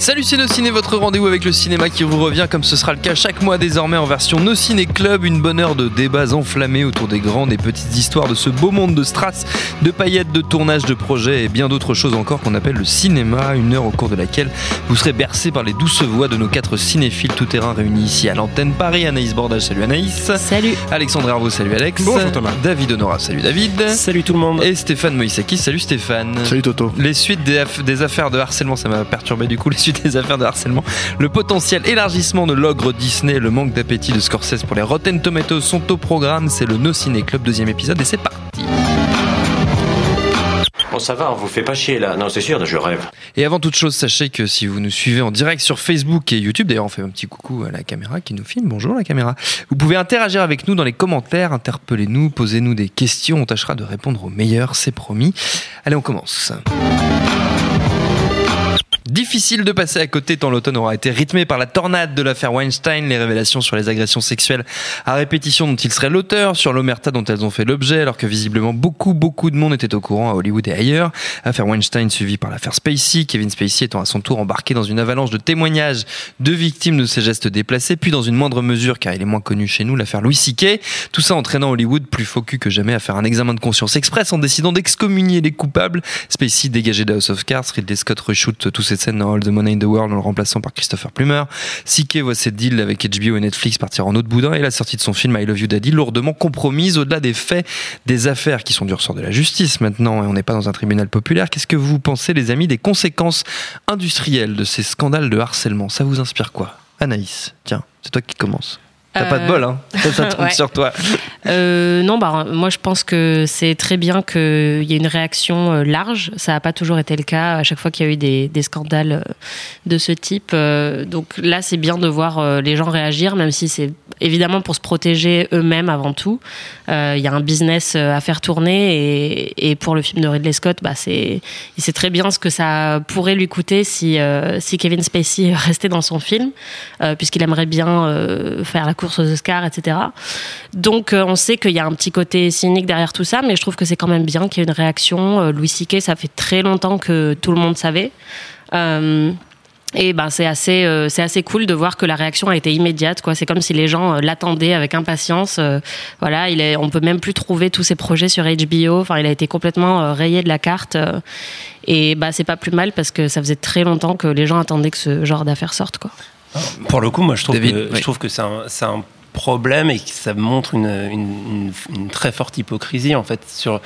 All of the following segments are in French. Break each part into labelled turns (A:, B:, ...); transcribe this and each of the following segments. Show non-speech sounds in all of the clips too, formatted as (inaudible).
A: Salut c'est Ciné, votre rendez-vous avec le cinéma qui vous revient comme ce sera le cas chaque mois désormais en version No Ciné Club, une bonne heure de débats enflammés autour des grandes et petites histoires de ce beau monde de strass, de paillettes, de tournages, de projets et bien d'autres choses encore qu'on appelle le cinéma, une heure au cours de laquelle vous serez bercé par les douces voix de nos quatre cinéphiles tout-terrain réunis ici à l'antenne Paris. Anaïs Bordage, salut Anaïs.
B: Salut.
A: Alexandre Hervaux, salut Alex.
C: Bonjour Thomas.
A: David Honora, salut David.
C: Salut tout le monde.
A: Et Stéphane Moïsaki, salut Stéphane.
C: Salut Toto.
A: Les suites des, aff- des affaires de harcèlement, ça m'a perturbé du coup, les des affaires de harcèlement. Le potentiel élargissement de l'ogre Disney, le manque d'appétit de Scorsese pour les Rotten Tomatoes sont au programme. C'est le No Ciné Club deuxième épisode et c'est parti.
D: Bon, ça va, on vous fait pas chier là. Non, c'est sûr, je rêve.
A: Et avant toute chose, sachez que si vous nous suivez en direct sur Facebook et YouTube, d'ailleurs on fait un petit coucou à la caméra qui nous filme, bonjour la caméra, vous pouvez interagir avec nous dans les commentaires, interpellez-nous, posez-nous des questions, on tâchera de répondre au meilleur, c'est promis. Allez, on commence. Difficile de passer à côté tant l'automne aura été rythmé par la tornade de l'affaire Weinstein, les révélations sur les agressions sexuelles à répétition dont il serait l'auteur, sur l'omerta dont elles ont fait l'objet, alors que visiblement beaucoup, beaucoup de monde était au courant à Hollywood et ailleurs. Affaire Weinstein suivie par l'affaire Spacey, Kevin Spacey étant à son tour embarqué dans une avalanche de témoignages de victimes de ses gestes déplacés, puis dans une moindre mesure, car il est moins connu chez nous, l'affaire Louis C.K. Tout ça entraînant Hollywood plus focus que jamais à faire un examen de conscience express en décidant d'excommunier les coupables. Spacey dégagé de of Cards, Ridley Scott reshoot tous ces scènes dans All the Money in the World en le remplaçant par Christopher Plummer. C.K. voit cette deal avec HBO et Netflix partir en autre boudin et la sortie de son film I Love You Daddy lourdement compromise au-delà des faits, des affaires qui sont du ressort de la justice maintenant et on n'est pas dans un tribunal populaire. Qu'est-ce que vous pensez les amis des conséquences industrielles de ces scandales de harcèlement? Ça vous inspire quoi? Anaïs, tiens, c'est toi qui commence. T'as pas de
B: Euh,
A: bol, hein Ça, ça tombe (laughs)
B: ouais.
A: sur toi.
B: Euh, non, bah, moi je pense que c'est très bien qu'il y ait une réaction euh, large. Ça n'a pas toujours été le cas à chaque fois qu'il y a eu des, des scandales euh, de ce type. Euh, donc là, c'est bien de voir euh, les gens réagir, même si c'est évidemment pour se protéger eux-mêmes avant tout. Euh, Il y a un business euh, à faire tourner et, et pour le film de Ridley Scott, bah, c'est il sait très bien ce que ça pourrait lui coûter si, euh, si Kevin Spacey (laughs) restait dans son film, euh, puisqu'il aimerait bien euh, faire la course aux Oscars, etc. Donc euh, on sait qu'il y a un petit côté cynique derrière tout ça, mais je trouve que c'est quand même bien qu'il y ait une réaction. Euh, Louis C.K., ça fait très longtemps que tout le monde savait. Euh, et ben c'est assez c'est assez cool de voir que la réaction a été immédiate. C'est comme si les gens l'attendaient avec impatience. Euh, voilà, on peut même plus trouver tous ses projets sur HBO. Enfin, il a été complètement rayé de la carte. et bah c'est pas plus mal parce que ça faisait très longtemps que les gens attendaient que ce genre d'affaires sorte.
C: Pour le coup, moi, je trouve
A: David,
C: que,
A: oui.
C: je trouve que c'est un, problème et que ça montre une, une- une- une très forte hypocrisie en fait sur,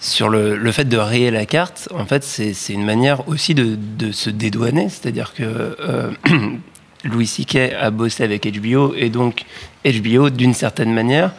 C: sur le, le fait de rayer la carte. En fait, c'est c'est une manière aussi de, de se dédouaner, c'est-à-dire que euh, (clears throat) Louis C.K. a bossé avec HBO et donc HBO, d'une certaine manière,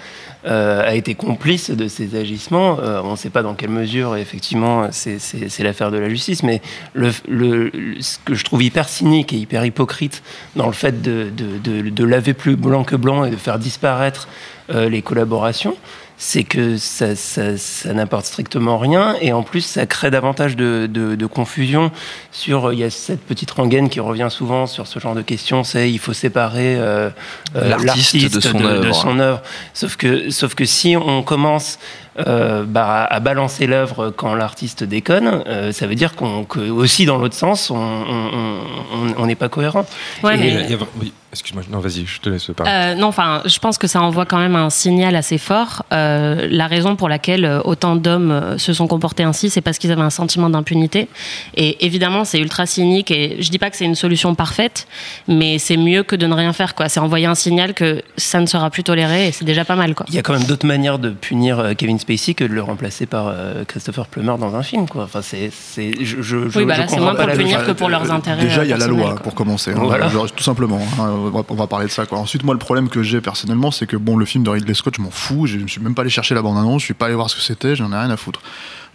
C: euh, a été complice de ces agissements. Euh, on ne sait pas dans quelle mesure, effectivement, c'est- l'affaire de la justice, mais ce que je trouve hyper cynique et hyper hypocrite dans le fait de laver plus blanc que blanc et de faire disparaître euh, les collaborations, c'est que ça, ça- ça n'apporte strictement rien et en plus ça crée davantage de, de- de confusion sur il y a cette petite rengaine qui revient souvent sur ce genre de questions c'est il faut séparer euh, euh,
A: L'artiste de son œuvre.
C: son œuvre sauf que sauf que si on commence euh, bah, à balancer l'œuvre quand l'artiste déconne, euh, ça veut dire qu'on que aussi dans l'autre sens, on on- on- on n'est pas cohérent.
B: Ouais,
C: Et-
B: mais-
E: Il y a- il y a- oui, excuse-moi, non, vas-y, je te laisse parler.
B: Euh, non, enfin, je pense que ça envoie quand même un signal assez fort. Euh, la raison pour laquelle autant d'hommes se sont comportés ainsi, c'est parce qu'ils avaient un sentiment d'impunité. Et évidemment, c'est ultra cynique. Et je dis pas que c'est une solution parfaite, mais c'est mieux que de ne rien faire. Quoi. C'est envoyer un signal que ça ne sera plus toléré, et c'est déjà pas mal. Quoi.
C: Il y a quand même d'autres manières de punir Kevin Kevin Spacey que de le remplacer par euh, Christopher Plummer dans un film, quoi. Enfin, c'est, c'est, je, je,
B: Oui,
C: je-
B: bah
C: je
B: là, c'est
C: comprends
B: moins pour
C: la
B: punir que pour leurs intérêts.
F: Déjà, il y a la loi
B: quoi.
F: pour commencer, hein.
C: Voilà.
F: Genre, tout simplement. hein. On, va, on va parler de ça. Quoi. Ensuite, moi, le problème que j'ai personnellement, c'est que bon, le film de Ridley Scott, je m'en fous. Je ne suis même pas allé chercher la bande-annonce. Je suis pas allé voir ce que c'était. J'en ai rien à foutre.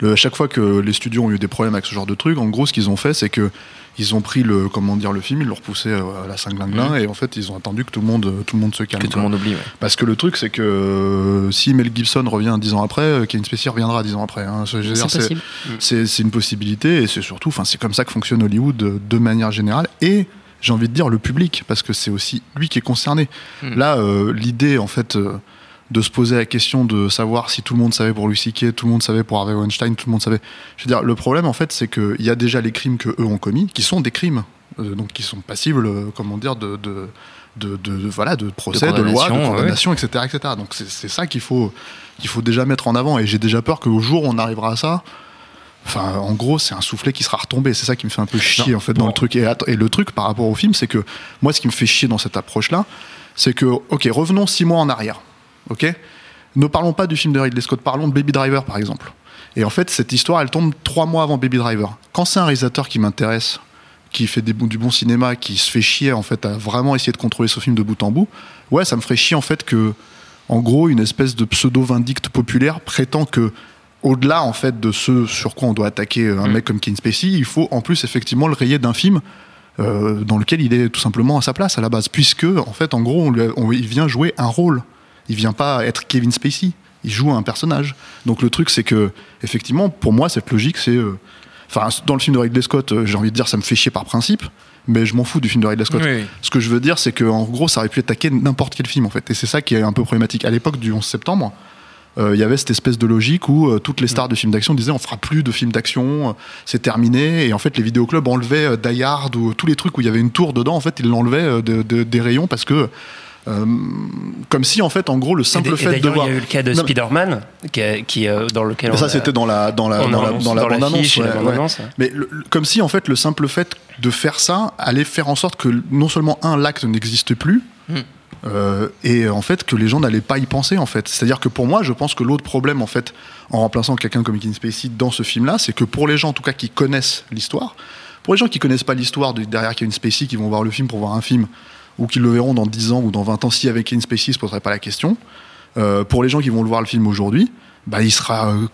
F: Le, à chaque fois que les studios ont eu des problèmes avec ce genre de truc, en gros, ce qu'ils ont fait, c'est que ils ont pris le comment dire le film, ils l'ont repoussé euh, à la 5 et en fait, ils ont attendu que tout le monde tout le monde se calme.
A: Que tout le monde oublie. ouais.
F: Parce que le truc, c'est que euh, si Mel Gibson revient dix ans après, euh, Kevin Spacey reviendra dix ans après. hein. Dire,
B: C'est
F: une possibilité et c'est surtout, enfin, c'est comme ça que fonctionne Hollywood de, de manière générale et j'ai envie de dire le public parce que c'est aussi lui qui est concerné.
A: Mm.
F: Là, euh, l'idée en fait euh, de se poser la question de savoir si tout le monde savait pour Louis C.K., tout le monde savait pour Harvey Weinstein, tout le monde savait. Je veux dire, le problème en fait, c'est qu'il y a déjà les crimes que eux ont commis, qui sont des crimes, euh, donc qui sont passibles, euh, comment dire, de, de de, voilà de procès, de, loi, de
A: condamnation,
F: etc., etc. Donc c'est ça qu'il faut qu'il faut déjà mettre en avant. Et j'ai déjà peur qu'au jour où on arrivera à ça, Enfin, en gros, c'est un soufflet qui sera retombé. C'est ça qui me fait un peu chier
E: Non,
F: en fait dans le truc. Et, et le truc par rapport au film, c'est que moi, ce qui me fait chier dans cette approche-là, c'est que, ok, revenons six mois en arrière. Ok, ne parlons pas du film de Ridley Scott, parlons de Baby Driver par exemple. Et en fait, cette histoire, elle tombe trois mois avant Baby Driver. Quand c'est un réalisateur qui m'intéresse, qui fait des, du bon cinéma, qui se fait chier en fait à vraiment essayer de contrôler ce film de bout en bout, ouais, ça me ferait chier en fait que, en gros, une espèce de pseudo vindicte populaire prétend que au-delà en fait de ce sur quoi on doit attaquer un
A: Mm.
F: mec comme Kevin Spacey, il faut en plus effectivement le rayer d'un film euh, dans lequel il est tout simplement à sa place à la base, puisque en fait en gros on lui a- on- il vient jouer un rôle, il vient pas être Kevin Spacey, il joue un personnage. Donc le truc c'est que effectivement pour moi cette logique c'est, euh, enfin dans le film de Ridley Scott euh, j'ai envie de dire ça me fait chier par principe, mais je m'en fous du film de Ridley Scott.
A: Oui.
F: Ce que je veux dire, c'est que en gros, ça aurait pu attaquer n'importe quel film en fait, et c'est ça qui est un peu problématique. À l'époque du 11 septembre, euh, il y avait cette espèce de logique où euh, toutes les stars de films d'action disaient on fera plus de films d'action, euh, c'est terminé, et en fait les vidéoclubs enlevaient Die Hard ou tous les trucs où il y avait une tour dedans, en fait ils l'enlevaient de- de- des rayons parce que euh, comme si en fait en gros le simple
C: et
F: fait de voir
C: il y a eu le cas de
F: Non, mais-
C: Spider-Man, qui, euh, dans lequel
F: Mais
C: on
F: ça c'était dans la dans la dans la,
C: annonce
F: dans la
C: dans
F: bande annonce
C: la ouais.
F: mais le- le- comme si en fait le simple fait de faire ça allait faire en sorte que non seulement un l'acte n'existe plus
A: Hmm.
F: euh, et en fait que les gens n'allaient pas y penser en fait c'est à dire que pour moi je pense que l'autre problème en fait en remplaçant quelqu'un comme Kevin Spacey dans ce film là c'est que pour les gens en tout cas qui connaissent l'histoire pour les gens qui connaissent pas l'histoire de derrière Kevin Spacey qui vont voir le film pour voir un film ou qui le verront dans 10 ans ou dans 20 ans si avec Kevin Spacey ils se poseraient pas la question euh, pour les gens qui vont le voir le film aujourd'hui bah, il sera euh,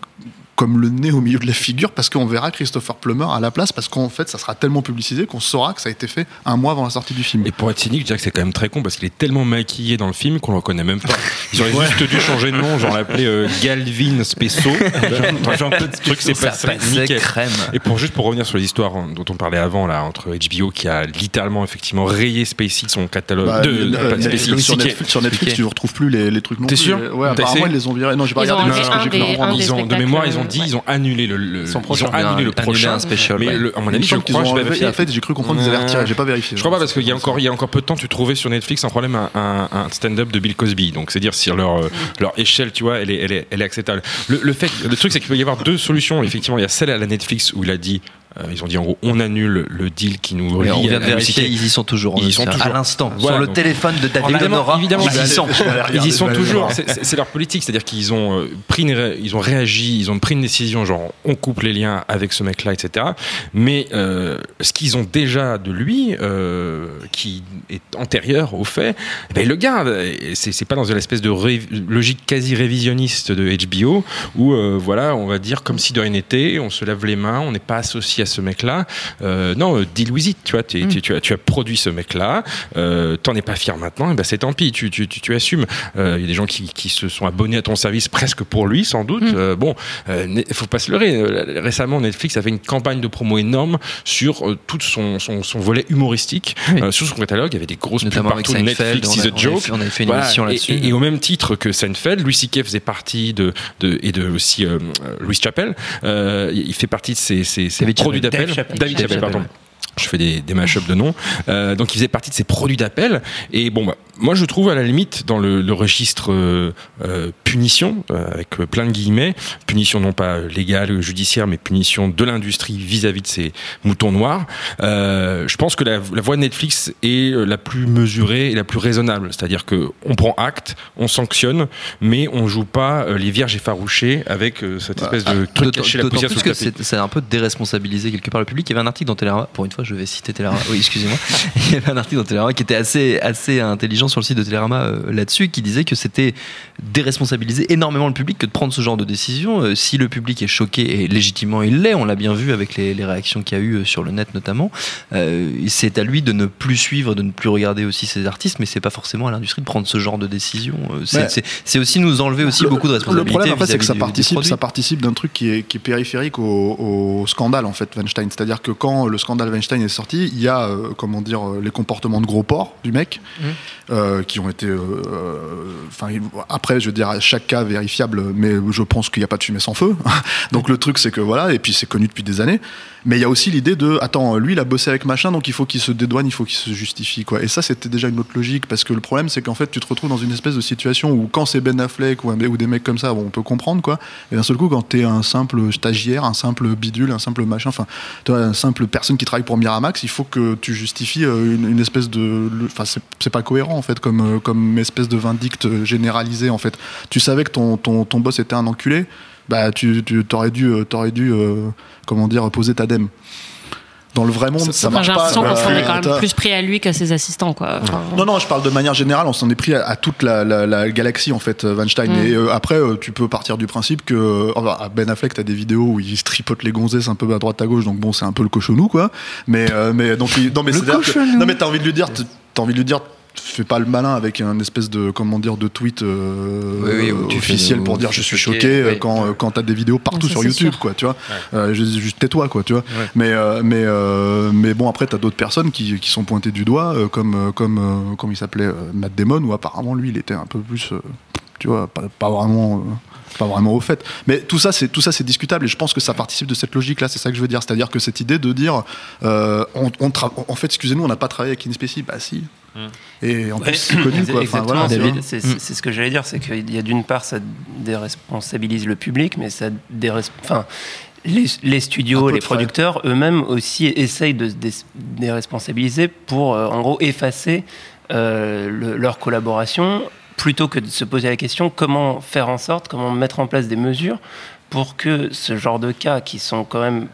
F: comme le nez au milieu de la figure parce qu'on verra Christopher Plummer à la place parce qu'en fait ça sera tellement publicisé qu'on saura que ça a été fait un mois avant la sortie du film.
E: Et pour être cynique, je dirais que c'est quand même très con parce qu'il est tellement maquillé dans le film qu'on le reconnaît même pas. Ils auraient juste dû changer de nom, genre l'appeler euh, Galvin Spesso. genre, genre un peu de truc, c'est
A: Ça
E: pas
A: passait
E: nickel.
A: crème.
E: Et pour juste pour revenir sur les histoires dont on parlait avant là entre HBO qui a littéralement effectivement rayé Spacey de son catalogue
F: Bah,
E: de
F: euh, Netflix,
E: Spacey,
F: sur. Netflix, sur Netflix,
A: CK.
F: tu ne retrouves plus les, les trucs non
E: T'es sûr
F: Ouais, apparemment ils les ont virés. Non, j'ai pas regardé.
E: Ils ont, mais moi, ils ont dit,
B: ouais.
E: ils ont annulé le, le-
C: Son
E: ils ont annulé le
A: Annulé
E: prochain.
A: un special,
E: mais
A: ouais.
E: le- à mon avis, je crois,
F: ont
E: je.
F: En fait, j'ai cru comprendre qu'ils avaient retiré. J'ai pas vérifié.
E: Je crois pas parce qu'il y a encore il y a encore peu de temps tu trouvais sur Netflix un problème un, un- un stand-up de Bill Cosby donc c'est dire si leur euh, leur échelle tu vois elle est elle est, elle est acceptable le, le fait le truc c'est qu'il peut y avoir deux solutions effectivement il y a celle à la Netflix où il a dit ils ont dit en gros on annule le deal qui nous relie
A: on vient
E: à
A: de vérifier, ils y sont toujours.
E: Ils y sont
A: à
E: toujours.
A: l'instant.
E: Voilà,
A: Sur le
E: donc-
A: téléphone de David
E: Évidemment, évidemment,
A: ils y sont.
E: Ils y sont toujours. C'est- leur politique, c'est-à-dire qu'ils ont euh, pris, une ré- ils ont réagi, ils ont pris une décision, genre on coupe les liens avec ce mec-là, etc. Mais euh, ce qu'ils ont déjà de lui, euh, qui est antérieur au fait, eh ben, ils le gardent. Et C'est c'est pas dans une espèce de ré- logique quasi révisionniste de HBO où euh, voilà, on va dire comme si de rien n'était, on se lave les mains, on n'est pas associé à ce mec-là. Euh, non, euh, deal with it, tu vois, tu, tu- tu as, tu as produit ce mec-là, euh, t'en es pas fier maintenant, et ben c'est tant pis, tu, assumes. Euh, Il y a des gens qui, qui se sont abonnés à ton service presque pour lui, sans doute. Euh, bon, il faut pas se leurrer. Récemment, Netflix a fait une campagne de promo énorme sur tout son, son, son volet humoristique.
A: Oui.
E: Sur son catalogue, il y avait des grosses pubs partout.
A: Seinfeld,
E: Netflix
A: on
E: is
A: a-
E: a joke.
A: on avait fait une
E: Voilà,
A: émission là-dessus.
E: Et, et au même titre que Seinfeld, Louis C.K. faisait partie de, de et de aussi Louis Chappelle. Il fait partie de ces, ces, ces
A: David Chappelle,
E: pardon. Je fais des, des mash de noms. Euh, donc, il faisait partie de ces produits d'appel. Et bon, bah, moi, je trouve à la limite dans le, le registre euh, euh, punition, euh, avec plein de guillemets, punition non pas légale, judiciaire, mais punition de l'industrie vis-à-vis de ces moutons noirs. Je pense que la, la voie de Netflix est la plus mesurée et la plus raisonnable. C'est-à-dire que on prend acte, on sanctionne, mais on joue pas les vierges effarouchées avec cette espèce de truc caché la poussière le
A: que c'est un peu déresponsabilisé quelque part le public. Il y avait un article dans Télérama, pour une fois je vais citer Télérama, oui excusez-moi, (laughs) il y avait un article dans Télérama qui était assez, assez intelligent sur le site de Télérama euh, là-dessus, qui disait que c'était déresponsabiliser énormément le public que de prendre ce genre de décision. Euh, si le public est choqué, et légitimement il l'est, on l'a bien vu avec les, les réactions qu'il y a eu euh, sur le net notamment, c'est à lui de ne plus suivre, de ne plus regarder aussi ces artistes, mais c'est pas forcément à l'industrie de prendre ce genre de décision. C'est aussi nous enlever aussi
F: Le-
A: beaucoup de
F: Le
A: responsabilités.
F: problème, en fait, c'est que ça participe, ça participe d'un truc qui est, qui est périphérique au, au scandale, en fait, Weinstein. C'est-à-dire que quand le scandale Weinstein est sorti, il y a, euh, comment dire, euh, les comportements de gros porc du mec,
A: Mhm.
F: euh, qui ont été. Enfin, après, je veux dire, chaque cas vérifiable, mais je pense qu'il n'y a pas de fumée sans feu. (laughs) donc le truc, c'est que voilà, et puis c'est connu depuis des années. Mais il y a aussi l'idée de, attends, lui, il a bossé avec machin, donc il faut qu'il se dédouane, il faut qu'il se justifie, quoi. Et ça, c'était déjà une autre logique, parce que le problème, c'est qu'en fait, tu te retrouves dans une espèce de situation où quand c'est Ben Affleck ou, des mecs comme ça, bon, on peut comprendre, quoi. Et d'un seul coup, quand t'es un simple stagiaire, un simple bidule, un simple machin, enfin, un simple personne qui travaille pour Miramax, il faut que tu justifies euh, une, une espèce de, enfin, c'est pas cohérent en fait, comme euh, comme espèce de vindicte généralisé en fait. Tu savais que ton ton, ton boss était un enculé, bah tu tu t'aurais dû euh, t'aurais dû euh, comment dire poser ta dème. Dans le vrai monde, ça,
B: Enfin,
F: marche
B: j'ai
F: pas.
B: l'impression qu'on s'en est quand même plus pris à lui qu'à ses assistants, quoi. Enfin,
F: non, non, je parle de manière générale, on s'en est pris à, à toute la, la- la galaxie, en fait, euh, Weinstein.
B: Mm.
F: Et euh, après, euh, tu peux partir du principe que enfin, à Ben Affleck, t'as des vidéos où il se tripote les gonzesses un peu à droite à gauche, donc bon, c'est un peu le cochonou, quoi. Mais, euh, mais donc, il- non, mais c'est non, mais t'as envie de lui dire, t'as envie de lui dire, fais pas le malin avec un espèce de comment dire de tweet euh,
A: Oui, oui, où tu fais-
F: officiel pour dire je suis
A: choqué,
F: choqué euh,
A: oui.
F: quand euh, quand t'as des vidéos partout
B: Ça,
F: sur YouTube
B: sûr.
F: quoi tu vois Euh, juste, juste tais-toi quoi tu vois
A: Ouais.
F: mais euh, mais euh, mais bon après t'as d'autres personnes qui, qui sont pointées du doigt euh, comme comme euh, comme il s'appelait euh, Matt Damon où apparemment lui il était un peu plus euh, tu vois pas, pas vraiment euh, pas vraiment au fait. Mais tout ça, c'est tout ça, c'est discutable et je pense que ça participe de cette logique-là. C'est ça que je veux dire, c'est-à-dire que cette idée de dire, euh, on, on tra- en fait, excusez-nous, on n'a pas travaillé avec InSpécie, bah si. Et en plus,
C: Ouais,
F: c'est connu, quoi. Enfin, voilà,
C: c'est-
A: Mm.
C: ce que j'allais dire, c'est qu'il y a d'une part, ça déresponsabilise le public, mais ça déresponsabilise. Enfin, les, les studios, les producteurs eux-mêmes aussi essayent de se dé- déresponsabiliser pour, euh, en gros, effacer euh, le- leur collaboration, plutôt que de se poser la question comment faire en sorte, comment mettre en place des mesures pour que ce genre de cas qui sont quand même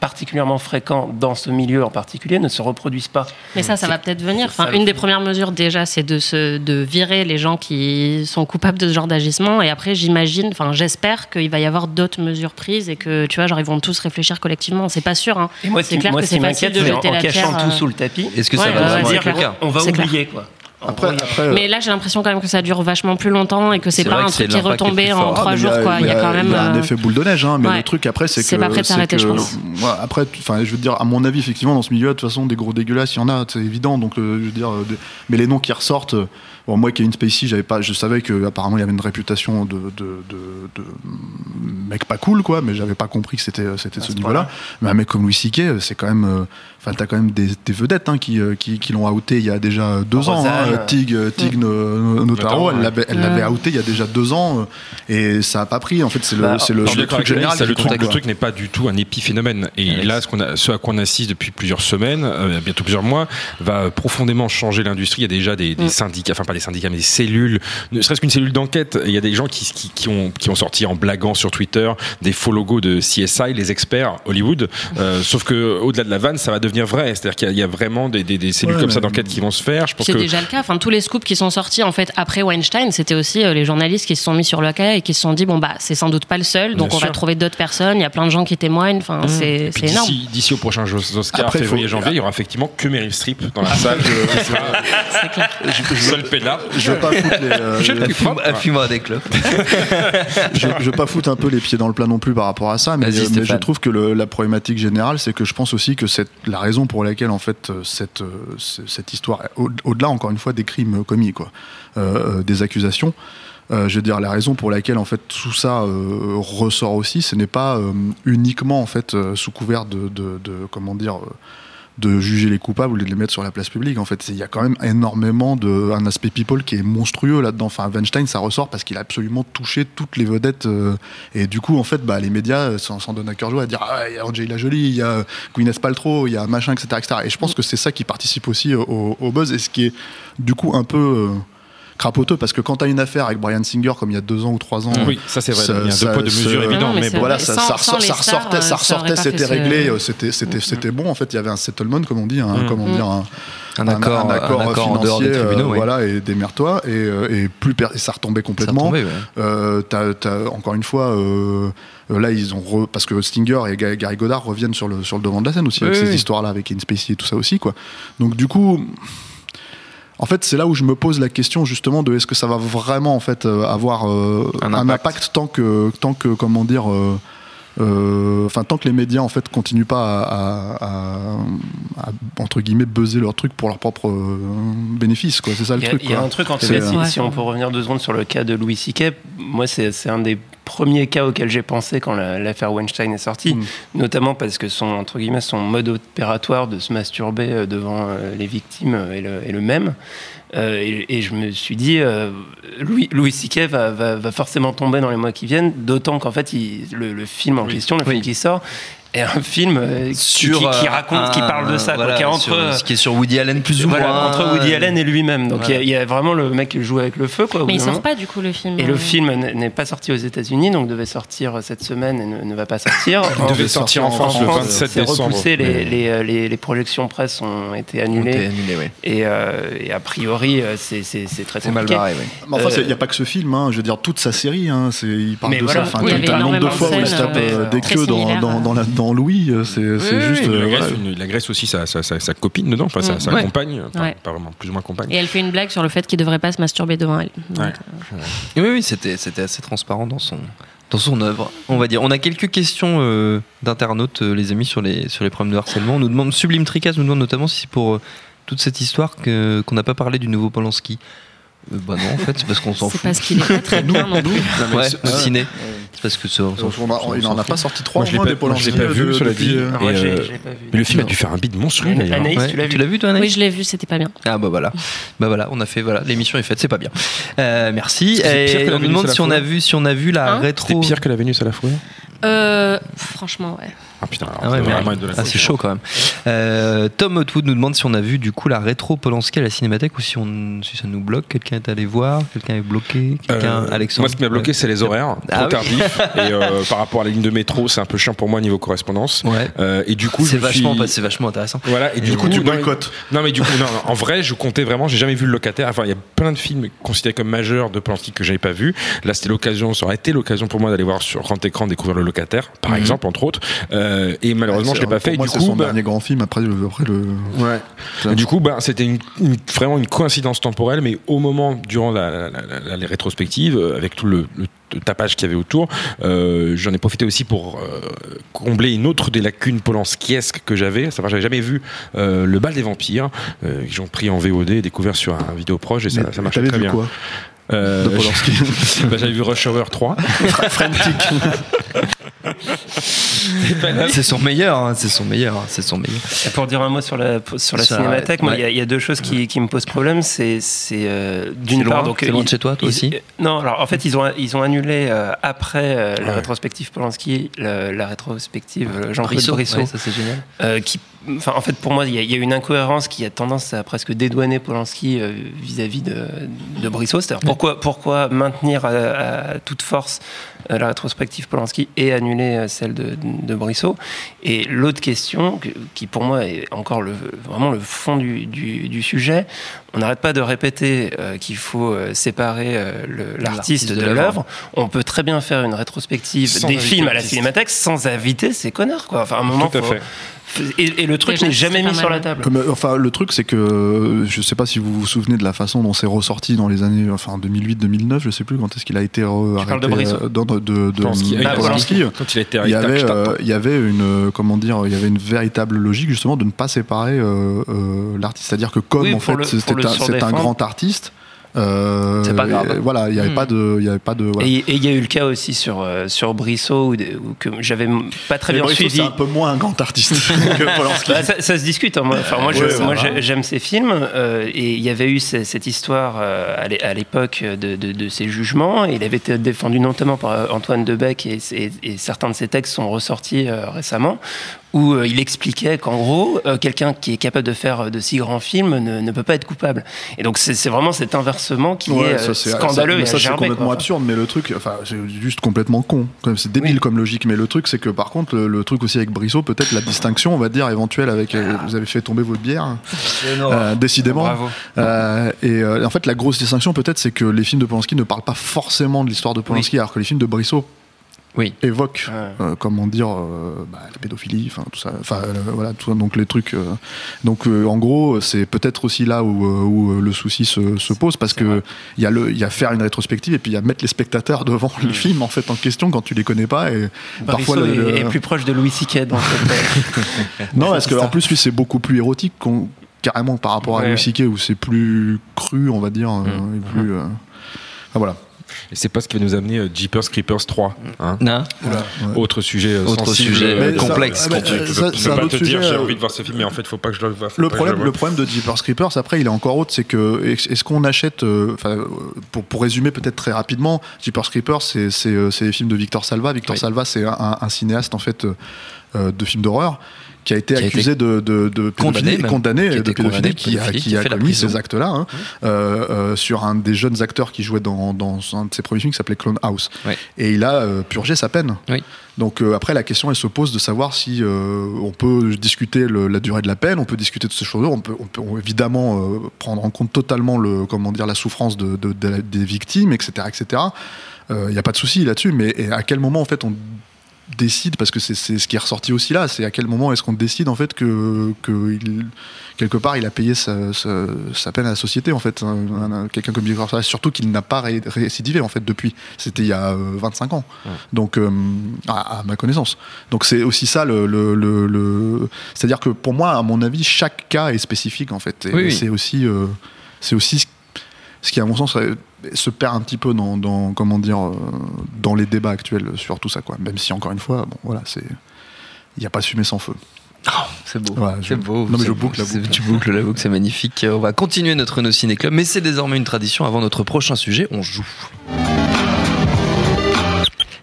C: particulièrement fréquents dans ce milieu en particulier ne se reproduisent pas.
B: Mais ça, ça va peut-être venir. Enfin, une des premières mesures déjà, c'est de se, de virer les gens qui sont coupables de ce genre d'agissement. Et après, j'imagine, enfin, j'espère qu'il va y avoir d'autres mesures prises et que, tu vois, genre, ils vont tous réfléchir collectivement. C'est pas sûr, hein.
C: Et moi, ce
B: C'est clair
C: moi,
B: que c'est facile
C: m'inquiète,
B: de jeter
C: en
B: la
C: cachant
B: pierre,
C: tout
B: euh,
C: sous le tapis.
A: Est-ce que
B: Ouais,
A: ça va
B: ouais,
A: vraiment être le cas?
C: on va
B: clair.
C: oublier, quoi.
F: Après, après,
B: Mais là, j'ai l'impression quand même que ça dure vachement plus longtemps et que c'est pas un truc qui est retombé en trois
F: Ah,
B: jours, quoi. Il y a quand même.
F: il y a un
B: euh,
F: effet boule de neige, hein, mais
B: ouais.
F: le truc après, c'est que.
B: C'est pas prêt de s'arrêter, je pense.
F: Ouais, après, enfin, je veux dire, à mon avis, effectivement, dans ce milieu, de toute façon, des gros dégueulasses, il y en a, c'est évident. Donc, euh, je veux dire, euh, des- mais les noms qui ressortent. Bon, moi, Kevin Spacey, j'avais pas, je savais que apparemment il y avait une réputation de, de, de, de mec pas cool, quoi, mais j'avais pas compris que c'était c'était de ce niveau-là. Mais un mec comme Louis C.K., c'est quand même, euh, enfin, t'as quand même des, des vedettes hein, qui, euh, qui, qui l'ont outé il y a déjà deux ans. Hein, Tig, euh, Tig No- Notaro, elle
E: ouais.
F: l'avait, elle l'avait outé il y a déjà deux ans, euh, et ça a pas pris. En fait, c'est le,
C: Bah,
F: c'est le, le truc général.
E: Ça, le, truc, le n'est pas du tout un épiphénomène. Et là, ce, qu'on a, ce à quoi on assiste depuis plusieurs semaines, euh, bientôt plusieurs mois, va profondément changer l'industrie. Il y a déjà des, des
B: Mm.
E: syndicats, enfin pas des syndicats, mais des cellules, ne serait-ce qu'une cellule d'enquête. Il y a des gens qui, qui, qui ont, qui ont sorti en blaguant sur Twitter des faux logos de CSI, les experts Hollywood. Euh, sauf que au-delà de la vanne, ça va devenir vrai. C'est-à-dire qu'il y a- il y, a vraiment des, des, des cellules
F: Ouais,
E: comme ça d'enquête qui vont se faire. Je pense
B: C'est
E: que
B: déjà le cas. Enfin, tous les scoops qui sont sortis en fait après Weinstein, c'était aussi euh, les journalistes qui se sont mis sur le cas et qui se sont dit bon bah c'est sans doute pas le seul, donc
E: Bien
B: on va trouver d'autres personnes. Il y a plein de gens qui témoignent. Enfin,
E: puis
B: c'est énorme.
E: d'ici, au prochain Oscar,
F: Après,
E: février,
F: faut-
E: janvier, il y aura effectivement que Meryl Streep dans la salle. (laughs) Je,
B: C'est clair.
E: seul peinard.
F: Je veux pas foutre les, euh, (laughs)
E: Je
F: les-
A: des clopes. (laughs)
F: je, je veux pas foutre un peu les pieds dans le plat non plus par rapport à ça, mais, mais je trouve que le- la problématique générale, c'est que je pense aussi que c'est la raison pour laquelle en fait euh, cette, euh, ce- cette histoire, au- au-delà encore une fois des crimes commis, quoi, euh, euh, des accusations. euh, je veux dire la raison pour laquelle en fait tout ça euh, ressort aussi, ce n'est pas euh, uniquement en fait euh, sous couvert de, de, de- comment dire euh, de juger les coupables ou de les mettre sur la place publique. En fait, il y a quand même énormément de un aspect people qui est monstrueux là-dedans. Enfin, Weinstein, ça ressort parce qu'il a absolument touché toutes les vedettes. euh, et du coup, en fait, bah, les médias euh, s'en s'en donnent à cœur joie à dire ah, il y a Angelina Jolie, il y a Gwyneth Paltrow, il y a machin, etc., etc. Et je pense que c'est ça qui participe aussi au, au buzz et ce qui est du coup un peu euh, crapoteux parce que quand tu as une affaire avec Brian Singer comme il y a deux ans ou trois ans,
E: Oui, ça c'est vrai.
F: ça-
E: il y a deux
F: ça-
E: poids,
F: ça- Non,
E: évidents,
B: non, mais
E: bon.
F: voilà, ça,
B: Sans-
F: ça,
B: sans
F: ça
B: stars,
F: ressortait, ça
B: ça
F: ressortait, c'était réglé, euh, c'était, c'était, c'était bon. En fait, il y avait un settlement, comme on dit, un,
E: Mm.
F: comment dire, un,
A: Un accord,
F: un accord,
A: un accord en
F: financier,
A: dehors des tribunaux.
F: euh,
A: oui.
F: voilà, et démerde-toi, et, euh, et plus per- et ça retombait
A: Ça
F: complètement.
A: tombait, ouais.
F: Euh, t'as- t'as- encore une fois, euh, euh, là, ils ont re- parce que Stinger et Ga- Gary Goddard reviennent sur le, sur le devant de la scène aussi, avec
A: Oui,
F: ces
A: oui.
F: histoires-là, avec In Spacey et tout ça aussi, quoi. Donc, du coup. En fait, c'est là où je me pose la question justement de est-ce que ça va vraiment en fait euh, avoir euh,
A: Un
F: un,
A: impact.
F: tant que tant que comment dire euh, euh, enfin tant que les médias en fait continuent pas à, à- à- à, entre guillemets buzzer leur truc pour leur propre euh, bénéfice quoi c'est ça le
C: Il y, a-
F: truc
C: il y a un truc en tout
F: C'est-
C: cas, si, si on peut revenir deux secondes sur le cas de Louis C.K., moi c'est un des premiers cas auxquels j'ai pensé quand la- l'affaire Weinstein est sortie,
F: Mm.
C: notamment parce que son, entre guillemets, son mode opératoire de se masturber euh, devant euh, les victimes euh, est le, est le même. Euh, et, et je me suis dit, euh, Louis, Louis C.K. Va, va, va forcément tomber dans les mois qui viennent, d'autant qu'en fait, il- le, le film en question, le
A: Oui.
C: film qui sort, est un film euh, qui, qui- qui
A: euh,
C: raconte, qui
A: un-
C: parle de ça, quoi, qui est entre,
A: sur ce qui est sur Woody Allen plus ou
C: voilà,
A: moins
C: entre Woody Allen et lui-même. Donc il y a-
A: Voilà.
C: il y, a vraiment le mec qui joue avec le feu. Quoi,
B: Mais il sort pas du coup le film.
C: Et
B: euh,
C: le film n'est pas sorti aux États-Unis, donc devait sortir cette semaine et ne, ne va pas sortir. (laughs)
E: Il devait sortir en France le 27
C: c'est
E: décembre.
C: repoussé, les,
E: Mais-
C: les, euh, les- les projections presse ont été
A: Ont
C: annulées.
A: été annulés, ouais.
C: Et, euh, et a priori, euh, c'est très
A: C'est mal
C: compliqué.
A: barré, ouais.
F: Mais enfin,
C: Euh,
F: il n'y a pas que ce film, hein, je veux dire, toute sa série, hein, c'est, il parle
C: Mais
F: de
C: voilà,
F: ça. Enfin,
C: oui,
F: le nombre de fois où il se tape euh,
C: euh,
F: des queues dans,
B: similaires.
F: dans, Louis, euh, c'est,
E: Oui,
F: juste.
E: oui,
F: euh,
E: il, agresse,
F: voilà.
E: une- il agresse aussi sa, sa, sa, sa copine dedans, enfin sa,
B: Mm.
E: sa
A: Ouais.
E: compagne, enfin,
B: Ouais.
E: pas vraiment, plus ou moins compagne.
B: Et elle fait une blague sur le fait qu'il devrait pas se masturber devant elle. Donc.
A: Oui, oui, c'était, assez transparent dans son, dans son œuvre. On va dire. On a quelques questions euh, d'internautes, euh, les amis, sur les, sur les problèmes de harcèlement. On nous demande, Sublime Tricas nous demande notamment si c'est pour euh, toute cette histoire qu'on n'a pas parlé du nouveau Polanski. Euh, bah non, en fait, c'est parce qu'on s'en
B: C'est
A: fout.
B: parce qu'il est pas très (laughs) bien non plus.
A: Ouais,
F: c'est-
A: au ciné. C'est parce que ça, on s'en fout.
F: il n'en a pas sorti trois
E: Moi, je l'ai
F: mois
E: pas-
F: des
E: je l'ai pas vu, cela dit. Mais le film a dû faire un beat monstrueux d'ailleurs.
C: Anaïs,
A: Ouais.
C: tu l'as vu
A: Tu l'as vu, toi, Anaïs
B: Oui, je l'ai vu, c'était pas bien.
A: Ah bah voilà, bah voilà, on a fait voilà, l'émission est faite, c'est pas bien. Euh, merci.
E: C'est
A: on nous
E: Vénus
A: demande
E: à la
A: si on a
E: fourrure
A: vu si on a vu la
B: Hein
A: rétro.
E: C'était pire que la Vénus à la fourrure
B: Euh, franchement, ouais.
E: Ah putain,
A: Ah ouais, Ah, c'est
E: folie.
A: chaud quand même. Euh, Tom Hotwood nous demande si on a vu du coup la rétro Polanski à la Cinémathèque ou si, on, si ça nous bloque. Quelqu'un est allé voir, quelqu'un est bloqué, quelqu'un.
E: Euh,
A: Alexandre.
E: Moi, ce qui m'a bloqué, c'est les horaires, trop
A: Ah oui.
E: tardifs. (laughs) et euh, par rapport à la ligne de métro, c'est un peu chiant pour moi niveau correspondance.
A: Ouais.
E: Euh, et du coup,
A: C'est vachement,
E: suis...
A: c'est vachement intéressant.
E: Voilà, et,
F: Du coup, tu
E: non,
F: boycottes.
E: Non, mais du coup, non, non, en vrai, je comptais vraiment, j'ai jamais vu le locataire. Enfin, il y a plein de films considérés comme majeurs de Polanski que j'avais pas vu. Là, c'était l'occasion, ça aurait été l'occasion pour moi d'aller voir sur grand écran découvrir le locataire, par
A: Mhm.
E: exemple, entre autres. Euh, et malheureusement, je l'ai pas fait.
F: moi,
E: du coup,
F: son
E: bah,
F: dernier grand film après le. Après le
E: Ouais. Du coup, bah, c'était une- une- vraiment une coïncidence temporelle, mais au moment, durant la, la- les rétrospectives, euh, avec tout le, le tapage qu'il y avait autour, euh, j'en ai profité aussi pour combler une autre des lacunes polanskiesques que j'avais. À savoir, j'avais jamais vu Le bal des vampires, que j'ai pris en VOD et découvert sur un vidéo proche, et ça,
F: Mais
E: ça marchait très
F: vu
E: bien.
F: quoi
E: Euh,
F: de Polanski (laughs)
E: bah, j'avais vu Rush Hour 3.
A: C'est son meilleur, hein, c'est son meilleur, hein, c'est son meilleur.
C: Et pour dire un mot sur la, sur la
A: Sur
C: cinémathèque, il y a-
A: ouais.
C: il y, a deux choses qui, qui me posent problème. C'est c'est, euh, d'une part. donc,
A: C'est loin
C: ils-
A: de chez toi, toi
C: ils-
A: aussi?
C: euh, Non, alors en fait, ils ont, ils ont annulé euh, après euh, la
E: Ouais.
C: rétrospective Polanski, la, la rétrospective Jean-Claude
A: Brissot,
C: Brissot.
A: ouais, ça c'est génial.
C: euh, qui, enfin, en fait, pour moi, il y, a- il y a une incohérence qui a tendance à presque dédouaner Polanski euh, vis-à-vis de, de Brissot. C'est-à-dire pourquoi, pourquoi maintenir à, à toute force euh, la rétrospective Polanski et annuler euh, celle de, de Brissot Et l'autre question, que- qui pour moi est encore le, vraiment le fond du, du- du sujet, on n'arrête pas de répéter euh, qu'il faut euh, séparer euh, l'artiste
A: de
C: de
A: l'œuvre.
C: On peut très bien faire une rétrospective
E: Sans
C: des films à la cinémathèque sans inviter ces connards. Quoi. Enfin, à un moment,
E: Tout à
C: faut-
E: fait.
C: Et, et le truc n'est jamais mis sur la table.
F: Comme, euh, enfin, le truc, c'est que euh, je sais pas si vous vous souvenez de la façon dont c'est ressorti dans les années, enfin 2008-2009, je sais plus quand est-ce qu'il a été
C: de
F: arrêté, euh, dans- de, de, de-
E: Polanski.
F: de
E: Ah,
F: Polanski.
E: Quand il a été
F: Il y
E: arrêté,
F: avait, euh, il y avait une, comment dire, il y avait une véritable logique justement de ne pas séparer euh, euh, l'artiste. C'est-à-dire que comme
C: Oui,
F: en fait c'était un, c'est un grand artiste, Euh,
A: C'est pas grave.
F: et Voilà, il n'y avait
B: Hmm.
F: pas de, il y avait pas de. voilà.
C: Et il y a eu le cas aussi sur, euh, sur Brissot, où, que j'avais pas très
F: Mais
C: bien
F: Brissot,
C: suivi.
F: c'est un peu moins un grand artiste (laughs) que Polanski.
C: Bah, ça, ça se discute. hein. Moi, enfin, moi,
F: Ouais,
C: j'aime ces films. euh, et il y avait eu ce- cette histoire euh, à l'é- à l'époque de, de, de ces jugements. Et il avait été défendu notamment par Antoine Debec. Et, et- et certains de ses textes sont ressortis euh, récemment. Où euh, il expliquait qu'en gros, euh, quelqu'un qui est capable de faire euh, de si grands films ne, ne peut pas être coupable. Et donc, c'est vraiment cet inversement qui
F: Ouais,
C: est
F: ça,
C: scandaleux
F: ça,
C: et
F: ça, c'est complètement
C: quoi.
F: absurde, mais le truc, enfin, c'est juste complètement con. Quand même, C'est débile comme logique, mais le truc, c'est que par contre, le, le truc aussi avec Brissot, peut-être la distinction, on va dire, éventuelle avec. euh, vous avez fait tomber votre bière, euh, décidément.
A: Bravo.
F: Euh, et euh, en fait, la grosse distinction, peut-être, c'est que les films de Polanski ne parlent pas forcément de l'histoire de Polanski, alors que les films de Brissot
A: Oui.
F: évoquent,
C: Ouais.
F: euh, comment dire, euh, bah, la pédophilie, enfin tout ça, enfin euh, voilà, tout ça, donc les trucs. euh, donc euh, en gros, c'est peut-être aussi là où, euh, où, le souci se, se pose, parce que il y a le, il y a faire une rétrospective et puis il y a mettre les spectateurs devant le film en fait en question quand tu les connais pas et
C: Brissot
F: parfois le-
C: est,
F: le-
C: est plus proche de Louis C.K. dans cette.
F: non, parce
C: cette
F: qu'en plus lui c'est beaucoup plus érotique qu'on- carrément par rapport à
C: Ouais.
F: Louis C.K. où c'est plus cru, on va dire, euh,
E: Mm.
F: et plus. euh, ah, voilà.
E: Et c'est pas ce qui va nous amener euh, Jeepers Creepers 3. hein.
A: Non.
E: Autre sujet euh,
A: Autre
E: sensible,
A: sujet,
E: euh,
F: ça-
A: complexe.
E: Je peux,
F: ça,
E: je peux
F: c'est un
E: pas te dire j'ai
F: euh,
E: envie de voir ce film mais en fait faut pas que je le vois faut
F: Le
E: pas que je
F: problème,
E: le
F: le
E: voie.
F: problème de Jeepers Creepers, après, il est encore autre, c'est que est- est-ce qu'on achète, euh, enfin, pour, pour résumer peut-être très rapidement, Jeepers Creepers, c'est c'est, euh, c'est les films de Victor Salva. Victor
A: Oui.
F: Salva, c'est un, un- un cinéaste en fait de films d'horreur qui a été
A: Qui a
F: accusé de, de, de
A: Condamné
F: pédophilie, condamné de pédophilie, qui a, qui commis ces actes-là hein, euh, euh, sur un des jeunes acteurs qui jouait dans, dans un de ses premiers films qui s'appelait Clone House.
A: Oui.
F: Et il a euh, purgé sa peine.
A: Oui.
F: Donc après la question elle se pose de savoir si on peut discuter le- la durée de la peine, on peut discuter de ces choses-là, on peut, on peut évidemment prendre en compte totalement le comment dire la souffrance de, de- des victimes, etc., etc. Il n'y a pas de souci là-dessus, mais à quel moment en fait on décide parce que c'est c'est ce qui est ressorti aussi là, c'est à quel moment est-ce qu'on décide en fait que, que il- quelque part il a payé sa, sa- sa peine à la société en fait, Un- un- quelqu'un comme Victor Salva, surtout qu'il n'a pas ré- récidivé en fait depuis, c'était il y a euh, 25 ans, donc euh, à, à ma connaissance. Donc c'est aussi ça le, le, le- le- c'est-à-dire que pour moi à mon avis chaque cas est spécifique en fait, et
A: Oui, oui.
F: c'est aussi euh, c'est aussi ce- ce qui à mon sens euh, se perd un petit peu dans, dans comment dire euh, dans les débats actuels sur tout ça quoi même si encore une fois bon voilà c'est il n'y a pas de fumée sans feu
A: C'est beau. C'est beau.
F: Non, mais je la boucle.
A: Tu boucles la boucle, c'est magnifique. On va continuer notre No Ciné Club, mais c'est désormais une tradition. Avant notre prochain sujet, on joue.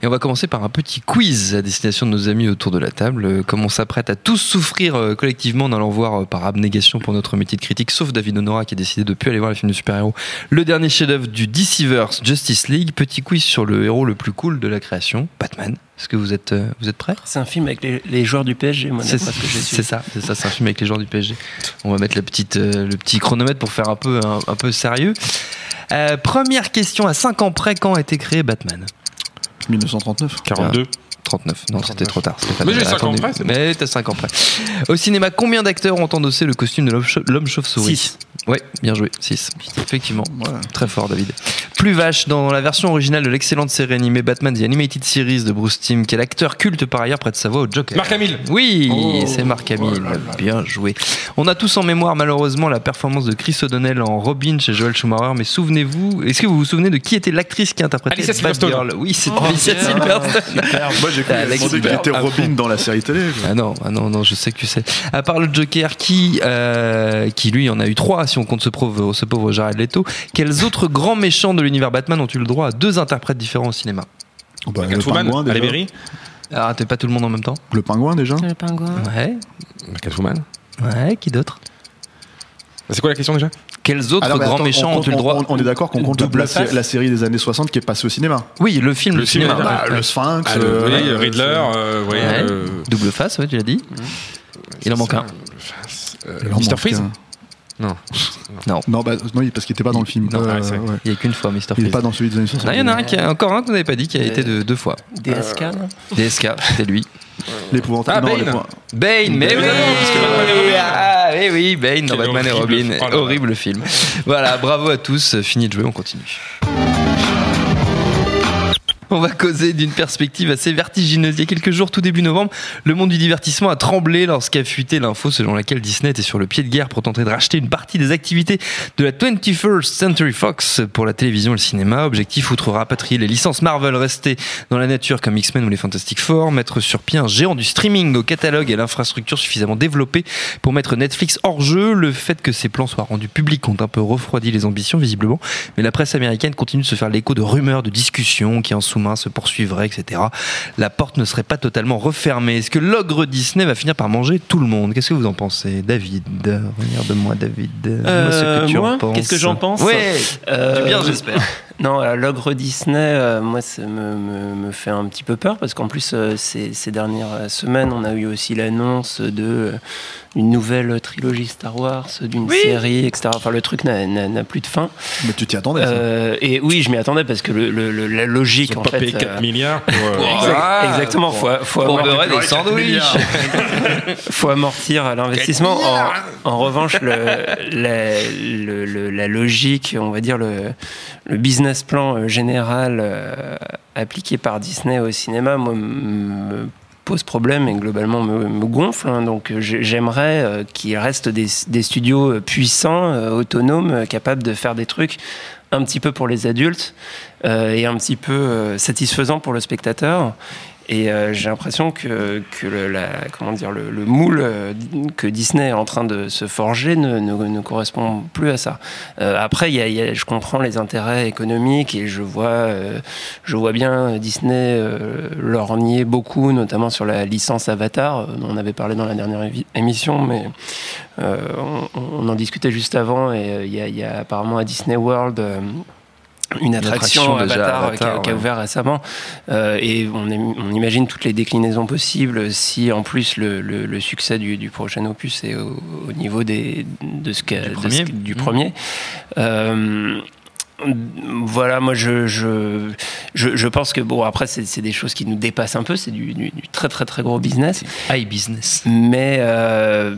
A: Et on va commencer par un petit quiz à destination de nos amis autour de la table. Euh, Comme on s'apprête à tous souffrir euh, collectivement en allant voir par abnégation pour notre métier de critique, sauf David Honora qui a décidé de plus aller voir les films de super-héros, le dernier chef-d'œuvre du DCverse Justice League. Petit quiz sur le héros le plus cool de la création, Batman. Est-ce que vous êtes, euh, vous êtes prêts?
C: C'est un film avec les, les joueurs du PSG, moi,
A: c'est ça, c'est ça, c'est un film avec les joueurs du PSG. On va mettre la petite, euh, le petit chronomètre pour faire un peu, un, un peu sérieux. Euh, première question à 5 ans près, quand a été créé Batman?
F: 1939
E: 42
A: 39, non c'était trop tard.
E: Mais j'ai cinq ans
A: Attendez.
E: près.
A: Mais t'as 5 ans près. Au cinéma, combien d'acteurs ont endossé le costume de l'homme chau- l'homme chauve-souris
C: Six.
A: Ouais, bien joué, 6. Effectivement.
F: Voilà.
A: Très fort, David. Plus vache, dans la version originale de l'excellente série animée Batman The Animated Series de Bruce Timm, quel acteur culte par ailleurs prête sa voix au Joker
E: Marc Hamill
A: Oui,
E: Oh.
A: c'est Marc Hamill. Bien joué. On a tous en mémoire malheureusement la performance de Chris O'Donnell en Robin chez Joel Schumacher, mais souvenez-vous, est-ce que vous vous souvenez de qui était l'actrice qui interprétait
E: Alicia.
A: Batgirl Oui, c'est
C: Oh,
A: Alicia
C: bien.
A: Silverstone.
F: moi j'ai cru qu'il était
A: à
F: Robin dans la série télé.
A: Ah non, ah non, non, je sais que tu sais. À part le Joker, qui, euh, qui lui en a eu trois, si on compte ce pauvre, ce pauvre Jared Leto, quels autres grands méchants de l'univers Batman ont eu le droit à deux interprètes différents au cinéma?
F: Oh, bah, le
E: Catwoman
F: pingouin
E: à la
F: déjà.
E: mairie
A: Ah, t'es pas tout le monde en même temps?
F: Le pingouin déjà?
B: Le pingouin.
A: Ouais,
E: Catwoman
A: ouais, qui d'autre?
E: C'est quoi la question déjà?
A: Quels autres
F: Alors, mais
A: grands
F: attends,
A: méchants
F: on,
A: ont eu le
F: on-
A: droit
F: on- on est d'accord qu'on compte
C: Double
F: la,
C: face
F: la série des années 60 qui est passée au cinéma
A: Oui, le film,
E: Le
A: le, cinéma.
E: bah,
F: Bah,
A: ouais.
F: le Sphinx
E: Ah, le-
F: euh,
E: oui,
F: euh,
E: Riddler euh, oui,
A: Ouais.
E: euh,
A: Double face, ouais, tu l'as dit. Il en manque un.
E: euh,
F: manque
E: Freeze
F: un.
E: Non.
F: Non, bah, non, parce qu'il était pas dans le film.
A: Non,
F: Euh,
E: ah,
F: ouais.
A: Il n'y a qu'une fois, Mr.
F: Il est
A: Freeze.
F: pas dans celui des années 60.
A: Non, il y en a un qui a encore un que vous n'avez pas dit qui a été de, deux fois.
C: DSK, non
A: DSK, c'était lui.
F: L'épouvantable.
E: Ah, Bane.
A: Bane, mais
E: Mais
A: oui,
E: non, parce que Batman et Robin.
A: Ah, oui, oui, Bane dans Batman et Robin.
E: film. Oh.
A: Horrible film. Voilà, bravo à tous. Fini de jouer, on continue. On va causer d'une perspective assez vertigineuse. Il y a quelques jours, tout début novembre, le monde du divertissement a tremblé lorsqu'a fuité l'info selon laquelle Disney était sur le pied de guerre pour tenter de racheter une partie des activités de la 21st Century Fox pour la télévision et le cinéma. Objectif, outre rapatrier les licences Marvel restées dans la nature comme X-Men ou les Fantastic Four, mettre sur pied un géant du streaming au catalogue et l'infrastructure suffisamment développée pour mettre Netflix hors jeu. Le fait que ces plans soient rendus publics ont un peu refroidi les ambitions, visiblement, mais la presse américaine continue de se faire l'écho de rumeurs, de discussions qui en se poursuivraient, etc. La porte ne serait pas totalement refermée. Est-ce que l'ogre Disney va finir par manger tout le monde? Qu'est-ce que vous en pensez, David? Regarde-moi, David. Dis-moi ce que
C: Euh,
A: tu en
C: moi,
A: penses.
C: qu'est-ce que j'en pense?
A: Ouais,
C: Euh,
A: du bien, j'espère.
C: Non, l'ogre Disney, euh, moi, ça me, me, me fait un petit peu peur parce qu'en plus, euh, ces, ces dernières semaines, on a eu aussi l'annonce de euh, une nouvelle trilogie Star Wars, d'une série, etc. Enfin, le truc n'a- plus de fin.
F: Mais tu t'y attendais. ça.
C: Euh, et oui, je m'y attendais parce que le, le- le- la logique,
E: Ils ont
C: en
E: pas
C: fait.
E: payé 4
C: euh,
E: milliards pour. euh,
C: exact-
A: Ah,
C: exactement, faut, faut,
A: Pour
C: amortir,
A: beurrer des sandwichs. (laughs)
C: faut amortir l'investissement. En, en revanche, le, la, le- le- la logique, on va dire le, le business plan euh, général euh, appliqué par Disney au cinéma, moi, me pose problème et globalement me, gonfle. hein. Donc euh, j'ai- j'aimerais qu'il reste des, studios puissants, autonomes, capables de faire des trucs un petit peu pour les adultes et un petit peu euh, satisfaisant pour le spectateur. Et euh, j'ai l'impression que, que le, la, comment dire, le, le moule euh, que Disney est en train de se forger ne, ne, ne correspond plus à ça. Euh, après, y a- y a- je comprends les intérêts économiques et je vois, euh, je vois bien Disney euh, lorgner beaucoup, notamment sur la licence Avatar, euh, dont on avait parlé dans la dernière émission, mais euh, on, on en discutait juste avant et euh, il y, y a apparemment à Disney World euh, une attraction,
A: attraction
C: Avatar, euh,
A: Avatar,
C: qui, a, qui a
A: ouais.
C: ouvert récemment Euh, et on, im- on imagine toutes les déclinaisons possibles si en plus le, le- le succès du, du prochain opus est au, au niveau des, de ce qu'a-
A: Du
C: de
A: premier.
C: ce- du
A: Mhm.
C: premier. Euh, voilà, moi je, je, je, je pense que bon après c'est c'est des choses qui nous dépassent un peu, c'est du, du- du très très très gros business.
A: High business.
C: Mais, euh,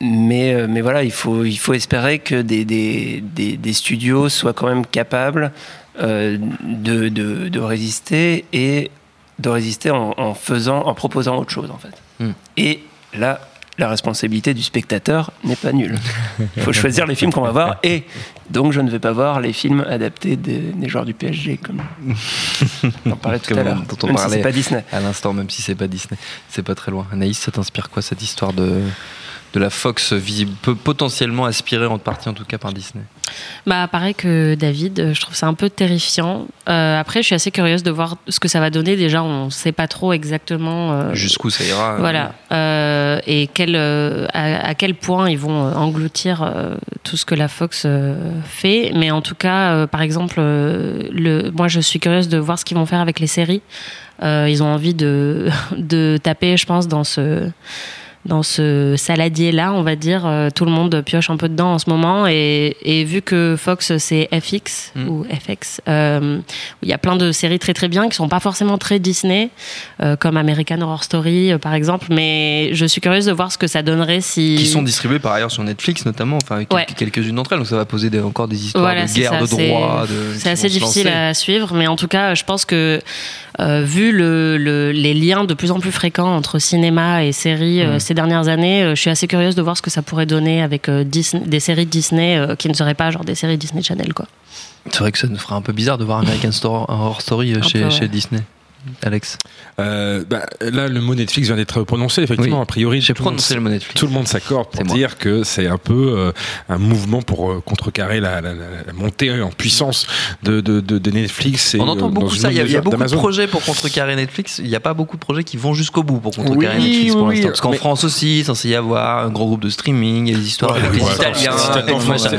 C: mais, euh, mais voilà, il faut, il faut espérer que des, des, des, des studios soient quand même capables euh, de, de, de résister et de résister en, en faisant, en proposant autre chose en fait.
A: Hmm.
C: Et là, la responsabilité du spectateur n'est pas nulle. Il faut choisir les films qu'on va voir et donc je ne vais pas voir les films adaptés des, des joueurs du PSG comme on en parlait tout à l'heure.
A: dont on
C: Même si c'est pas Disney.
A: À l'instant, même si c'est pas Disney, c'est pas très loin. Anaïs, ça t'inspire quoi cette histoire de, de la Fox visible, peut potentiellement aspirée en partie en tout cas par Disney
B: Bah, pareil que David, euh, je trouve ça un peu terrifiant. Euh, après, je suis assez curieuse de voir ce que ça va donner. Déjà, on ne sait pas trop exactement. euh,
A: Jusqu'où ça ira
B: Voilà. Euh, et quel, à, à quel point ils vont engloutir tout ce que la Fox fait. Mais en tout cas, par exemple, le, moi, je suis curieuse de voir ce qu'ils vont faire avec les séries. Ils ont envie de, (laughs) de taper, je pense, dans ce dans ce saladier là on va dire Euh, tout le monde pioche un peu dedans en ce moment et, et vu que Fox c'est FX
A: Mm.
B: ou FX euh, il y a plein de séries très très bien qui sont pas forcément très Disney euh, comme American Horror Story euh, par exemple mais je suis curieuse de voir ce que ça donnerait si
A: Qui sont distribués par ailleurs sur Netflix notamment, enfin
B: Ouais.
A: quelques-unes d'entre elles, donc ça va poser des- encore des histoires
B: Voilà,
A: de guerre,
B: ça,
A: de droit.
B: C'est assez difficile
A: lancer.
B: à suivre, mais en tout cas, je pense que euh, vu le, le- les liens de plus en plus fréquents entre cinéma et séries euh,
A: Mhm.
B: ces dernières années, euh, je suis assez curieuse de voir ce que ça pourrait donner avec Disney- des séries Disney qui ne seraient pas genre des séries Disney Channel, quoi.
A: C'est vrai que ça nous ferait un peu bizarre de voir American Horror Story
B: Un
A: chez,
B: peu, ouais.
A: chez Disney. Alex,
E: Euh, bah, là, le mot Netflix vient d'être prononcé. Effectivement,
A: Oui.
E: a priori,
A: j'ai prononcé le mot Netflix.
E: Tout le monde s'accorde pour
A: moi.
E: dire que c'est un peu euh, un mouvement pour euh, contrecarrer la, la- la- la montée en puissance de, de, de- de Netflix. Et,
A: On entend
E: euh,
A: beaucoup ça. Il y a, y beaucoup de projets pour contrecarrer Netflix. Il n'y a pas beaucoup de projets qui vont jusqu'au bout pour contrecarrer
E: Oui,
A: Netflix pour
E: oui,
A: l'instant.
E: oui.
A: Parce qu'en
E: Mais-
A: France aussi, il est censé y avoir un gros groupe de streaming, il y a des histoires
E: Ouais,
A: avec les
E: ouais,
A: Italiens.
E: c'est- en France, c'est-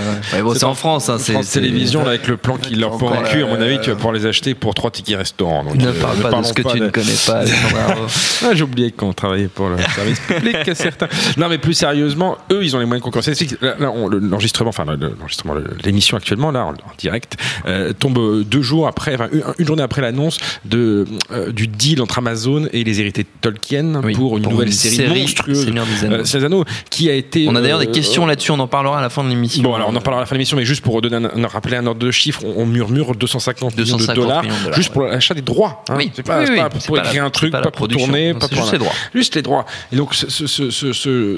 E: en
A: hein,
E: là, avec le plan qu'il leur cul, à mon avis, tu vas pouvoir les acheter pour trois tickets restaurants.
A: Ne parle pas de ce que tu
E: de-
A: ne connais pas. (laughs)
E: Ah, j'ai oublié qu'on travaillait pour le (laughs) service public, certains. Non, mais plus sérieusement, eux, ils ont les moyens de le- l'enregistrement, enfin, le- l'enregistrement, le- l'émission actuellement, là, en, en direct, euh, tombe euh, deux jours après, enfin, une, une journée après l'annonce de, euh, du deal entre Amazon et les hérités de Tolkien
A: Oui,
E: pour une
A: pour
E: nouvelle
A: une
E: série,
A: série
E: monstrueuse.
A: Seigneur des Anneaux.
E: euh, Anneaux, qui a été.
A: On a d'ailleurs des questions là-dessus, on en parlera à la fin de l'émission.
E: Bon, alors on en parlera à la fin de l'émission, mais juste pour redonner un, rappeler un ordre de chiffre, on, on murmure 250, millions
A: 250
E: de dollars,
A: millions de dollars,
E: juste
A: ouais.
E: pour l'achat des droits. hein.
A: Oui,
E: c'est pas,
A: oui,
E: c'est
A: oui,
E: pas
A: c'est
E: pour écrire
A: la-
E: un truc,
A: pas
E: pour tourner,
A: non,
E: pas pour
A: juste les droits.
E: Juste les droits. Et donc ce, ce, ce,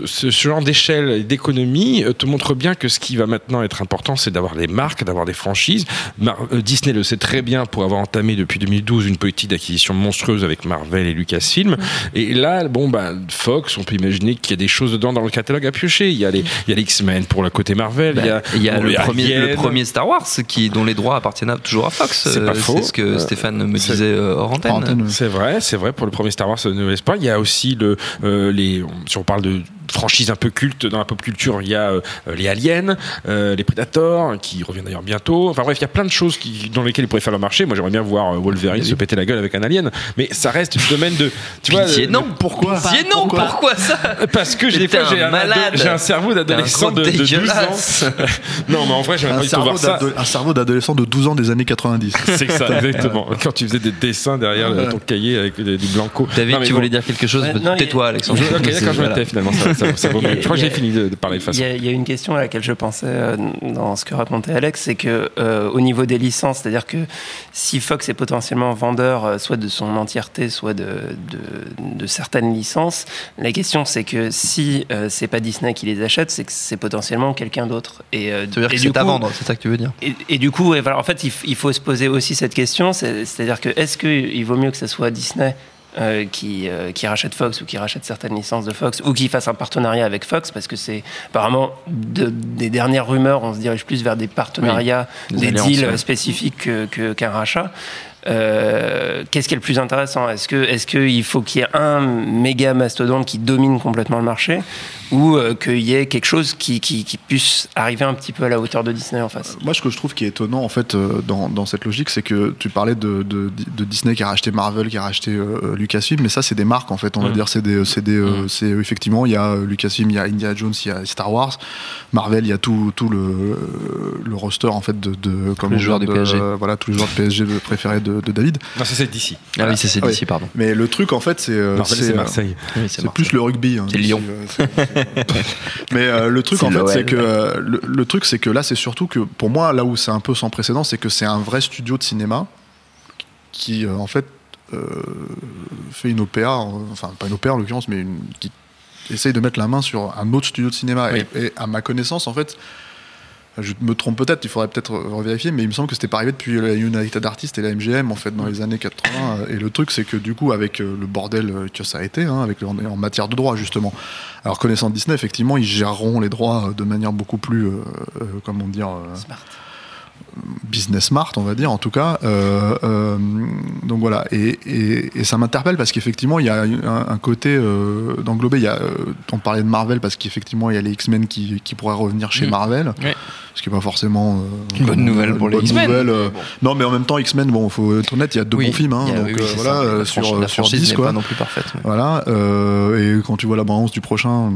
E: ce, genre d'échelle et d'économie euh, te montre bien que ce qui va maintenant être important, c'est d'avoir des marques, d'avoir des franchises. Mar- euh, Disney le sait très bien pour avoir entamé depuis 2012 une politique d'acquisition monstrueuse avec Marvel et Lucasfilm. Et là, bon, bah, Fox, on peut imaginer qu'il y a des choses dedans dans le catalogue à piocher. Il y a les, les X-Men pour le côté Marvel. il y a,
A: Bah, Il y a,
E: bon,
A: le, premier, le premier Star Wars qui, dont les droits appartiennent toujours à Fox.
E: C'est pas
A: Euh,
E: faux.
A: C'est ce que
E: Euh,
A: Stéphane me disait hors antenne.
E: C'est vrai, c'est vrai pour le premier Star Wars euh, Nouvel Espoir. Il y a aussi le, euh, les, si on parle de franchises un peu cultes dans la pop culture, il y a euh, les Aliens, euh, les Predators, qui reviennent d'ailleurs bientôt. Enfin bref, il y a plein de choses qui, dans lesquelles ils pourraient faire leur marché. Moi, j'aimerais bien voir euh, Wolverine se péter la gueule avec un alien, mais ça reste du domaine de, tu vois,
A: Pitié, non.
F: Pourquoi
A: Pitié, non,
F: Pourquoi
A: pourquoi ça
E: parce que j'ai des fois j'ai
A: un
E: j'ai cerveau d'adolescent de, de 12 ans. (laughs) Non, mais en vrai, j'aimerais
F: un
E: pas voir ça.
F: un cerveau d'adolescent de 12 ans des années 90. (laughs)
E: C'est ça, exactement. Quand tu faisais des dessins derrière
F: Ouais.
E: ton cahier avec des, du blanco.
A: David,
E: Non,
A: tu
E: bon.
A: voulais dire quelque chose Tais-toi, Alexandre.
E: Ok, d'accord, je me tais finalement. Ça, ça- ça vaut mieux. Je crois que j'ai fini de, de parler de
C: Il
E: façon.
C: y, a, il y a une question à laquelle je pensais euh, dans ce que racontait Alex, c'est que euh, au niveau des licences, c'est-à-dire que si Fox est potentiellement vendeur euh, soit de son entièreté, soit de, de, de certaines licences, la question c'est que si euh, c'est pas Disney qui les achète, c'est que c'est potentiellement quelqu'un d'autre. Et euh,
A: Ça veut dire
C: et
A: que c'est à vendre, c'est ça que tu veux dire
C: Et, et du coup, voilà, en fait, il, faut se poser aussi cette question, c'est- c'est-à-dire que est-ce qu'il vaut mieux que ce soit Disney euh, qui, euh, qui rachète Fox ou qui rachète certaines licences de Fox ou qui fasse un partenariat avec Fox parce que c'est apparemment de- des dernières rumeurs, on se dirige plus vers des partenariats,
A: des
C: deals
A: ouais.
C: spécifiques que- que- qu'un rachat. Euh, Qu'est-ce qui est le plus intéressant? Est-ce que est-ce qu'il faut qu'il y ait un méga mastodonte qui domine complètement le marché? Ou euh, qu'il y ait quelque chose qui, qui, qui puisse arriver un petit peu à la hauteur de Disney en face
F: Moi, ce que je trouve qui est étonnant, en fait, euh, dans, dans cette logique, c'est que tu parlais de, de, de Disney qui a racheté Marvel, qui a racheté euh, Lucasfilm, mais ça, c'est des marques, en fait. On va dire, c'est des, c'est des, euh,
E: Mm.
F: c'est effectivement, il y a Lucasfilm, il y a Indiana Jones, il y a Star Wars, Marvel, il y a tout, tout le, le roster, en fait, de, de comment
A: les joueurs
F: de-
A: PSG.
F: voilà, tous les joueurs de PSG préférés de, de David.
E: Non, ça c'est d'ici.
A: Ah oui, c'est c'est
F: Ah
A: d'ici, pardon.
F: Mais le truc, en fait, c'est,
E: Marvel, c'est Marseille.
A: Oui,
F: c'est
A: Marseille.
F: plus le rugby. hein,
A: C'est Lyon.
F: Mais euh, le truc en fait, c'est que euh, le, le truc, c'est que là, c'est surtout que pour moi, là où c'est un peu sans précédent, c'est que c'est un vrai studio de cinéma qui, euh, en fait, fait une OPA, enfin pas une OPA en l'occurrence, mais une, qui essaye de mettre la main sur un autre studio de cinéma.
A: Oui.
F: Et, et à ma connaissance, en fait. Je me trompe peut-être, il faudrait peut-être revérifier, mais il me semble que c'était pas arrivé depuis la United Artists et la MGM en fait dans les années 80. Et le truc, c'est que du coup, avec euh, le bordel euh, que ça a été, hein, avec en, en matière de droit justement. Alors connaissant Disney, effectivement, ils géreront les droits euh, de manière beaucoup plus, euh, euh, comment dire, euh,
C: Smart.
F: business smart, on va dire en tout cas. Donc voilà, et, et- et ça m'interpelle parce qu'effectivement, il y a un, un côté d'englober. Il y a, on parlait de Marvel parce qu'effectivement, il y a les X-Men qui, qui pourraient revenir chez
A: Mm.
F: Marvel,
A: Ouais.
F: Ce qui n'est pas forcément euh,
A: Une bonne nouvelle pour les X-Men.
F: euh,
A: Bon.
F: Non, mais en même temps, X-Men, bon, faut être honnête, il y a deux
A: Oui,
F: bons films, hein,
A: a-
F: donc
A: oui, oui,
F: euh,
A: c'est
F: voilà,
A: ça. La
F: sur,
A: la
F: sur
A: franchise
F: 10
A: n'est
F: quoi.
A: pas non plus parfaite. mais-
F: Voilà, euh, et quand tu vois la bande du prochain,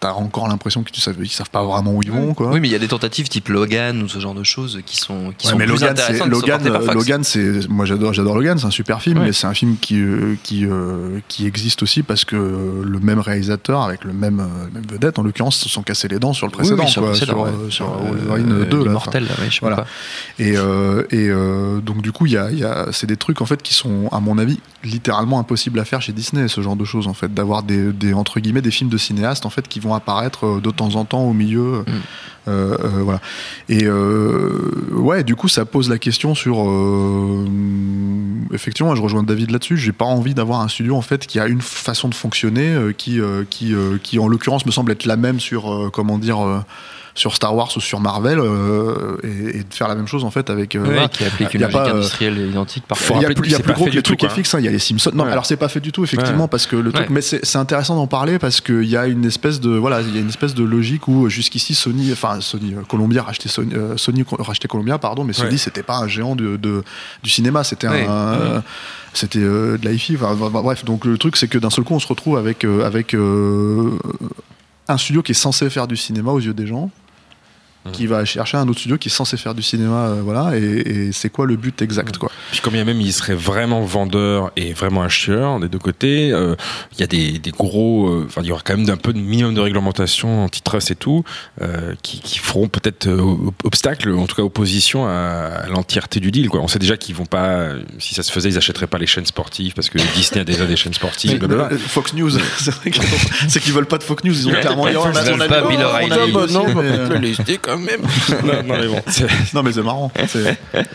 F: t'as encore l'impression qu'ils savent, ils savent pas vraiment où ils vont, quoi.
A: Oui, mais il y a des tentatives type Logan ou ce genre de choses qui sont, qui
F: Ouais,
A: sont
F: mais
A: plus
F: Logan, c'est
A: intéressantes.
F: Logan, c'est moi j'adore, j'adore Logan, c'est un super film,
A: Ouais.
F: mais c'est un film qui qui euh, qui existe aussi parce que le même réalisateur avec le même, même vedette, en l'occurrence, se sont cassés les dents sur le précédent,
A: oui, sur le
F: quoi,
A: précédent,
F: sur,
A: ouais.
F: sur Wolverine
A: euh,
F: 2 là.
A: Immortel, là, ouais, je sais
F: Voilà.
A: pas.
F: Et, euh, et euh, donc du coup, il y a, y a, c'est des trucs en fait qui sont, à mon avis, littéralement impossibles à faire chez Disney, ce genre de choses en fait, d'avoir des, des entre guillemets des films de cinéastes en fait qui vont apparaître euh, de temps en temps au milieu.
A: Mm.
F: Euh, euh, voilà. Et euh, ouais, du coup, ça pose la question sur. effectivement, je rejoins David là-dessus. J'ai pas envie d'avoir un studio en fait qui a une façon de fonctionner qui, qui, qui, en l'occurrence, me semble être la même sur comment dire. Euh, sur Star Wars ou sur Marvel euh, et, et de faire la même chose en fait avec. euh,
A: Ouais,
F: voilà.
A: qui applique
F: Il
A: une
F: y a
A: logique
F: pas, euh,
A: industrielle identique
F: Il
A: parfois.
F: y a plus, il y a plus gros que les trucs
E: quoi.
F: FX, hein, il y a les Simpsons. Non,
E: Ouais.
F: alors c'est pas fait du tout, effectivement,
E: Ouais.
F: parce que le truc.
A: Ouais.
F: Mais c'est c'est intéressant d'en parler parce qu'il y a une espèce de. Voilà, il y a une espèce de logique où jusqu'ici Sony. Enfin, Sony. euh, Columbia rachetait Sony. euh, Sony rachetait Columbia, pardon, mais Sony,
E: Ouais.
F: c'était pas un géant de, de- du cinéma, c'était
A: Ouais.
F: un. euh, c'était euh, de la hi-fi. Enfin, enfin, bref, donc le truc, c'est que d'un seul coup, on se retrouve avec, euh, avec euh, un studio qui est censé faire du cinéma aux yeux des gens, qui va chercher un autre studio qui est censé faire du cinéma, euh, voilà, et, et c'est quoi le but exact, quoi.
E: Puis quand bien même il serait vraiment vendeur et vraiment acheteur des deux côtés, euh, il y a des, des gros, euh, enfin il y aura quand même un peu de minimum de réglementation antitrust et tout, euh, qui, qui feront peut-être euh, ob- obstacle, en tout cas opposition à, à l'entièreté du deal. Quoi. On sait déjà qu'ils vont pas, si ça se faisait, ils achèteraient pas les chaînes sportives parce que Disney a déjà des chaînes sportives. Blablabla.
F: Fox News, (laughs) c'est vrai qu'ils veulent pas de Fox News, ils ont
E: Ouais,
F: clairement on a-
A: News,
F: on a on a
E: quand même. (laughs) non, non, mais bon. c'est-
F: non, mais c'est marrant.
A: Ils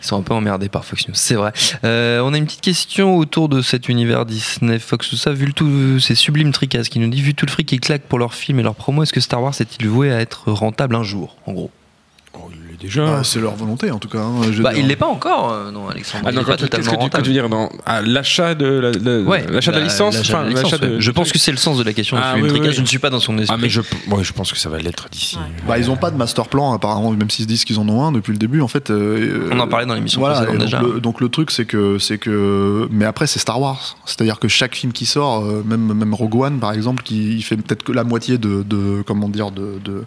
A: sont un peu emmerdés par Fox News, c'est vrai. Euh, on a une petite question autour de cet univers Disney, Fox, tout ça. Vu le tout, c'est Sublime Tricas qui nous dit vu tout le fric qu'ils claquent pour leurs films et leurs promos, est-ce que Star Wars est-il voué à être rentable un jour, en gros?
E: Oh, il déjà.
F: Ah, c'est leur volonté, en tout cas. hein, je
A: Bah, il l'est pas encore, euh, non, Alexandre.
E: Ah
A: il
E: non, quand qu'est-ce que tu, que
A: rentable.
E: tu veux dire dans à l'achat de la, la-
A: Ouais,
E: l'achat de la licence,
A: l'achat de
E: enfin,
A: la licence,
E: l'achat de-.
A: Je pense que c'est le sens de la question de
E: Ah, oui, oui.
A: Je ne suis pas dans son esprit.
E: Ah mais je, ouais, je pense que ça va l'être d'ici.
F: Bah, ils ont pas de master plan, apparemment, même s'ils se disent qu'ils en ont un depuis le début. En fait, euh,
A: On en parlait dans l'émission
F: voilà,
A: précédente
F: donc,
A: déjà.
F: Le, donc le truc, c'est que, c'est que, mais après, c'est Star Wars. C'est-à-dire que chaque film qui sort, euh, même même Rogue One, par exemple, qui il fait peut-être que la moitié de, de comment dire, de, de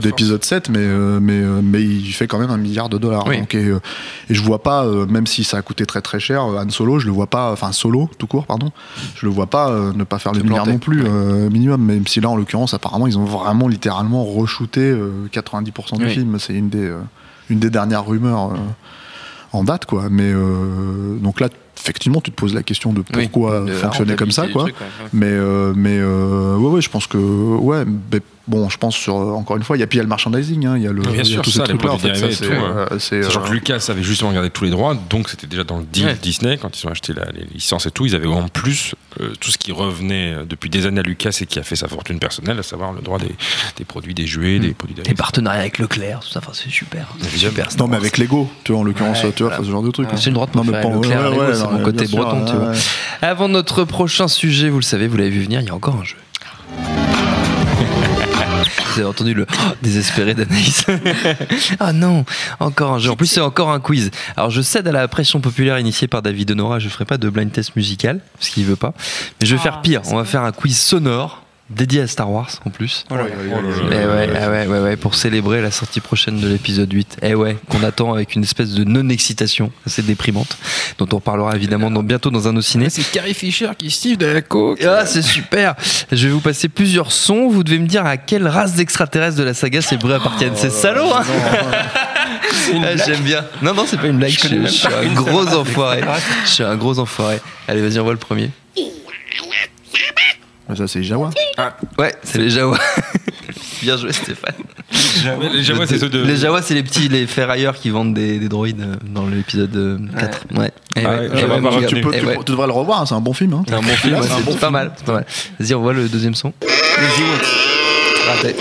F: d'épisode 7, mais, mais, mais il fait quand même un milliard de dollars.
A: Oui.
F: Donc, et, euh, et je vois pas, euh, même si ça a coûté très très cher, euh, Han Solo, je le vois pas, enfin Solo, tout court, pardon, je le vois pas ne pas faire le
A: Se
F: milliard
A: planter.
F: non plus, minimum. Même si là, en l'occurrence, apparemment, ils ont vraiment littéralement re-shooté euh, 90% du
A: Oui.
F: film. C'est une des, une des dernières rumeurs en date, quoi. Mais donc là, effectivement, tu te poses la question de
A: Oui,
F: pourquoi
A: de la
F: fonctionner comme ça, quoi.
A: ouais.
F: Mais, euh, mais euh, ouais, ouais, je pense que. Ouais, mais bon, je pense sur. Encore une fois, il y a, puis il y a le merchandising, hein, il y a le.
E: Bien
F: y a
E: sûr,
F: tous ces
E: ça, les
F: trucs-là, en fait. c'est,
E: tout,
F: euh, c'est,
E: Sachant
F: euh,
E: que Lucas avait justement gardé tous les droits, donc c'était déjà dans le deal
A: Ouais.
E: Disney quand ils ont acheté la- les licences et tout. Ils avaient en plus euh, tout ce qui revenait depuis des années à Lucas et qui a fait sa fortune personnelle, à savoir le droit des, des produits, des jouets, des produits dérivés.
A: partenariats avec Leclerc, tout ça, enfin, c'est super. Super.
F: Non, mais avec Lego, tu vois, en l'occurrence,
A: Ouais,
F: tu vois,
A: voilà.
F: ce genre de truc.
A: C'est une droite
F: Non, mais
A: faire
F: pas-
A: Leclerc,
F: ouais,
A: c'est
F: non,
A: mon côté
F: sûr,
A: breton, tu vois.
F: ouais.
A: Avant notre prochain sujet, vous le savez, vous l'avez vu venir, il y a encore un jeu. Vous avez entendu le oh, (gasps) désespéré d'Anaïs. (laughs) ah non, encore un jeu. En plus, c'est encore un quiz. Alors, je cède à la pression populaire initiée par David Honora. Je ferai pas de blind test musical, parce qu'il veut pas. Mais je vais
B: Ah,
A: faire pire.
B: c'est
A: On va faire un quiz sonore dédié à Star Wars en plus.
E: Oh là là.
A: Ouais, ouais, ouais, ouais, pour célébrer la sortie prochaine de l'épisode 8. Eh ouais, qu'on attend avec une espèce de non-excitation assez déprimante, dont on parlera évidemment dans- bientôt dans un nos ciné.
E: C'est Carrie Fisher qui siffle de la coke.
A: Ah, c'est super Je vais vous passer plusieurs sons, vous devez me dire à quelle race d'extraterrestres de la saga ces bruits appartiennent. c'est salaud, hein Ah, J'aime bien. Non, non, c'est pas une blague, je, je suis un gros enfoiré. Je suis un gros enfoiré. Allez, vas-y, envoie le premier.
F: Ça, c'est Jawa.
A: Ouais, c'est les Jawa. (laughs) Bien joué, Stéphane.
E: Les Jawa, c'est ceux de.
A: Les Jawa, c'est les petits, les ferrailleurs qui vendent des, des droïdes euh, dans l'épisode euh, 4. Ouais. Eh
E: Ah
A: ouais.
F: Tu, peux, tu,
A: ouais.
F: tu devrais le revoir, hein, c'est un bon film. Hein.
A: C'est un bon film, ouais,
F: C'est un
A: c'est
F: bon
A: c'est pas
F: film.
A: mal, c'est pas mal. Vas-y, on voit le deuxième son. Raté.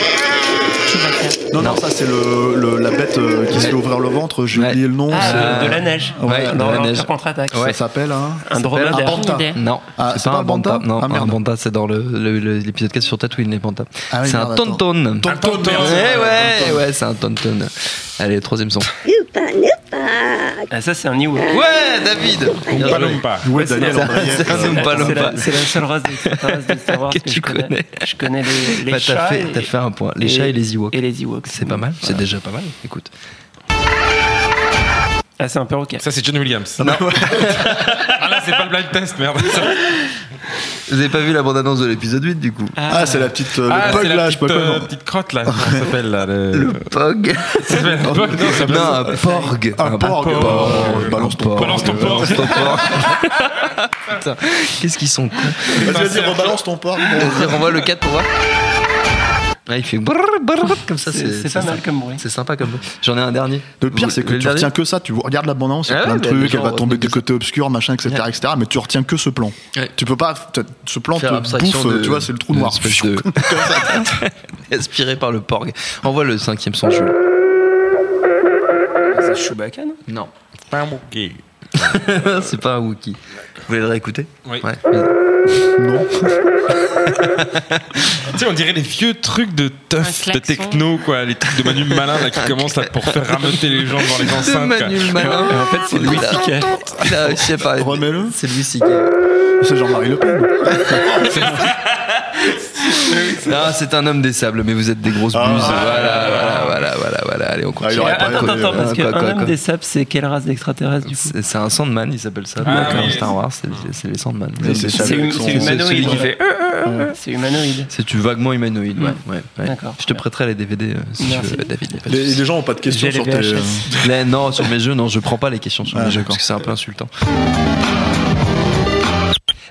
F: Non, non, ça, c'est le, le- la bête euh, qui se fait ouvrir le ventre. J'ai
A: Ouais.
F: oublié le nom.
B: Ah,
F: c'est-
C: de la neige.
A: Ouais, de la neige.
C: contre-attaque.
F: Ça s'appelle hein
C: Un dromadaire.
F: un Banta.
B: idée.
A: Non,
F: Ah,
A: c'est pas, un Banta. Non,
F: Ah,
A: un c'est dans l'épisode 4 sur Tatooine, les Banta.
F: Ah oui,
A: c'est un. Tonton.
F: Tonton,
A: Eh
F: merde.
A: ouais, ouais, c'est un Tonton. Allez, troisième son.
C: Ah, ça, c'est un Ewok.
A: Ouais, David
E: non pas.
F: Ouais,
C: c'est
F: Daniel
A: c'est un
C: C'est
A: Oompa
C: la- c'est
A: Loompa.
C: la, c'est la seule race de Star (laughs) Wars
A: Que tu
C: connais. Je connais les, les
A: Bah,
C: chats.
A: t'as fait, un point. Les chats et les Ewoks.
C: Et les Ewoks.
A: C'est pas mal, c'est déjà pas mal. Écoute.
C: Ah, c'est un perroquet.
E: Ça, c'est John Williams. ah là, c'est pas le blind test, merde. (laughs)
A: Vous avez pas vu la bande-annonce de l'épisode 8 du coup
F: Ah, c'est la petite. euh,
E: Ah,
F: le
E: la
F: là, je sais pas
E: euh, petite crotte là. Comment ça (laughs) s'appelle là le...
A: Le POG (laughs)
E: Ça s'appelle un bug, non,
A: un porg
F: Un porg.
A: porg.
F: Balance ton porg.
E: Balance ton porg.
A: Balance ton porg. (laughs) Putain, qu'est-ce qu'ils sont cons
F: Vas-y, vas-y, rebalance ton porc.
A: Vas-y, renvoie le 4 pour voir. Ouais, il fait brrr, brrr, comme ça.
C: C'est c'est pas mal comme bruit.
A: C'est sympa comme bruit. J'en ai un dernier.
F: Le pire, c'est que
A: le
F: tu retiens que ça. Tu regardes la bande-annonce, il y a
A: Ah
F: plein
A: ouais,
F: de
A: bah,
F: trucs, elle va tomber
A: que
F: côtés obscurs, machin, etc.,
A: Ouais.
F: etc. Mais tu retiens que ce plan.
A: Ouais.
F: Tu peux pas. Ce plan te bouffe,
A: de-
F: tu vois, c'est le trou noir.
A: Aspiré (laughs) par le porg. Envoie le cinquième son Jules.
C: C'est Chewbacca, non?
A: Non.
E: Pas un bouquet.
A: c'est pas un Wookie. (laughs) Vous voulez le réécouter
E: Oui.
A: Ouais.
F: Non. (laughs)
E: Tu sais, on dirait les vieux trucs de teuf, de techno, quoi. Les trucs de Manu Malin, là, qui commencent là, pour faire rameuter les gens devant les (laughs) enceintes. quoi.
A: Manuel Malin.
C: En fait, c'est Louis C.K.
A: Il a réussi à parler.
F: Remets-le.
A: C'est Louis C.K.
F: C'est Jean-Marie Le Pen. (laughs)
A: Ah, c'est un homme des sables, mais vous êtes des grosses buses.
F: Ah.
A: voilà, voilà, voilà, voilà, voilà. Allez, on
F: Ah,
A: continue.
F: pas
C: Attends, attends,
F: euh,
C: parce
A: quoi.
C: homme des sables, c'est quelle race d'extraterrestre du coup
A: C'est un Sandman, il s'appelle ça.
E: Ah,
A: dans. Star Wars, c'est les Sandman.
F: C'est
C: hum- humanoïde.
A: celui qui
C: ouais.
A: fait-
C: C'est humanoïde.
A: C'est tu vaguement humanoïde, ouais.
C: D'accord.
A: Je te prêterai les DVD euh, si tu veux, David.
F: Les, gens ont pas de questions sur tes. Euh,
A: non, sur mes jeux, non, je prends pas les questions sur
F: Ah,
A: mes jeux parce que c'est un peu insultant.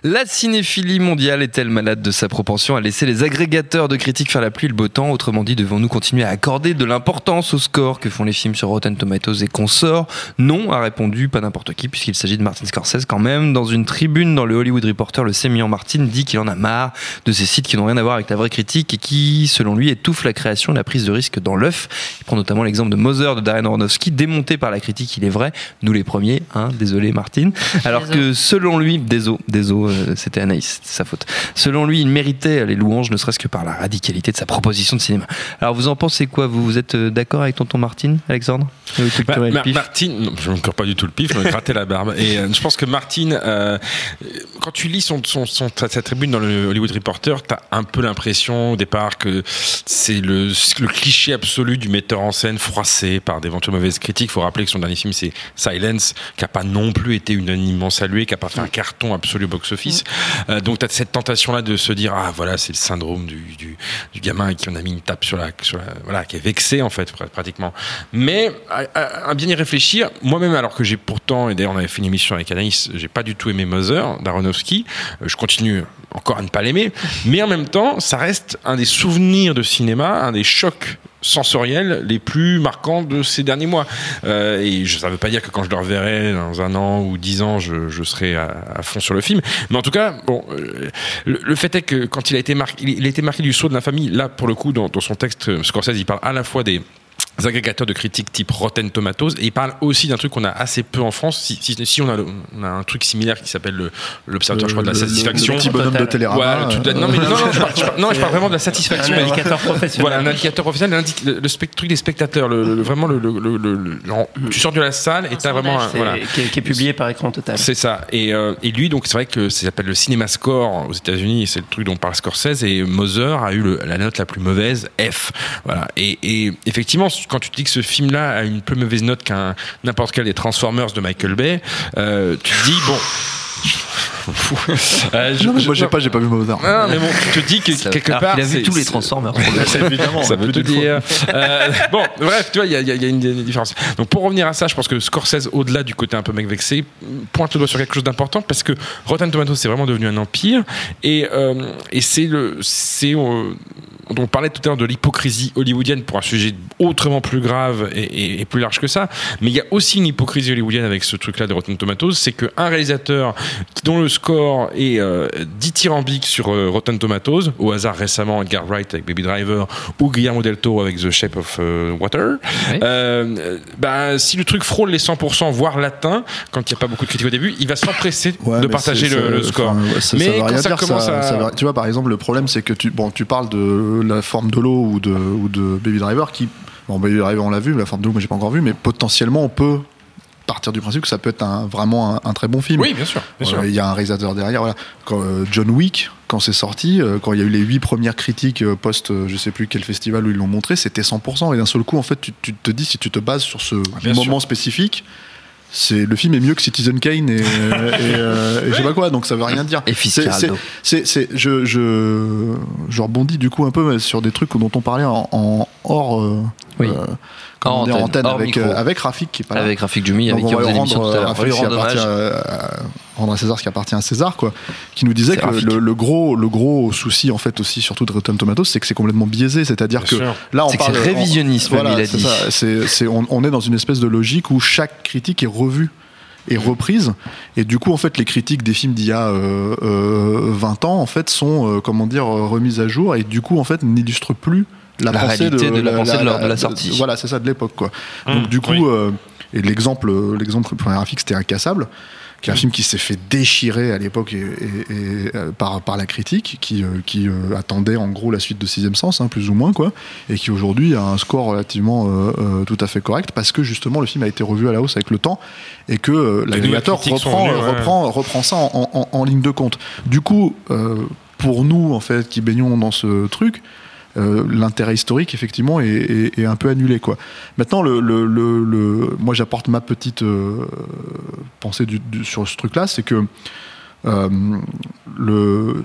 A: La cinéphilie mondiale est-elle malade de sa propension à laisser les agrégateurs de critiques faire la pluie et le beau temps? Autrement dit, devons-nous continuer à accorder de l'importance au score? Que font les films sur Rotten Tomatoes et consorts? Non, a répondu pas n'importe qui, puisqu'il s'agit de Martin Scorsese quand même. Dans une tribune dans le Hollywood Reporter, le sémillant Martin dit qu'il en a marre de ces sites qui n'ont rien à voir avec la vraie critique et qui, selon lui, étouffent la création et la prise de risque dans l'œuf. Il prend notamment l'exemple de Mother de Darren Aronofsky, démonté par la critique, il est vrai, nous les premiers, hein, désolé Martin. Alors
B: Désolé.
A: que selon lui, désolé, désolé, euh, c'était Anaïs, sa faute. Selon lui, il méritait les louanges, ne serait-ce que par la radicalité de sa proposition de cinéma. Alors vous en pensez quoi? Vous vous êtes euh, d'accord avec tonton Martin, Alexandre? Le
E: Bah,
A: culturel
E: Mar-
A: pif
E: Martin, non, je ne pas du tout le pif, je me grattais la barbe. Et euh, je pense que Martin, euh, quand tu lis son, son, son- sa, tribune dans le Hollywood Reporter, tu as un peu l'impression au départ que c'est le, le cliché absolu du metteur en scène froissé par d'éventuelles mauvaises critiques. Il faut rappeler que son dernier film, c'est Silence, qui n'a pas non plus été unanimement salué, qui n'a pas fait un carton absolu au box-office. Euh, donc tu as cette tentation-là de se dire, ah voilà, c'est le syndrome du, du, du gamin qui en a mis une tape sur la, sur la- Voilà, qui est vexé en fait, pr- pratiquement. Mais à, bien y réfléchir, moi-même, alors que j'ai pourtant, et d'ailleurs on avait fait une émission avec Anaïs, j'ai pas du tout aimé Mother d'Aronofsky, euh, je continue encore à ne pas l'aimer, mais en même temps, ça reste un des souvenirs de cinéma, un des chocs sensoriels les plus marquants de ces derniers mois. Euh, et ça veut pas dire que quand je le reverrai dans un an ou dix ans, je, serai à, fond sur le film. Mais en tout cas, bon, euh, le, fait est que quand il a été marqué, du saut de la famille. Là, pour le coup, dans, dans son texte, Scorsese, il parle à la fois des agrégateurs de critiques type Rotten Tomatoes et il parle aussi d'un truc qu'on a assez peu en France si, si, si on, a, le- on a un truc similaire qui s'appelle le- l'observateur je crois de la
F: le- le-
E: satisfaction
F: Le petit bonhomme de
C: Total.
F: Télérama.
E: Ouais, le truc de la- non, mais, non, non, je parle, je parle- non, je parle vraiment de la satisfaction
C: Un indicateur professionnel.
E: voilà, un indicateur professionnel, le, le spect- truc des spectateurs, le, le- vraiment le, le- le- le- genre, tu sors de la salle et t'as vraiment un, voilà.
C: qui, est, qui est publié par écran total.
E: C'est ça. Et, euh, et lui, donc, c'est vrai que ça s'appelle le Cinema Score aux États-Unis. C'est le truc dont parle Scorsese. Et Mother a eu le- la note la plus mauvaise, F. Voilà. Et, et effectivement, quand tu te dis que ce film-là a une plus mauvaise note qu'un n'importe quel des Transformers de Michael Bay, euh, tu te dis bon. Euh, (laughs) je-
F: Non, mais
E: je-
F: moi j'ai pas, j'ai pas vu Mother.
E: non, mais bon, tu te dis que
A: Ça-
E: quelque part.
A: qu'il a vu tous les Transformers. (laughs)
F: évidemment.
E: ça veut
F: plus
E: te dire. Euh, bon, bref, tu vois, il y a, il y a- il y a une, différence. Donc, pour revenir à ça, je pense que Scorsese, au-delà du côté un peu mec vexé, pointe le doigt sur quelque chose d'important parce que Rotten Tomatoes, c'est vraiment devenu un empire et, euh, et c'est le, c'est, euh, on parlait tout à l'heure de l'hypocrisie hollywoodienne pour un sujet autrement plus grave et, et- et plus large que ça, mais il y a aussi une hypocrisie hollywoodienne avec ce truc-là de Rotten Tomatoes, c'est qu'un réalisateur dont le score est euh, dithyrambique sur euh, Rotten Tomatoes, au hasard récemment Edgar Wright avec Baby Driver ou Guillermo del Toro avec The Shape of euh, Water,
A: Oui.
E: euh, bah, si le truc frôle les 100%, voire l'atteint, quand il n'y a pas beaucoup de critiques au début, il va s'empresser
F: Ouais,
E: de
F: mais
E: partager le, score.
F: enfin, ouais, ça,
E: Mais quand ça
F: dire,
E: commence à-
F: ça tu vois, par exemple, le problème, c'est que tu, bon, tu parles de la forme de l'eau ou de, ou de Baby Driver qui, bon, Baby Driver, on l'a vu, la forme de l'eau, moi, j'ai pas encore vu, mais potentiellement, on peut partir du principe que ça peut être un, vraiment un, un très bon film.
E: Oui, bien sûr. Bien sûr.
F: Euh, Il y a un réalisateur derrière. Voilà. Quand, euh, John Wick, quand c'est sorti, euh, quand il y a eu les huit premières critiques euh, post, euh, je sais plus quel festival où ils l'ont montré, c'était 100%. Et d'un seul coup, en fait, tu, tu te dis si tu te bases sur ce
E: Ah, bien
F: moment spécifique. C'est le film est mieux que Citizen Kane (laughs) et, et, euh, et je sais pas quoi donc ça veut rien dire.
A: Et
F: C'est- je, je, je rebondis du coup un peu sur des trucs dont on parlait en, en hors, euh,
A: Oui.
F: euh, comment
A: En
F: en
A: antenne,
F: antenne avec, euh, avec Rafik qui est pas là.
A: Avec Rafik
F: Donc
A: avec
F: on
A: qui on
F: rendre,
A: à.
F: Rafik
A: On lui
F: qui appartient, euh, rendre à César ce qui appartient à César, quoi, qui nous disait que le, le gros, le gros souci en fait aussi, surtout de Rotten Tomatoes, c'est que c'est complètement biaisé, c'est-à-dire que
E: sûr.
F: là on parle
A: c'est révisionnisme,
F: on- voilà,
A: il a dit.
F: ça, on, on est dans une espèce de logique où chaque critique est revue et reprise. Et du coup en fait les critiques des films d'il y a euh, euh, 20 ans en fait sont euh, comment dire euh, remises à jour. Et du coup en fait n'illustrent plus la,
A: La
F: pensée
A: réalité de la pensée de la- de la sortie.
F: voilà c'est ça de l'époque quoi
E: Mmh,
F: donc du coup
E: oui.
F: euh, et l'exemple l'exemple graphique c'était incassable qui est un film qui s'est fait déchirer à l'époque et, et- et, euh, par, par la critique, qui, euh, qui euh, attendait en gros la suite de Sixième Sens, hein, plus ou moins, quoi, et qui aujourd'hui a un score relativement euh, euh, tout à fait correct, parce que justement le film a été revu à la hausse avec le temps, et que euh, l'agrégateur reprend,
E: ouais.
F: reprend, reprend ça en, en- en ligne de compte. Du coup, euh, pour nous, en fait, qui baignons dans ce truc, euh, l'intérêt historique effectivement est, est- est un peu annulé quoi. Maintenant le, le- le- le- moi j'apporte ma petite euh, pensée du- du- sur ce truc là c'est que euh, le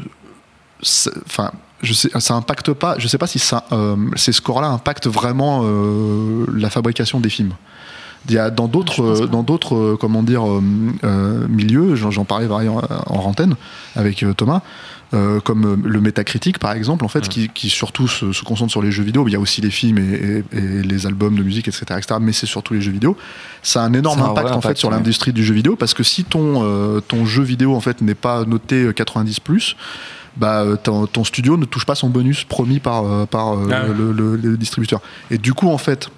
F: enfin je sais ça impacte pas je sais pas si ça ces scores là impactent vraiment la fabrication des films il y a dans d'autres dans d'autres comment dire euh, milieux j'en parlais variant- en antenne avec Thomas euh, comme euh, le métacritique par exemple en fait qui, qui surtout se, se concentre sur les jeux vidéo il y a aussi les films et, et- et les albums de musique etc., etc. mais c'est surtout les jeux vidéo ça a un énorme
A: un
F: impact en fait sur l'industrie du jeu vidéo parce que si ton euh, ton jeu vidéo en fait n'est pas noté euh, 90 plus bah, euh, ton, ton studio ne touche pas son bonus promis par, euh, par euh,
E: Ah ouais.
F: le, le- le distributeur. Et du coup, en fait,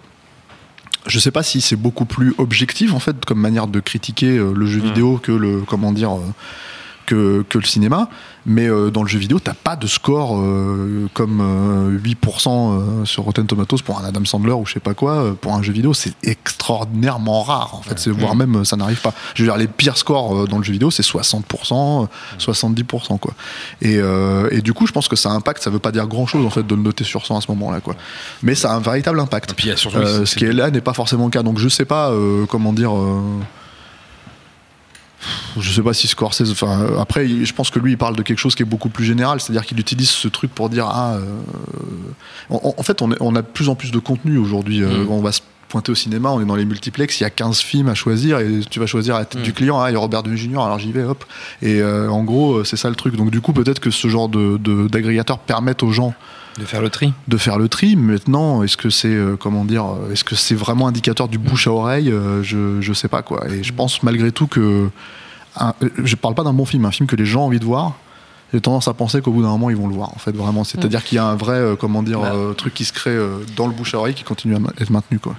F: je sais pas si c'est beaucoup plus objectif en fait comme manière de critiquer euh, le jeu
E: Mm.
F: vidéo que le comment dire euh, que, que le cinéma, mais euh, dans le jeu vidéo, t'as pas de score euh, comme euh, 8% euh, sur Rotten Tomatoes pour un Adam Sandler ou je sais pas quoi. Pour un jeu vidéo, c'est extraordinairement rare en fait. C'est voire même euh, ça n'arrive pas. Je veux dire, les pires scores dans le jeu vidéo, c'est 60%, euh, 70% quoi. Et, et du coup, je pense que ça impacte. Ça veut pas dire grand chose en fait de le noter sur 100 à ce moment-là quoi. Mais ça a un véritable impact.
E: Et puis surtout
F: ce qui est là n'est pas forcément le cas. Donc je sais pas comment dire. Je sais pas si Scorsese. Enfin, euh, après, je pense que lui, il parle de quelque chose qui est beaucoup plus général, c'est-à-dire qu'il utilise ce truc pour dire ah. euh, en, en fait, on, est- on a de plus en plus de contenu aujourd'hui. Euh,
A: Mm.
F: On va se pointer au cinéma, on est dans les multiplex, il y a 15 films à choisir et tu vas choisir à la tête
A: Mm.
F: du client. Ah, il y a Robert Downey Jr. Alors j'y vais, hop. Et euh, en gros, c'est ça le truc. Donc du coup, peut-être que ce genre de de- d'agrégateurs permettent aux gens
A: De faire le tri.
F: de faire le tri. Maintenant, est-ce que c'est euh, comment dire, euh, est-ce que c'est vraiment indicateur du bouche à oreille Euh, Je je sais pas quoi. Et je pense malgré tout que un- je parle pas d'un bon film, un film que les gens ont envie de voir. J'ai tendance à penser qu'au bout d'un moment ils vont le voir. En fait, vraiment, c'est-à-dire qu'il y a un vrai euh, comment dire
A: Bah.
F: euh, truc qui se crée euh, dans le bouche à oreille qui continue à être maintenu quoi.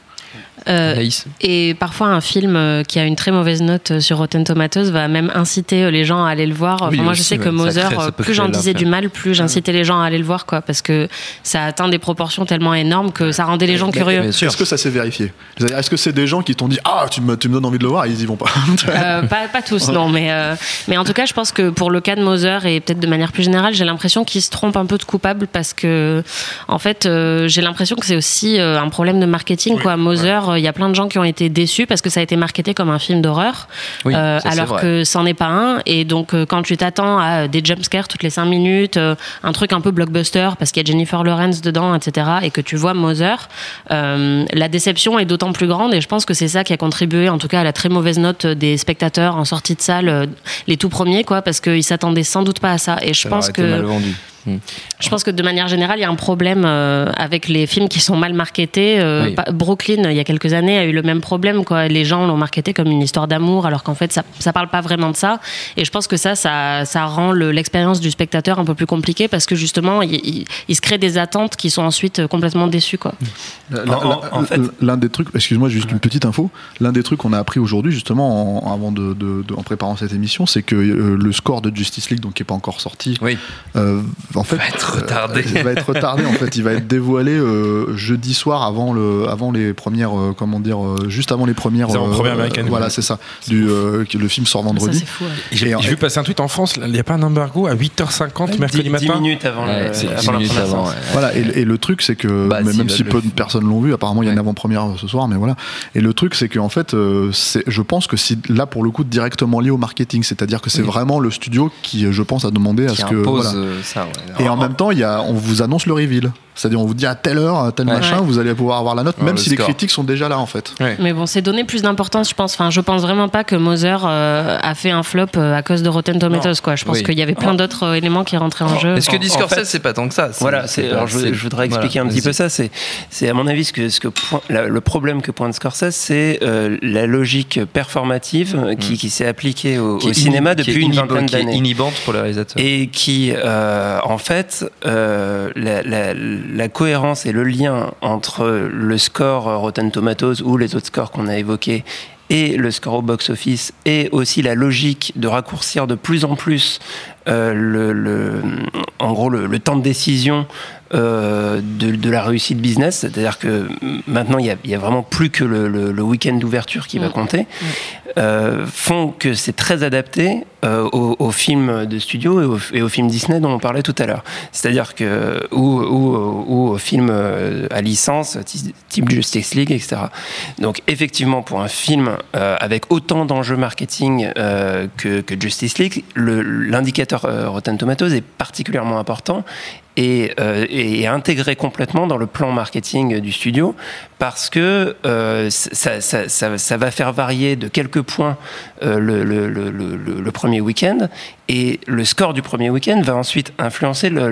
B: Euh. Et parfois, un film euh, qui a une très mauvaise note euh, sur Rotten Tomatoes va même inciter les gens à aller le voir. Enfin,
A: Oui,
B: moi, je sais que Moser,
A: crée-
B: plus j'en disais du mal, plus j'incitais les gens à aller le voir, quoi, parce que ça a atteint des proportions tellement énormes que ça rendait les gens curieux.
F: Est-ce que ça s'est vérifié? Est-ce que c'est des gens qui t'ont dit ah tu me, tu me donnes envie de le voir et ils y vont pas
B: Euh, pas, pas tous, (laughs) non, mais, euh, mais en tout cas, je pense que pour le cas de Moser et peut-être de manière plus générale, j'ai l'impression qu'il se trompe un peu de coupable parce que, en fait, euh, j'ai l'impression que c'est aussi euh, un problème de marketing. quoi. Moser, euh, il y a plein de gens qui ont été déçus parce que ça a été marketé comme un film d'horreur,
A: Oui,
B: euh,
A: ça,
B: alors que c'en est pas un. Et donc, euh, quand tu t'attends à euh, des jumpscares toutes les 5 minutes, euh, un truc un peu blockbuster parce qu'il y a Jennifer Lawrence dedans, etc., et que tu vois Moser, euh, la déception est d'autant plus grande. Et je pense que c'est ça qui a contribué, en tout cas, à la très mauvaise note des spectateurs en sortie de salle, euh, les tout premiers, quoi, parce qu'ils s'attendaient sans doute pas à ça. Et je
A: Ça
B: pense que
A: mal vendu.
B: Je pense que de manière générale, il y a un problème euh, avec les films qui sont mal marketés. Euh,
A: Oui.
B: Brooklyn, il y a quelques années, a eu le même problème. Quoi. Les gens l'ont marketé comme une histoire d'amour, alors qu'en fait, ça, ça parle pas vraiment de ça. Et je pense que ça, ça, ça rend le- l'expérience du spectateur un peu plus compliquée parce que justement, il, il- il se crée des attentes qui sont ensuite euh, complètement déçues. Quoi.
F: L'un-
C: En- en- en fait-
F: l'un des trucs, excuse-moi, juste une petite info. L'un des trucs qu'on a appris aujourd'hui, justement, en, avant de, de- de- en préparant cette émission, c'est que euh, le score de Justice League, donc qui est pas encore sorti,
A: Oui.
F: Euh, en fait,
A: Va être retardé.
F: euh, va être retardé. En fait, il va être dévoilé euh, jeudi soir avant le, avant les premières, euh, comment dire, euh, juste avant les premières.
E: Les avant-premières américaines.
F: Voilà, c'est ça. Du, euh, le film sort
B: Ça,
F: vendredi.
B: c'est fou. ouais.
E: J'ai vu passer un tweet en France, il n'y a pas un embargo à 8h50 mercredi
C: 10,
E: matin
C: minutes avant,
A: Ouais,
C: le, avant
A: 10
C: la
A: minutes
C: première
A: avant.
C: séance.
A: ouais.
F: Voilà, et, et le truc, c'est que,
A: Bah, si,
F: même
A: bah,
F: si peu de personnes l'ont vu, apparemment il y a une avant-première ce soir, mais voilà. Et le truc, c'est qu'en fait, euh, je pense que c'est là pour le coup directement lié au marketing, c'est-à-dire que c'est vraiment le studio qui, je pense, a demandé à
A: Qui
F: ce que. voilà.
A: euh, ça. ouais.
F: Et en même temps, on vous annonce le reveal. C'est-à-dire, on vous dit à telle heure, à tel machin, vous allez pouvoir avoir la note, même si les critiques sont déjà là, en fait.
B: Mais bon, c'est donner plus d'importance, je pense. Enfin, je pense vraiment pas que Mother euh, a fait un flop euh, à cause de Rotten Tomatoes, quoi. Je pense qu'il y avait plein d'autres euh, éléments qui rentraient en jeu.
A: Est-ce que Discord c'est pas tant que ça
C: Voilà, c'est, alors je, voudrais expliquer un petit peu ça. C'est, c'est à mon avis ce que, ce que le problème que pointe Scorsese, c'est la logique performative qui, mm. qui s'est appliquée au, cinéma depuis une vingtaine d'années.
A: Qui est inhibante pour le réalisateur.
C: Et qui, en fait, la, la la cohérence et le lien entre le score Rotten Tomatoes ou les autres scores qu'on a évoqués et le score au box-office et aussi la logique de raccourcir de plus en plus euh, le, en gros le, temps de décision euh, de, la réussite business, c'est-à-dire que maintenant il n'y a, vraiment plus que le, week-end d'ouverture qui va mm. compter, mm. Euh, font que c'est très adapté euh, aux, films de studio et aux, et films Disney dont on parlait tout à l'heure. C'est-à-dire que ou, ou, aux films à licence type Justice League, etc. Donc effectivement pour un film avec autant d'enjeux marketing que, que, Justice League, l'indicateur Rotten Tomatoes est particulièrement important et, euh, et, intégré complètement dans le plan marketing du studio parce que euh, ça, ça, ça, ça, va faire varier de quelques points euh, le, le, le, le, premier week-end et le score du premier week-end va ensuite influencer le,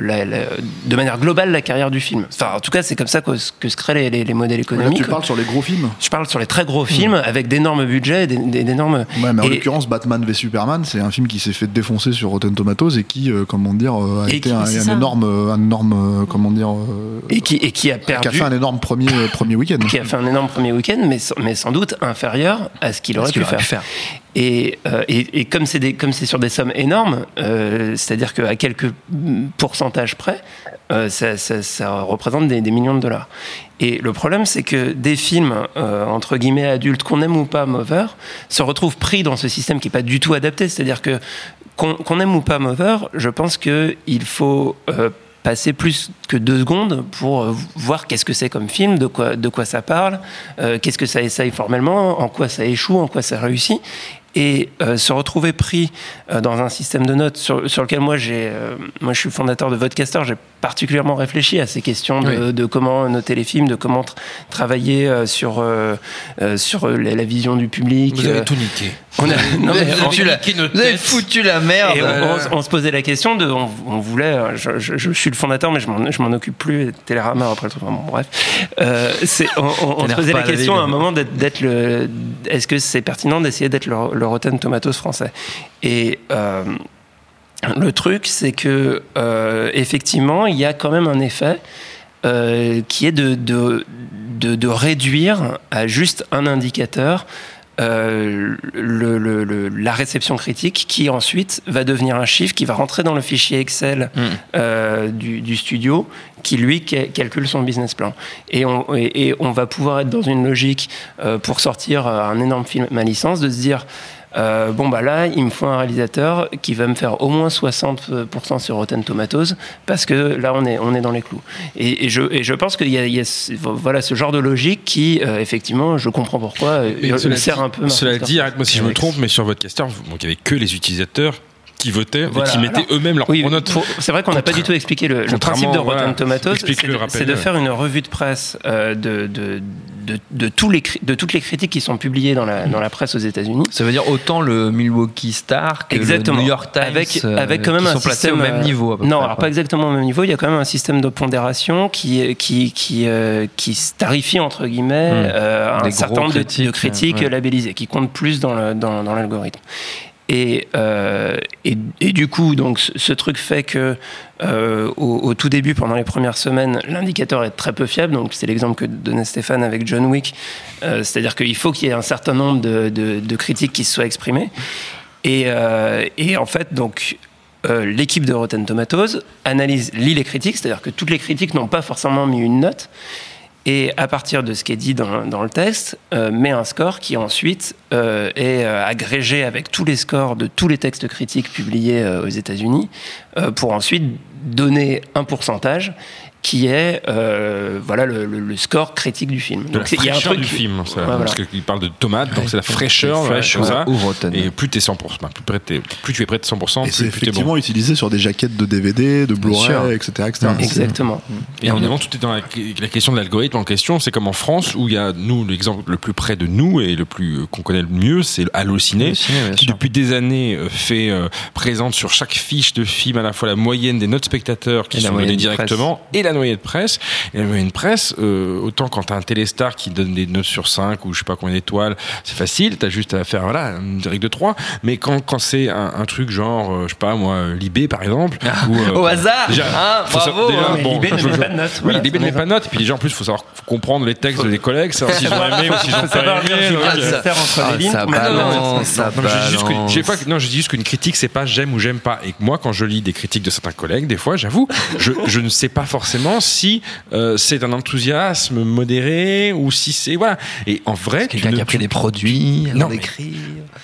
C: la, de manière globale la carrière du film. Enfin, en tout cas, c'est comme ça que, que, se créent les, les, modèles économiques.
F: Là, tu parles sur les gros films
C: Je parle sur les très gros films mmh. avec d'énormes budgets, d'énormes.
F: Ouais, mais en l'occurrence, Batman v Superman, c'est un film qui s'est fait défoncer sur Rotten Tomatoes et qui, comment dire, a été un, un, énorme, un énorme, comment dire,
C: et qui et qui a perdu,
F: qui a fait un énorme premier premier week-end,
C: qui a fait un énorme premier week-end, mais mais sans doute inférieur à ce qu'il aurait, pu, faire. Et, euh, et, et, comme c'est sur des sommes énormes, euh, c'est-à-dire qu'à quelques pourcentages près, euh, ça, ça, ça, représente des, des, millions de dollars. Et le problème, c'est que des films euh, entre guillemets adultes, qu'on aime ou pas Mover, se retrouvent pris dans ce système qui est pas du tout adapté. C'est-à-dire que qu'on aime ou pas Mover, je pense que il faut euh, passer plus que deux secondes pour euh, voir qu'est-ce que c'est comme film, de quoi, de quoi ça parle, euh, qu'est-ce que ça essaye formellement, en quoi ça échoue, en quoi ça réussit. Et euh, se retrouver pris euh, dans un système de notes sur, sur lequel moi j'ai moi je suis fondateur de Vodcaster j'ai particulièrement réfléchi à ces questions de, de comment noter les films de comment travailler sur sur la, vision du public
A: vous avez tout niqué
C: on a,
A: non, mais, vous, avez la, vous avez foutu la merde.
C: on, on, se posait la question de on, on voulait je, je, je, suis le fondateur mais je m'en occupe plus Télérama après le truc bon, bref. C'est on, se posait la question à un moment d'être le est-ce que c'est pertinent d'essayer d'être le le Rotten Tomatoes français? Et euh, le truc, c'est que euh, effectivement, il y a quand même un effet euh, qui est de, de, de, réduire à juste un indicateur euh, le, le, la réception critique qui ensuite va devenir un chiffre qui va rentrer dans le fichier Excel mm. euh, du, du, studio qui lui calcule son business plan. Et on, et, et on va pouvoir être dans une logique euh, pour sortir un énorme film à licence de se dire euh, bon bah là il me faut un réalisateur qui va me faire au moins 60% sur Rotten Tomatoes parce que là on est on est dans les clous et, et je et je pense qu'il y, y, a voilà ce genre de logique qui euh, effectivement je comprends pourquoi euh,
E: cela sert un peu cela dit arrête-moi si je me trompe mais sur votre caster il n'y avait que les utilisateurs qui votaient et qui mettaient eux-mêmes leurs
C: oui. C'est vrai qu'on n'a pas du tout expliqué le, le principe de Rotten Tomatoes. C'est de, faire une revue de presse euh, de, de, de, de, tous les, de toutes les critiques qui sont publiées dans la, dans la presse aux États-Unis.
A: Ça veut dire autant le Milwaukee Star que
C: exactement.
A: le New York Times,
C: avec, avec quand même
A: qui
C: un
A: sont
C: système
A: placés au même niveau.
C: non,
A: près,
C: alors pas exactement au même niveau. Il y a quand même un système de pondération qui qui qui, euh, qui tarifie entre guillemets euh, un certain nombre de, de critiques ouais. labellisées, qui comptent plus dans l'algorithme. Dans, dans et, euh, et, du coup, donc, ce, truc fait que euh, au, tout début, pendant les premières semaines, l'indicateur est très peu fiable. Donc, c'est l'exemple que donnait Stéphane avec John Wick. Euh, C'est-à-dire qu'il faut qu'il y ait un certain nombre de, critiques qui se soient exprimées. Et, en fait, donc, l'équipe de Rotten Tomatoes analyse, lit les critiques, c'est-à-dire que toutes les critiques n'ont pas forcément mis une note et à partir de ce qui est dit dans, le texte, euh, met un score qui ensuite euh, est euh, agrégé avec tous les scores de tous les textes critiques publiés aux États-Unis, pour ensuite donner un pourcentage. Qui est euh, voilà le, le- le score critique du film.
E: De
C: c'est- il y a un
E: fraîcheur
C: truc
E: du film, ça,
C: Ouais, voilà.
E: parce qu'il parle de tomates, donc c'est la fraîcheur, voilà,
A: Fresh,
E: comme ça. Et plus t'es 100%, bah, plus, près t'es- plus tu es près de 100%,
F: Et
E: plus,
F: effectivement
E: bon.
F: utilisé sur des jaquettes de DVD, de. Blu-ray, etc. etc.
A: Mm.
F: C'est-
C: Exactement.
E: Et évidemment, tout est dans la, la question de l'algorithme en question. C'est comme en France, où il y a, nous, l'exemple le plus près de nous et le plus euh, qu'on connaît le mieux, c'est Allociné, qui
A: sûr.
E: depuis des années euh, fait euh, présente sur chaque fiche de film à la fois la moyenne des notes spectateurs qui
A: Et
E: sont données directement et la moyenne de presse. Et la moyenne de presse, euh, autant quand t'as un téléstar qui donne des notes sur 5 ou je sais pas combien d'étoiles, c'est facile, t'as juste à faire voilà, une règle de 3. Mais quand, quand c'est un, un truc genre, euh, je sais pas moi, Libé par exemple, ou, euh,
A: Au hasard
E: déjà,
A: hein,
E: faut
A: Bravo
E: savoir- déjà,
A: hein.
E: Bon,
C: Libé ne met pas de notes.
E: oui, Libé ne met pas de notes. Et puis déjà, en plus, il faut savoir comprendre les textes des collègues, savoir s'ils ont aimé (laughs) ou s'ils ont pas aimé.
A: Ah, ça balance, ça
E: non, mais je dis juste que-
A: balance.
E: non, je dis juste qu'une critique, c'est pas j'aime ou j'aime pas. Et moi, quand je lis des critiques de certains collègues, des fois, j'avoue, je ne sais pas forcément si euh, c'est un enthousiasme modéré ou si c'est voilà. Et en vrai,
A: Quelqu'un qui a pris des produits,
E: Non, mais-
A: d'écrire.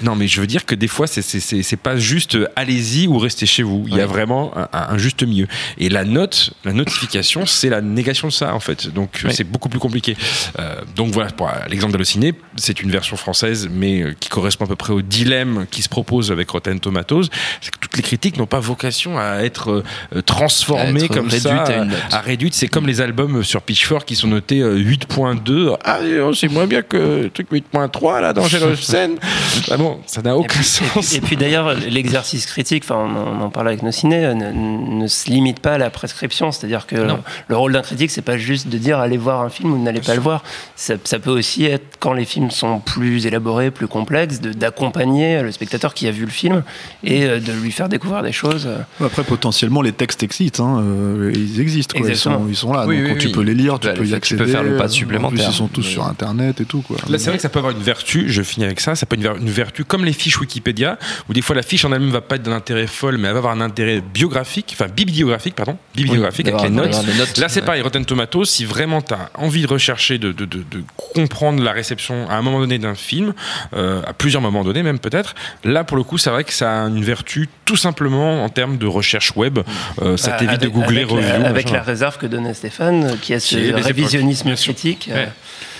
E: non, mais je veux dire que des fois, c'est c'est pas juste euh, allez-y ou restez chez vous. Il y a vraiment un, un juste milieu. Et la note, la notification, c'est la négation de ça en fait. Donc euh, c'est beaucoup plus compliqué. Euh, donc voilà, pour l'exemple d'Allociné, c'est une version française, mais qui correspond à peu près au dilemme qui se propose avec Rotten Tomatoes. C'est que toutes les critiques n'ont pas vocation à être transformées
A: À être
E: comme ça,
A: réduites à une note.
E: à réduite. C'est comme les albums sur Pitchfork qui sont notés euh, 8.2. Ah, euh, c'est moins bien que le truc 8.3 là dans Scène. (laughs) ah bon, ça n'a
C: Et
E: aucun
C: puis,
E: sens.
C: puis- et puis d'ailleurs, l'exercice critique, enfin, on, en- parlait avec nos ciné, euh, ne, ne se limite pas à la prescription. C'est-à-dire que
A: Non.
C: le rôle d'un critique, c'est pas juste de dire allez voir un film ou n'allez pas le voir. Ça, ça peut aussi être, quand les films sont plus élaborés, plus complexes, de- d'accompagner le spectateur qui a vu le film et euh, de lui faire découvrir des choses.
F: Après, potentiellement, les textes existent. hein, ils existent. Quoi. Sont, ils sont là.
A: Oui,
F: donc
A: oui,
F: tu
A: oui.
F: peux les lire, tu
A: Bah,
F: peux y
A: que tu
F: accéder.
A: peux faire le pas
F: En
A: supplémentaire.
F: plus, ils sont tous
A: Mais-
F: sur Internet et tout. Quoi.
E: Là, c'est vrai que ça peut avoir une vertu, je finis avec ça, ça peut être une ver- une vertu comme les fiches Wikipédia, où des fois la fiche en elle-même va pas être d'un intérêt folle, mais elle va avoir un intérêt bibliographique, enfin bibliographique, pardon, bibliographique avec les notes. Là, c'est
A: ouais.
E: pareil, Rotten Tomatoes, si vraiment tu as envie de rechercher, de, de, de, de comprendre la réception à un moment donné d'un film, euh, à plusieurs moments donnés même peut-être, là, pour le coup, c'est vrai que ça a une vertu tout simplement en termes de recherche web. Euh, ça
C: Euh,
E: t'évite de googler
C: avec,
E: review.
C: avec la réserve que donnait Stéphane, euh, qui a ce révisionnisme critique. euh,
E: Ouais.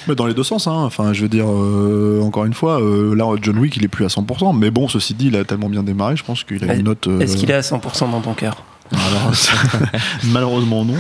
F: Mais dans les deux sens, hein. enfin, je veux dire, euh, encore une fois, euh, là, John Wick, il est plus à 100%, mais bon, ceci dit, il a tellement bien démarré, je pense qu'il a une note. euh,
C: Est-ce qu'il est à 100% dans ton cœur?
F: Alors, Malheureusement, (laughs) non.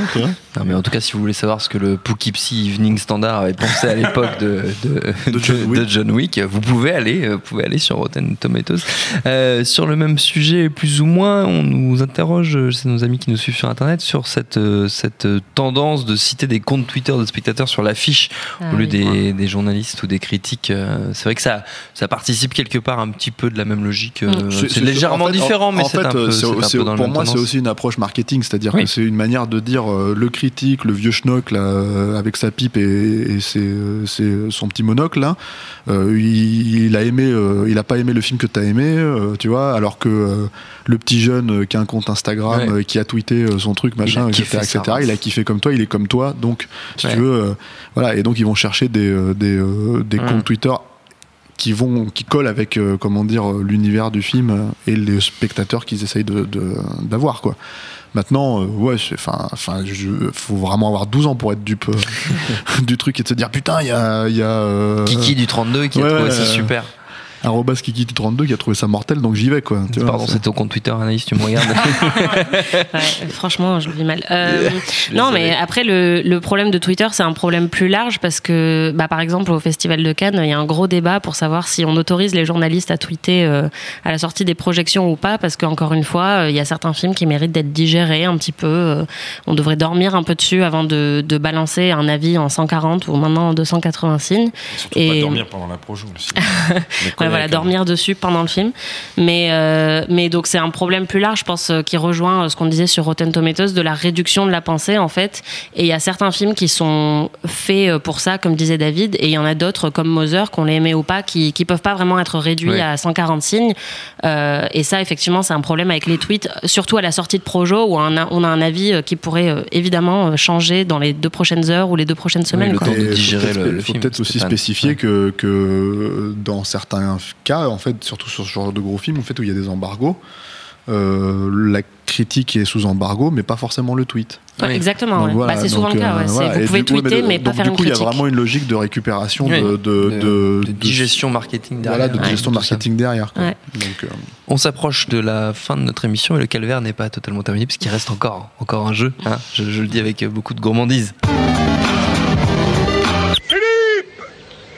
A: mais en tout cas, si vous voulez savoir ce que le Poughkeepsie Evening Standard avait pensé à l'époque de, de,
F: De John
A: de-
F: Wick.
A: de John Wick, vous pouvez aller, euh, vous pouvez aller sur Rotten Tomatoes. Euh, sur le même sujet, plus ou moins, on nous interroge, euh, c'est nos amis qui nous suivent sur Internet, sur cette, cette tendance de citer des comptes Twitter de spectateurs sur l'affiche
B: Ah
A: au lieu
B: oui.
A: des, des journalistes ou des critiques. C'est vrai que ça, ça participe quelque part un petit peu de la même logique.
B: Mm.
F: C'est-
A: légèrement
F: en fait,
A: différent,
F: en-
A: mais c'est un peu, un dans
F: pour moi, c'est aussi une approche marketing, c'est-à-dire
A: Oui.
F: que c'est une manière de dire euh, le critique, le vieux schnock là, euh, avec sa pipe et, et ses, euh, ses- son petit monocle là, euh, il, il a aimé, euh, il a pas aimé le film que tu as aimé, tu vois, alors que le petit jeune qui a un compte Instagram,
A: Ouais.
F: qui a tweeté son truc, machin, etc.,
A: ça,
F: etc., il a kiffé comme toi, il est comme toi, donc si
A: Ouais.
F: tu veux, voilà, et donc ils vont chercher des, euh, des, euh, des
A: Mm.
F: comptes Twitter qui vont qui collent avec euh, comment dire euh, l'univers du film euh, et les spectateurs qu'ils essayent de de- d'avoir quoi maintenant euh, ouais enfin enfin faut vraiment avoir 12 ans pour être dupe euh, (laughs) du truc et de se dire putain il y a il y a euh,
A: Kiki du 32 qui a
F: ouais,
A: trouvé
F: euh,
A: super.
F: Arrobas Kiki32 qui a trouvé ça mortel donc j'y vais quoi tu vois,
A: Pardon,
F: c'est-
A: ton compte Twitter, Anaïs, tu me regardes. (laughs) (laughs)
B: Ouais, franchement, je vis mal. Euh, non, mais après, le, le problème de Twitter, c'est un problème plus large parce que, bah, par exemple, au Festival de Cannes, il y a un gros débat pour savoir si on autorise les journalistes à tweeter euh, à la sortie des projections ou pas, parce qu'encore une fois, euh, il y a certains films qui méritent d'être digérés un petit peu. euh, on devrait dormir un peu dessus avant de, de balancer un avis en 140 ou maintenant en 280 signes.
E: Surtout
B: Et-
E: pas dormir pendant la projo aussi. (laughs)
B: Voilà, dormir dessus pendant le film. Mais, euh, mais donc c'est un problème plus large, je pense, euh, qui rejoint euh, ce qu'on disait sur Rotten Tomatoes, de la réduction de la pensée, en fait. Et il y a certains films qui sont faits pour ça, comme disait David, et il y en a d'autres, comme Mother, qu'on les aimait ou pas, qui, qui peuvent pas vraiment être réduits
A: Ouais.
B: à 140 signes. Euh, et ça, effectivement, c'est un problème avec les tweets, surtout à la sortie de Projo, où on a, on a un avis qui pourrait évidemment changer dans les deux prochaines heures ou les deux prochaines semaines.
A: le
B: quoi.
A: temps de
F: faut
A: digérer le- le
F: faut
A: film,
F: peut-être aussi spécifier
A: Ouais.
F: que, que dans certains cas, en fait, surtout sur ce genre de gros films, en fait, où il y a des embargos, euh, la critique est sous embargo, mais pas forcément le tweet.
B: Ouais, Exactement,
F: Donc
B: ouais.
F: voilà,
B: bah, c'est souvent le cas.
F: euh,
B: ouais. C'est-
F: voilà.
B: Vous pouvez
F: coup,
B: tweeter, mais,
F: de-
B: pas
F: donc,
B: faire
F: du
B: une
F: coup, il y a vraiment une logique de récupération
A: Oui,
F: de, de, de-
A: de
F: de-
A: digestion marketing derrière.
F: voilà, de
A: Ouais,
F: digestion marketing derrière. quoi.
B: Ouais.
F: Donc, euh,
A: On s'approche de la fin de notre émission et le calvaire n'est pas totalement terminé puisqu'il reste encore, encore un jeu. hein. je, je le dis avec beaucoup de gourmandise.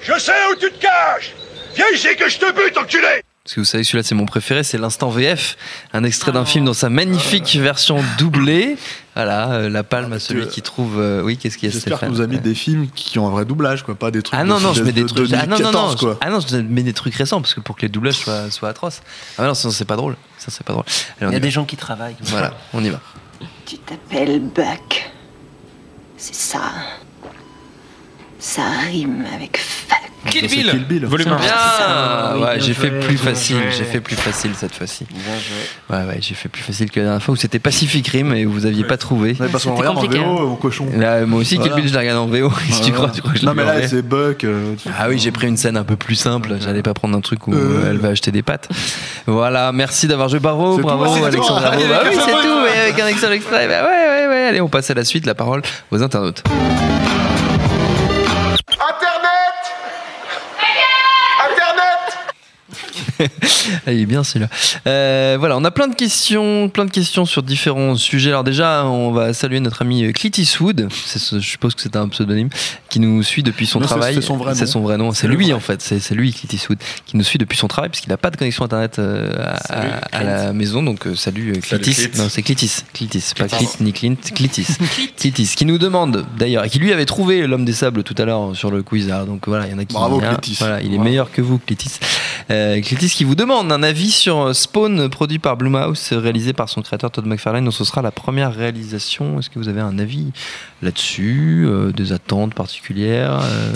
G: Je sais où tu te caches Viens ici que je te bute, enculé
A: Parce que vous savez, celui-là, c'est mon préféré, c'est l'instant VF, un extrait d'un film dans sa magnifique version doublée. (laughs) Voilà, euh, la palme à celui qui trouve. euh, oui, qu'est-ce qu'il y a
F: J'espère que
A: Stéphane
F: vous avez mis des films qui ont un vrai doublage, quoi, pas des trucs.
A: Ah non,
F: de-
A: non, je mets des
F: de
A: trucs. Ah non, non, non,
F: 2014, quoi.
A: ah non, je mets des trucs récents parce que pour que les doublages soient, soient atroces. Ah non, sinon c'est pas drôle. Ça, c'est pas drôle. Allez, on
C: Il y a
A: va.
C: des gens qui travaillent.
A: Voilà, on y va.
H: Tu t'appelles Buck. C'est ça. Ça rime avec fuck.
E: Kill Bill,
F: Kill Bill.
E: volume 1.
A: Bien,
C: Ah, oui,
A: ouais,
C: bien
A: j'ai fait plus facile. J'ai fait plus facile cette fois-ci.
C: Bien joué.
A: Ouais, ouais, j'ai fait plus facile que la dernière fois où c'était Pacific Rim et vous aviez pas trouvé.
F: Ouais, parce qu'on regarde en VO, mon cochon.
A: Là, moi aussi,
F: Voilà.
A: Kill Bill, je l'ai regardé en VO. (laughs) Si tu
F: Voilà.
A: crois, tu crois que je
F: Non, mais là, c'est Buck. euh,
A: Ah oui, j'ai pris une scène un peu plus simple. J'allais pas prendre un truc où
F: Euh.
A: elle va acheter des pâtes. Voilà, merci d'avoir joué.
F: C'est
A: bravo. Alexandre.
F: Allez,
A: Bah
F: avec
A: oui,
F: un
A: c'est tout, mais avec un excellent extrait. Bah ouais, ouais, ouais. Allez, on passe à la suite. La parole aux internautes. (laughs) il est bien celui-là. Euh, voilà, on a plein de questions, plein de questions sur différents sujets. Alors déjà, on va saluer notre ami euh, Clint Eastwood. Ce- je suppose que c'est un pseudonyme qui nous suit depuis son
F: Non,
A: travail.
F: c'est son vrai nom.
A: C'est son vrai nom. C'est lui en fait. C'est lui Clint Eastwood qui nous suit depuis son travail puisqu'il n'a pas de connexion internet euh, à,
E: Salut,
A: à- à la maison. Donc euh, salut
E: Salut,
A: Clitis.
E: Clint.
A: Non, c'est Clitis. Clitis, pas Clint ni Clint. Clitis. (laughs) Clitis qui nous demande d'ailleurs et qui lui avait trouvé l'homme des sables tout à l'heure sur le quiz. Alors, donc voilà, il y en a qui.
F: Bravo, Clitis.
A: Voilà, il est
F: Bravo.
A: meilleur que vous, Clitis. Euh, Clitis qui vous demande un avis sur Spawn, produit par Blumhouse, réalisé par son créateur Todd McFarlane. Donc ce sera la première réalisation. Est-ce que vous avez un avis là-dessus euh, Des attentes particulières euh,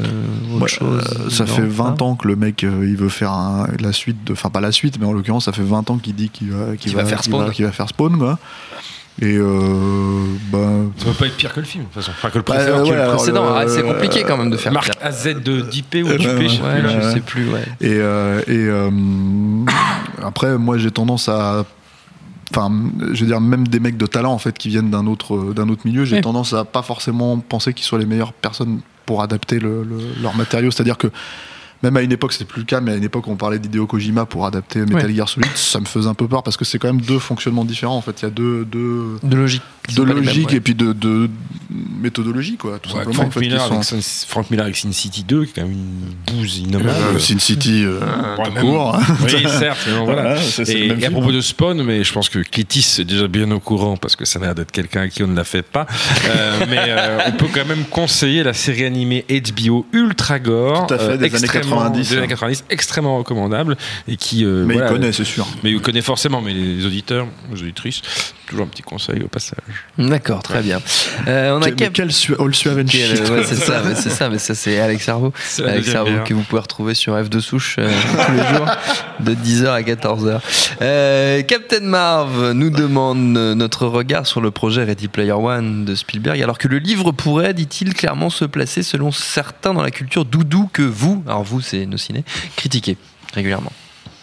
A: Autre
F: Ouais,
A: chose?
F: euh, ça fait 20
A: pas
F: ans que le mec euh, il veut faire un- la suite enfin pas la suite mais en l'occurrence ça fait 20 ans qu'il dit qu'il va
A: faire Spawn.
F: qu'il va faire Spawn quoi et euh, bah
E: Ça peut pas être pire que le film, de toute façon. Enfin, que le
F: Bah,
E: précédent.
F: ouais,
E: que le
F: alors,
A: Précédent,
F: le-
A: ah, c'est compliqué quand même de faire.
E: Marque
A: pire.
E: AZ de d'IP ou
F: Euh,
E: d'UP,
F: ouais,
E: je sais plus.
A: Ouais, je sais plus,
F: et, euh, et euh, après moi j'ai tendance à enfin je veux dire même des mecs de talent en fait qui viennent d'un autre d'un autre milieu j'ai
A: Oui.
F: tendance à pas forcément penser qu'ils soient les meilleures personnes pour adapter le, le- leur matériau c'est à dire que même à une époque c'était plus le cas mais à une époque on parlait d'Hideo Kojima pour adapter Metal
A: Ouais.
F: Gear Solid ça me faisait un peu peur parce que c'est quand même deux fonctionnements différents en fait il y a deux, deux
A: De logique.
F: de logique
A: ouais.
F: et puis de, de méthodologie quoi tout
E: Ouais,
F: simplement
E: Frank,
F: en fait,
E: Miller avec
F: sont-
E: Sin, Frank Miller avec Sin City 2, qui est quand même une bouse innommable.
F: Euh, Sin City euh,
E: Ouais, même-
F: court
E: Oui, certes, mais bon, voilà. Et,
F: même
E: et à
F: film,
E: propos
F: hein.
E: de Spawn, mais je pense que Clétis est déjà bien au courant parce que ça a l'air d'être quelqu'un à qui on ne la fait pas. Euh, mais euh, on peut quand même conseiller la série animée HBO Ultra Gore,
F: Tout à fait, des
E: extrêmement-
F: 90,
E: des années
F: hein.
E: 90, extrêmement recommandable et qui. euh,
F: mais
E: voilà,
F: il connaît c'est sûr
E: Mais il connaît forcément, mais les auditeurs, les auditrices, toujours un petit conseil au passage.
A: D'accord, très bien. Euh, on a Cap-
F: quel su- All Suave
A: Quel-
F: shit.
A: ouais, c'est ça, mais c'est ça, mais ça c'est Alex Servo. (laughs) Alex Servo que vous pouvez retrouver sur F de souche euh, tous les jours de 10h à 14h. Euh, Captain Marv nous demande notre regard sur le projet Ready Player One de Spielberg, alors que le livre pourrait, dit-il, clairement se placer selon certains dans la culture doudou que vous, alors vous c'est nos ciné, critiquez régulièrement.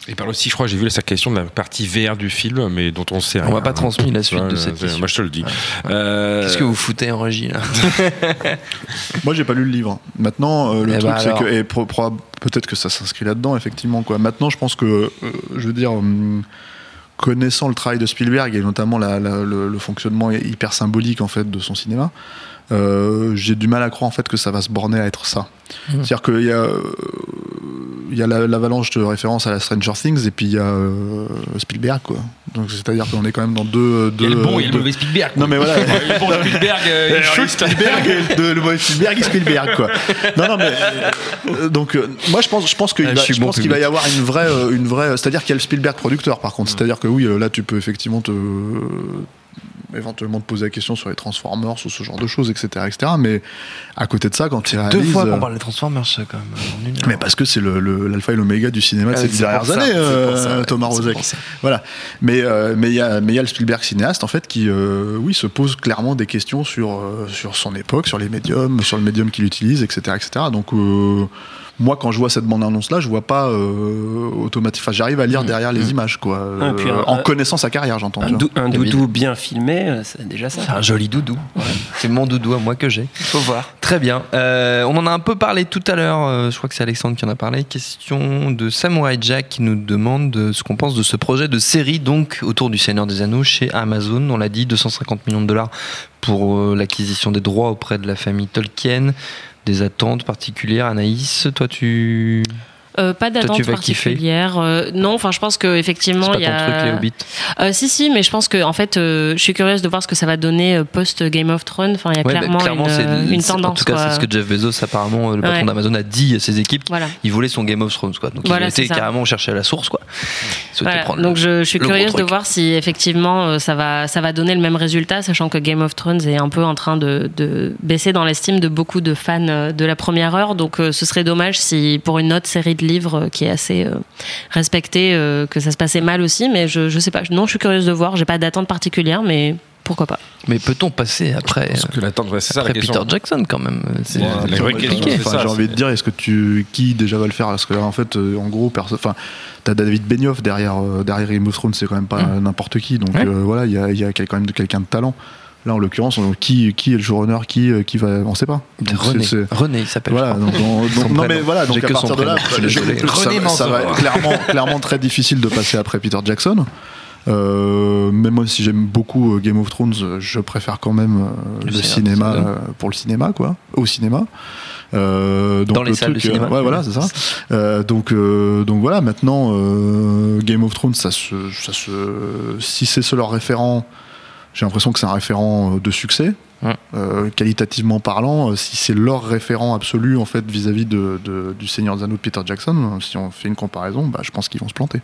E: Il parle aussi, je crois, j'ai vu sa question de la partie VR du film, mais dont on sait
A: On
E: rien.
A: m'a pas transmis la suite
E: Ouais,
A: de cette question.
E: Moi, je te le dis. Euh,
A: Qu'est-ce que vous foutez en régie là (laughs)
F: Moi, j'ai pas lu le livre. Maintenant, euh, le
A: Eh
F: truc,
A: bah
F: c'est
A: alors.
F: que et pro- pro- peut-être que ça s'inscrit là-dedans, effectivement. Quoi. Maintenant, je pense que, euh, je veux dire, hum, connaissant le travail de Spielberg et notamment la- la- le, le fonctionnement hyper symbolique en fait de son cinéma, euh, j'ai du mal à croire en fait que ça va se borner à être ça.
A: Mhm.
F: C'est-à-dire qu'il y a, euh, il y a la- l'avalanche de références à la Stranger Things et puis il y a euh, Spielberg, quoi. Donc c'est-à-dire qu'on est quand même dans deux.
E: Il y a
F: deux
E: le bon et le
F: deux-
E: mauvais Spielberg. quoi.
F: Non mais voilà. (laughs)
E: le bon Spielberg, euh, il shoot.
F: Spielberg et de- le mauvais Spielberg et Spielberg quoi. Non non mais euh, donc euh, moi je pense je pense qu'il
A: Ah,
F: va,
A: je suis
F: je
A: bon
F: pense qu'il va y avoir une vraie euh, une vraie c'est-à-dire qu'il y a le Spielberg producteur par contre c'est-à-dire que oui là tu peux effectivement te éventuellement te poser la question sur les Transformers ou ce genre de choses etc etc mais à côté de ça quand tu
A: Deux
F: réalises
A: fois
F: euh,
A: qu'on parle des Transformers quand même en une heure.
F: mais parce que c'est le- le- l'alpha et l'oméga du cinéma de
A: Ah,
F: ces dernières
A: ça,
F: années, euh,
A: ça,
F: Thomas Rozek. Voilà. Mais euh, mais il y a mais il y a le Spielberg cinéaste en fait qui euh, oui se pose clairement des questions sur euh, sur son époque, sur les médiums, sur le médium qu'il utilise, etc., etc. Donc euh, moi, quand je vois cette bande-annonce-là, je vois pas euh, automatique. Enfin, j'arrive à lire
C: Mm.
F: derrière les
C: Mm.
F: images, quoi.
C: Ah, puis
F: Euh,
C: un-
F: en connaissant sa carrière, j'entends.
C: Un, dou- un doudou bien filmé, euh, c'est déjà ça.
A: C'est un joli doudou. C'est mon doudou à moi que j'ai.
C: Il faut voir.
A: Très bien. Euh, on en a un peu parlé tout à l'heure. euh, je crois que c'est Alexandre qui en a parlé. Question de Samurai Jack qui nous demande de ce qu'on pense de ce projet de série donc autour du Seigneur des Anneaux chez Amazon. On l'a dit, 250 millions de dollars pour euh, l'acquisition des droits auprès de la famille Tolkien. Des attentes particulières. Anaïs, toi tu
B: Euh, pas d'attente particulière. euh, non, enfin, je pense que effectivement, il y
A: ton
B: a.
A: truc les Hobbits.
B: Euh, si, si, mais je pense que en fait, euh, je suis curieuse de voir ce que ça va donner euh, post Game of Thrones. Enfin, il y a
A: Ouais, bah,
B: clairement, une, tendance.
A: En tout cas, c'est ce que Jeff Bezos, apparemment, le patron
B: Ouais.
A: d'Amazon, a dit à ses équipes.
B: Voilà.
A: Il voulait son Game of Thrones, quoi. Donc
B: Voilà,
A: il était carrément cherché à la source, quoi.
B: Voilà, donc je, je suis curieuse de voir si effectivement ça va, ça va donner le même résultat, sachant que Game of Thrones est un peu en train de, de baisser dans l'estime de beaucoup de fans de la première heure. Donc ce serait dommage si pour une autre série de livres euh, qui est assez euh, respectée, euh, que ça se passait mal aussi. Mais je, je sais pas. Non, je suis curieuse de voir. J'ai pas d'attente particulière, mais pourquoi pas.
A: Mais peut-on passer après,
E: Parce que l'attente, ouais, c'est ça la question.
A: Peter Jackson quand même? C'est
E: Ouais, la vraie
A: compliqué.
E: question, c'est
F: Enfin,
E: ça,
F: j'ai envie
E: c'est-
F: de dire, est-ce que tu qui déjà va le faire? Parce que là, en fait, en gros, perso... enfin, t'as David Benioff derrière euh, derrière Game of Thrones, c'est quand même pas
A: Mm.
F: n'importe qui. Donc
A: Ouais.
F: euh, voilà, il y a, il y a quand même de- quelqu'un de talent. Là, en l'occurrence, on- qui qui est le showrunner, qui euh, qui va, on sait pas. Donc,
A: René.
F: c'est- c'est-
A: René, il s'appelle.
F: Voilà, donc, on- non mais voilà, donc
A: J'ai
F: à partir de là, ça,
A: René
F: va- ça va être clairement, clairement très difficile de passer après Peter Jackson. Euh, même moi, si j'aime beaucoup euh, Game of Thrones, je préfère quand même euh,
A: Le
F: cinéma euh, pour le cinéma, quoi, au cinéma. Donc
A: Dans les
F: le
A: salles de
F: truc,
A: cinéma.
F: ouais, voilà, c'est ça. Donc, donc voilà, maintenant, Game of Thrones, ça se, ça se, si c'est ce leur référent, j'ai l'impression que c'est un référent euh, de succès.
A: Ouais.
F: Euh, qualitativement parlant, euh, si c'est leur référent absolu en fait vis-à-vis de, de- du Seigneur des Anneaux de Peter Jackson, si on fait une comparaison, bah, je pense qu'ils vont se planter.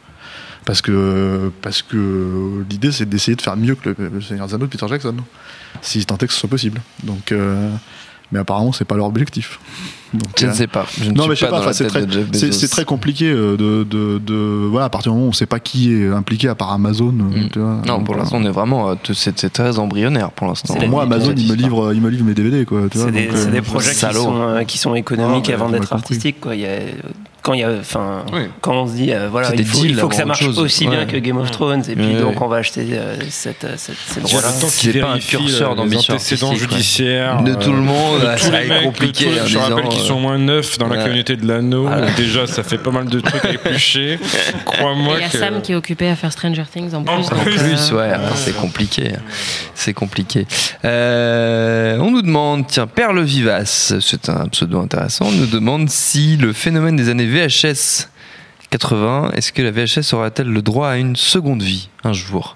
F: Parce que, parce que l'idée c'est d'essayer de faire mieux que le, le Seigneur des Anneaux de Peter Jackson, si tant est que ce soit possible. Donc, euh, mais apparemment c'est pas leur objectif. Donc,
A: Je ne
F: euh,
A: sais pas. Je ne
F: non,
A: suis
F: mais je sais
A: pas
F: pas,
A: dans
F: enfin,
A: la
F: c'est très, compliqué euh, de, de, de- Voilà, à partir du moment où on sait pas qui est impliqué à part Amazon. euh,
A: Mm.
F: tu vois,
A: Non, pour l'instant, on est vraiment. C'est très embryonnaire pour l'instant.
F: Moi, Amazon, il me, livre, il me livre mes DVD, quoi.
C: C'est des,
F: euh,
C: projets qui sont, euh, qui sont économiques
F: Ah,
C: avant d'être artistiques. Quoi. Il y a, quand, il y a, enfin,
A: Oui.
C: quand on se dit, euh, voilà, il faut, il
A: deals
C: faut que ça marche aussi
A: Ouais.
C: bien que Game of Thrones, et puis
A: Ouais,
C: donc
A: ouais.
C: on va acheter euh, cette, cette,
E: le temps
A: C'est
E: qui
A: pas un curseur
E: les
A: d'ambition
E: antécédents judiciaires
A: De
E: euh,
A: tout le monde,
E: de
A: ça
E: tous
A: va
E: les mecs,
A: compliqué, en
E: Je rappelle qu'ils
A: euh,
E: sont moins neufs dans la communauté de l'anneau.
A: Voilà.
E: Déjà, ça fait pas mal de trucs à éplucher. (laughs) Crois-moi
B: Il y a
E: que.
B: Sam qui est occupé à faire Stranger Things en plus.
E: En plus,
A: plus,
B: euh,
A: ouais, c'est compliqué. C'est compliqué. Euh, on nous demande, tiens, Perle Vivace, c'est un pseudo intéressant, on nous demande si le phénomène des années VHS 80, est-ce que la VHS aura-t-elle le droit à une seconde vie un jour?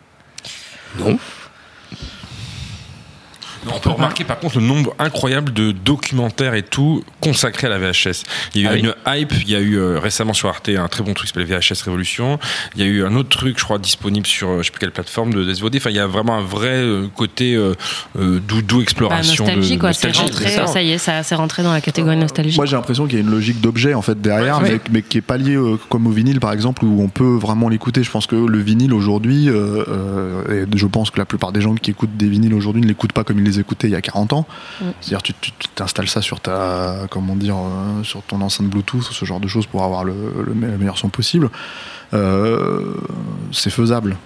A: Non.
E: On peut remarquer par contre le nombre incroyable de documentaires et tout consacrés à la VHS. Il y a eu
A: Ah oui.
E: une hype, il y a eu euh, récemment sur Arte un très bon truc qui s'appelle VHS Révolution. Il y a eu un autre truc, je crois, disponible sur euh, je sais plus quelle plateforme de SVOD. Enfin, il y a vraiment un vrai euh, côté euh, doudou
B: bah,
E: exploration
B: nostalgie,
E: de
B: quoi. C'est
E: nostalgie,
B: rentré,
E: c'est ça.
B: ça y est, ça c'est rentré dans la catégorie nostalgie.
F: Moi, j'ai l'impression qu'il y a une logique d'objet en fait derrière,
E: Ouais,
F: mais, mais qui est pas liée euh, comme au vinyle par exemple, où on peut vraiment l'écouter. Je pense que le vinyle aujourd'hui, et je pense que la plupart des gens qui écoutent des vinyles aujourd'hui ne l'écoutent pas comme ils les il y a 40 ans.
B: Mm.
F: C'est-à-dire, tu tu- t'installes ça sur ta, comment dire, euh, sur ton enceinte Bluetooth, ce genre de choses pour avoir le, le me- le meilleur son possible. Euh, c'est faisable.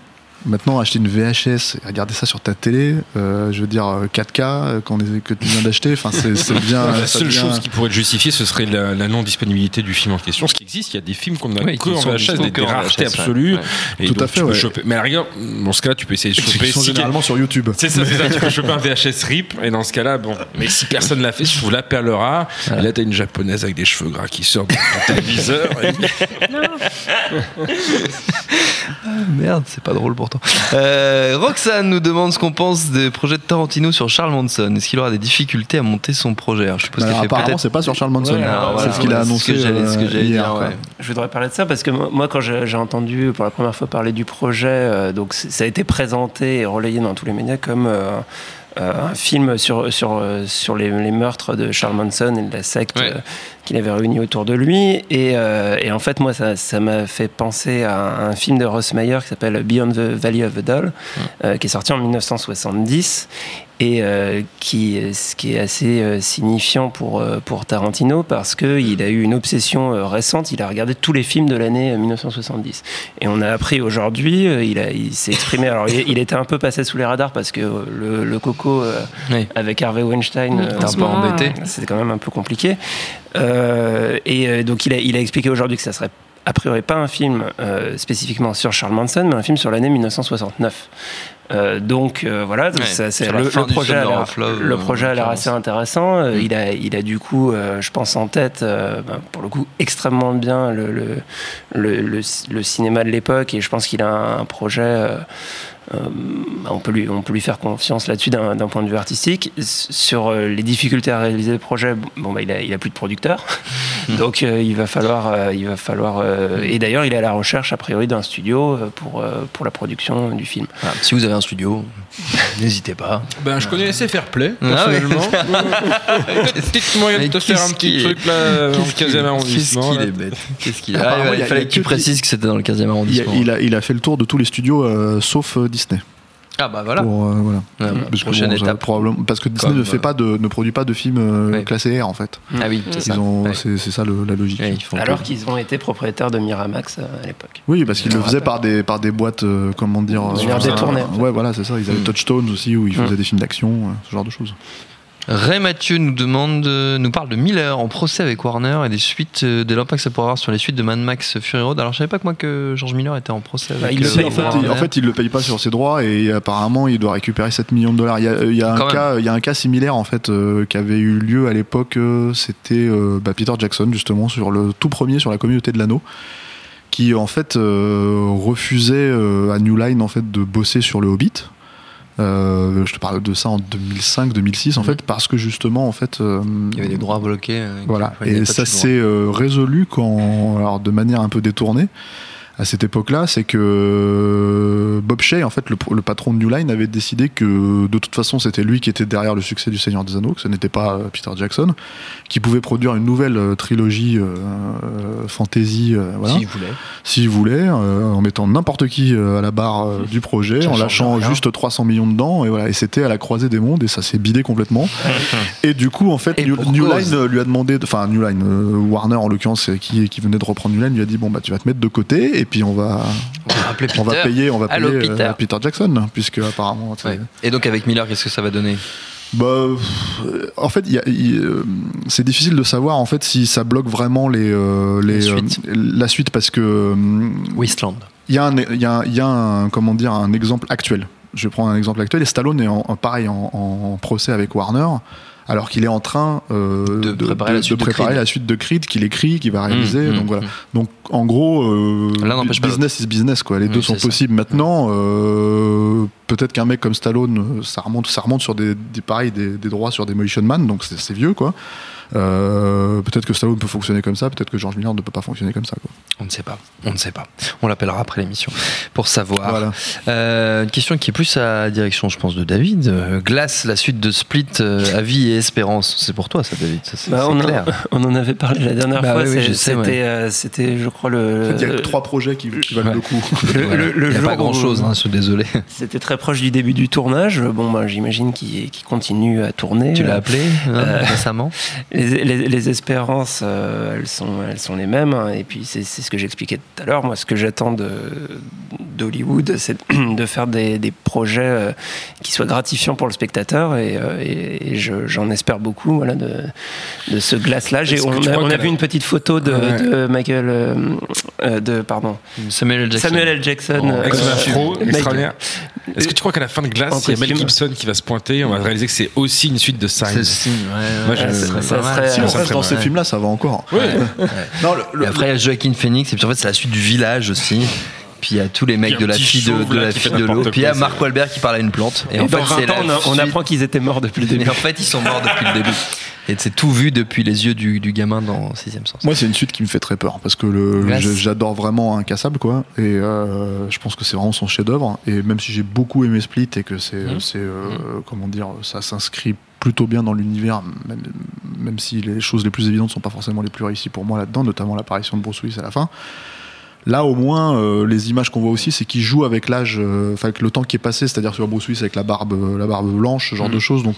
F: Maintenant, acheter une VHS et regarder ça sur ta télé, euh, je veux dire euh, 4K euh, qu'on les- que tu viens d'acheter, enfin c'est bien. (laughs)
E: La seule chose qui pourrait être justifiée, ce serait la, la non-disponibilité du film en question. Ce qui existe, il y a des films qu'on a
A: Oui,
E: que
A: qui
E: en
A: sont
E: VHS, des, des raretés absolues.
A: Ouais.
E: Et
F: Tout
E: donc,
F: à fait, ouais.
E: choper. Mais à la rigueur, dans ce cas-là, tu peux essayer de choper.
F: Ils sont
E: si-
F: généralement sur YouTube.
E: C'est ça, c'est ça. Tu peux (laughs) choper un VHS RIP, et dans ce cas-là, bon. Mais si personne l'a fait, je trouve la perle rare. Et là, t'as une japonaise avec des cheveux gras qui sort de ton téléviseur. et- (laughs)
A: Merde, c'est pas drôle Euh, Roxane nous demande ce qu'on pense des projets de Tarantino sur Charles Manson. Est-ce qu'il aura des difficultés à monter son projet Alors, Je suppose qu'il fait
F: apparemment, c'est pas sur Charles Manson.
A: Ouais, alors, voilà,
F: c'est ce qu'il a annoncé
A: ce que j'allais- ce que
F: euh,
A: j'allais
F: hier.
A: dire, ouais.
C: Je voudrais parler de ça parce que moi, quand j'ai entendu pour la première fois parler du projet, euh, donc ça a été présenté et relayé dans tous les médias comme euh, euh, un film sur, sur, sur les, les meurtres de Charles Manson et de la secte
A: Ouais.
C: Euh, qu'il avait réunis autour de lui. Et, euh, et en fait, moi, ça ça m'a fait penser à un film de Ross Meyer qui s'appelle Beyond the Valley of the Doll, euh, qui est sorti en 1970 et euh, qui, ce qui est assez euh, signifiant pour, euh, pour Tarantino parce qu'il a eu une obsession euh, récente, il a regardé tous les films de l'année euh, 1970. Et on a appris aujourd'hui, euh, il, a- il s'est exprimé, alors il, il était un peu passé sous les radars parce que euh, le, le Coco euh,
A: Oui.
C: avec Harvey Weinstein, euh,
B: ce moment,
A: embêté.
C: c'était quand même un peu compliqué. Euh, et euh, donc il a, il a expliqué aujourd'hui que ça serait a priori pas un film euh, spécifiquement sur Charles Manson, mais un film sur l'année 1969. Euh, donc euh, voilà, donc
A: Ouais,
C: ça, c'est-
A: sur la
C: le, projet a l'air-
A: of Love,
C: le projet a l'air
A: en
C: assez intéressant.
A: Mm.
C: Il, a, il a du coup, je pense en tête, ben, pour le coup, extrêmement bien le, le, le, le- le cinéma de l'époque et je pense qu'il a un, un projet. Euh, on, peut lui, on peut lui faire confiance là-dessus d'un d'un point de vue artistique. Sur euh, les difficultés à réaliser le projet, bon, bah, il, a, il a plus de producteur. (laughs) Donc euh, il va falloir. euh, il va falloir euh, et d'ailleurs, il est à la recherche, a priori, d'un studio euh, pour, euh, pour la production du film.
A: Voilà, si vous avez un studio, (laughs) n'hésitez pas.
E: Ben, je connais assez Fair Play,
A: Ah ouais.
E: personnellement. (laughs) Peut-être moyen de te faire un
A: qu'est-ce
E: petit
A: qu'il est-
E: truc là, dans le
A: Qu'est-ce qu'il-
E: 15e arrondissement.
A: Qu'est-ce qu'il est bête Qu'est-ce qu'il Ah, ouais,
F: il y
A: Il
F: a-
A: fallait
F: il a
A: que tu précises que c'était dans le 15e
F: Il a,
A: arrondissement.
F: il a- il a fait le tour de tous les studios sauf Disney.
A: Ah bah voilà.
F: Pour, euh, voilà.
A: Bah,
F: Parce que
A: prochaine
F: bon, ça-
A: étape.
F: probablement, parce que Disney
A: Comme,
F: ne fait
A: euh,
F: pas de, ne produit pas de films euh, classés R en fait.
A: Ah oui, c'est
F: Ils
A: ça. Ouais.
F: C'est ça le- la logique.
A: Ils font
C: Alors qu'ils ont été propriétaires de Miramax euh, à l'époque.
F: Oui, parce qu'ils le faisaient par des, par des boîtes, euh, comment dire.
C: De manière
F: euh,
C: détournée, en fait.
F: Ouais, voilà, c'est ça. Ils avaient
A: Mm.
F: Touchstones aussi où ils faisaient
C: Mm.
F: des films d'action, euh, ce genre de choses.
A: Ray Mathieu nous demande, euh, nous parle de Miller en procès avec Warner et des suites, euh, de l'impact que ça pourrait avoir sur les suites de Mad Max Fury Road. Alors je savais pas que moi que George Miller était en procès avec
C: Bah, il le
A: euh,
C: paye
F: en, fait, il, en fait, il le paye pas sur ses droits et apparemment, il doit récupérer 7 millions de dollars. Il y a, il y a
A: Quand
F: un, cas, il y a un cas similaire en fait euh, qui avait eu lieu à l'époque. C'était euh, bah, Peter Jackson justement sur le tout premier sur la communauté de l'anneau, qui en fait refusait à New Line en fait de bosser sur le Hobbit. Euh, je te parle de ça en 2005-2006 en
A: Mhm.
F: fait parce que justement en fait euh,
A: il y avait des droits bloqués. euh,
F: voilà, et ça s'est euh, résolu quand, alors de manière un peu détournée, à cette époque-là, c'est que euh, Bob Shea, en fait, le, le patron de New Line, avait décidé que de toute façon, c'était lui qui était derrière le succès du Seigneur des Anneaux, que ce n'était pas euh, Peter Jackson, qui pouvait produire une nouvelle euh, trilogie euh, fantasy, euh, voilà,
A: S'il voulait.
F: s'il voulait, euh, en mettant n'importe qui à la barre euh, du projet,
A: Ça
F: en lâchant
A: rien.
F: juste 300 millions dedans, et voilà, et c'était à la croisée des mondes, et ça s'est bidé complètement. (laughs) et du coup, en fait, New. Line lui a demandé, de- enfin New Line, Warner en l'occurrence, qui, qui venait de reprendre New Line, lui a dit bon bah tu vas te mettre de côté, et puis on va,
A: On
F: on va
A: Peter.
F: payer, on va payer euh,
A: Peter.
F: Peter Jackson, puisque apparemment.
A: Ouais. Et donc avec Miller, qu'est-ce que ça va donner?
F: Bah, euh, en fait, euh, c'est difficile de savoir en fait si ça bloque vraiment les, euh, les,
A: La
F: euh,
A: suite.
F: la suite parce que euh,
A: Wasteland.
F: il y a un, y a y a un- comment dire, un exemple actuel. Je prends un exemple actuel. Et Stallone est en, en- pareil en, en procès avec Warner, alors qu'il est en train euh,
A: De préparer la suite de
F: préparer
A: Creed.
F: la suite de Creed qu'il écrit, qu'il va réaliser.
A: Mmh,
F: donc
A: mmh,
F: voilà.
A: mmh.
F: Donc en gros, euh, business is business quoi. Les
A: Oui,
F: deux sont
A: ça.
F: possibles. Maintenant, euh, peut-être qu'un mec comme Stallone, euh, ça remonte, ça remonte sur des, des pareil, des, des droits sur Demolition Man, donc c'est c'est vieux quoi. Euh, peut-être que Stallone peut fonctionner comme ça, peut-être que George Miller ne peut pas fonctionner comme ça quoi.
A: On ne sait pas. On ne sait pas. On l'appellera après l'émission pour savoir.
F: Voilà.
A: Euh, une question qui est plus à la direction, je pense, de David. Euh, Glace, la suite de Split, euh, Avis et Espérance. C'est pour toi, ça, David. Ça,
C: Bah, on,
A: clair.
C: en, (laughs) on en avait parlé la dernière
A: Bah
C: fois.
A: oui, oui,
C: c'est-
A: je sais,
C: C'était,
A: ouais.
C: euh, je crois, le.
F: En fait, il y a trois projets qui, qui valent
A: ouais.
F: le coup. (laughs)
C: le-
A: Voilà.
C: le- le
A: Il n'y a pas grand chose,
C: où-
A: hein, je suis désolé. (laughs)
C: C'était très proche du début du tournage. Bon, bah, j'imagine qu'il, continue à tourner.
A: tu l'as appelé récemment?
C: Les, les- les espérances, euh, elles, sont, elles sont les mêmes. hein. Et puis, c'est, c'est ce que j'expliquais tout à l'heure. Moi, ce que j'attends d'Hollywood, (clears throat) c'est de faire des, des projets euh, qui soient gratifiants pour le spectateur. Et, euh, et- et je- j'en espère beaucoup voilà, de, de ce glace-là. On a, on vu une petite photo de,
E: Ouais.
C: de Michael. de, pardon.
A: Samuel L. Jackson.
C: Samuel L. Jackson.
A: Oh,
C: euh,
E: Avec son
C: euh,
E: afro, extraordinaire. Est-ce que tu crois qu'à la fin de Glace, il y a Mel. Gibson qui va se pointer On va réaliser que c'est aussi une suite de
A: C'est
E: Signs.
A: signe, ouais,
E: Moi,
A: ouais,
E: je-
A: ça
C: ça serait-
F: Si on
E: ça
F: reste dans ces films-là, ça va encore.
E: Ouais.
F: Non, le- le-
A: Et après, il y a Joaquin Phoenix, et puis en fait, c'est la suite du village aussi. Puis il y a tous les mecs de la fille de, de la fille l'eau. Puis il y a
E: c'est-
A: Wahlberg qui parle à une plante. Et,
C: Et
A: en
C: dans
A: fait,
C: 20
A: c'est
C: on, apprend qu'ils étaient morts depuis le début.
A: Et en fait, ils sont morts depuis le début. Et c'est tout vu depuis les yeux du, du gamin dans Sixième Sens.
F: Moi, c'est une suite qui me fait très peur parce que le, j'adore vraiment Incassable, quoi. Et euh, je pense que c'est vraiment son chef-d'œuvre. Et même si j'ai beaucoup aimé Split et que c'est, c'est euh, comment dire, ça s'inscrit plutôt bien dans l'univers, même, même si les choses les plus évidentes sont pas forcément les plus réussies pour moi là-dedans, notamment l'apparition de Bruce Willis à la fin. Là, au moins, euh, les images qu'on voit aussi, c'est qu'il joue avec l'âge, euh, avec le temps qui est passé, c'est-à-dire sur Bruce Willis avec la barbe, euh, la barbe blanche, ce genre
C: Mhm.
F: de choses. Donc,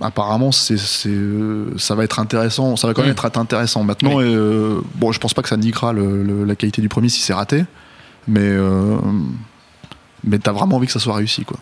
F: apparemment, c'est, euh, ça va être intéressant. Ça va quand même
C: Mhm.
F: être intéressant. Maintenant, euh, bon, je pense pas que ça niquera le- le- la qualité du premier si c'est raté, mais mais t'as vraiment envie que ça soit réussi, quoi.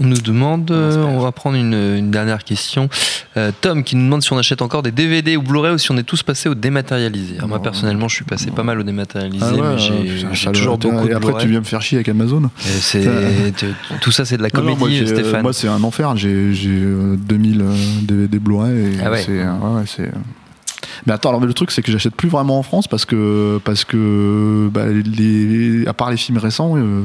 A: On nous demande, euh, on va prendre une, une dernière question. Euh, Tom qui nous demande si on achète encore des DVD ou Blu-ray ou si on est tous passés au dématérialisé. Alors moi
F: Non.
A: personnellement, je suis passé pas mal au dématérialisé,
F: Ah ouais,
A: mais j'ai
F: ça
A: toujours beaucoup de
F: Et après, tu viens me faire chier avec Amazon.
A: Et tout ça, c'est de la
F: Non, non,
A: comédie,
F: moi, euh,
A: Stéphane.
F: Moi, c'est un enfer. J'ai, j'ai euh, 2000 euh, DVD Blu-ray.
A: Ah ouais.
F: c'est, euh, ouais, ouais, c'est, euh. Mais attends, alors mais le truc, c'est que j'achète plus vraiment en France parce que, parce que bah, les, à part les films récents, euh,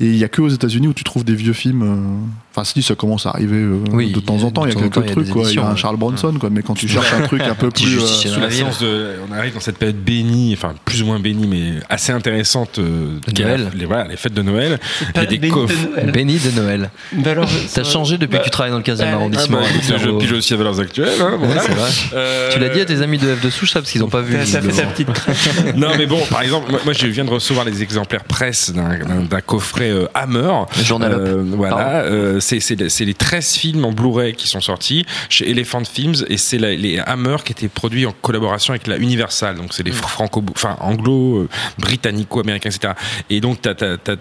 F: et il y a que aux États-Unis où tu trouves des vieux films. Euh, Enfin, si, ça commence à arriver euh,
A: Oui,
F: de temps en temps. Il y a quelques
A: il y a
F: trucs, quoi. Il y a un. Charles Bronson, quoi. Mais quand tu cherches un truc un peu (laughs) plus. euh,
E: Sous
A: dans
E: la de, on arrive dans cette période bénie, enfin plus ou moins bénie, mais assez intéressante euh,
A: De
E: qu'est la-
A: Noël.
E: Les, voilà, les fêtes de Noël. Il y a des
C: béni de
E: coffres.
C: Noël.
A: Béni de Noël.
C: Bah alors, (laughs)
A: T'as changé depuis que tu travailles dans le 15e
C: Ouais.
E: Ah
A: arrondissement.
E: bah, je pige aussi à valeurs actuelles. hein, voilà.
A: vrai.
E: Euh,
A: Tu l'as dit à tes amis de F de Souche, ça, parce qu'ils n'ont pas vu.
C: Ça fait
A: visiblement.
C: petite (laughs)
E: non mais bon, par exemple, moi, je viens de recevoir les exemplaires presse d'un- coffret euh, Hammer.
A: Journal.
E: Euh, voilà, euh, c'est les- c'est les 13 films en Blu-ray qui sont sortis chez Elephant Films et c'est les Hammer qui étaient produits en collaboration avec la Universal. Donc c'est les franco, enfin anglo, euh, britannico-américains, etc. Et donc t'as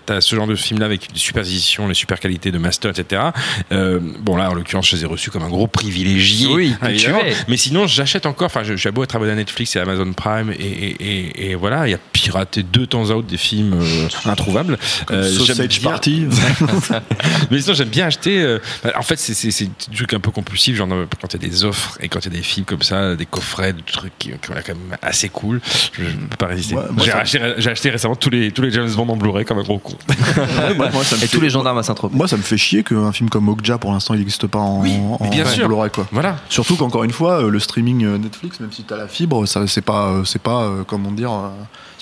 E: as, ce genre de film là avec des super éditions, les super qualités de master, etc. Euh, bon là, en l'occurrence, je les ai reçus comme un gros privilégié.
A: Oui,
E: évidemment.
A: es.
E: Mais sinon, j'achète encore. Enfin, je- j'ai beau être abonné à Netflix et Amazon Prime et, et, et, et voilà, il y a piraté de temps à autre des films euh, introuvables. Euh,
F: Sausage Party. (laughs)
E: mais sinon, j'aime bien acheter. euh, bah, en fait, c'est c'est c'est des trucs un peu compulsifs, genre euh, quand il y a des offres et quand il y a des films comme ça, des coffrets, des trucs qui, qui sont quand même assez cool. Je, je peux pas résister.
F: Ouais,
E: J'ai acheté, j'ai acheté récemment tous les tous les James Bond en Blu-ray comme un gros con.
F: Moi, moi, (laughs)
A: Et
F: fait-
A: tous les gendarmes à Saint-Tropez.
F: Moi, ça me fait chier qu'un film comme Okja, pour l'instant, il n'existe pas en,
E: Oui,
F: en,
E: mais bien
F: en
E: sûr.
F: Blu-ray, quoi.
E: voilà.
F: Surtout qu'encore une fois, euh, le streaming Netflix, même si tu as la fibre, ça c'est pas, c'est pas, comment dire, euh,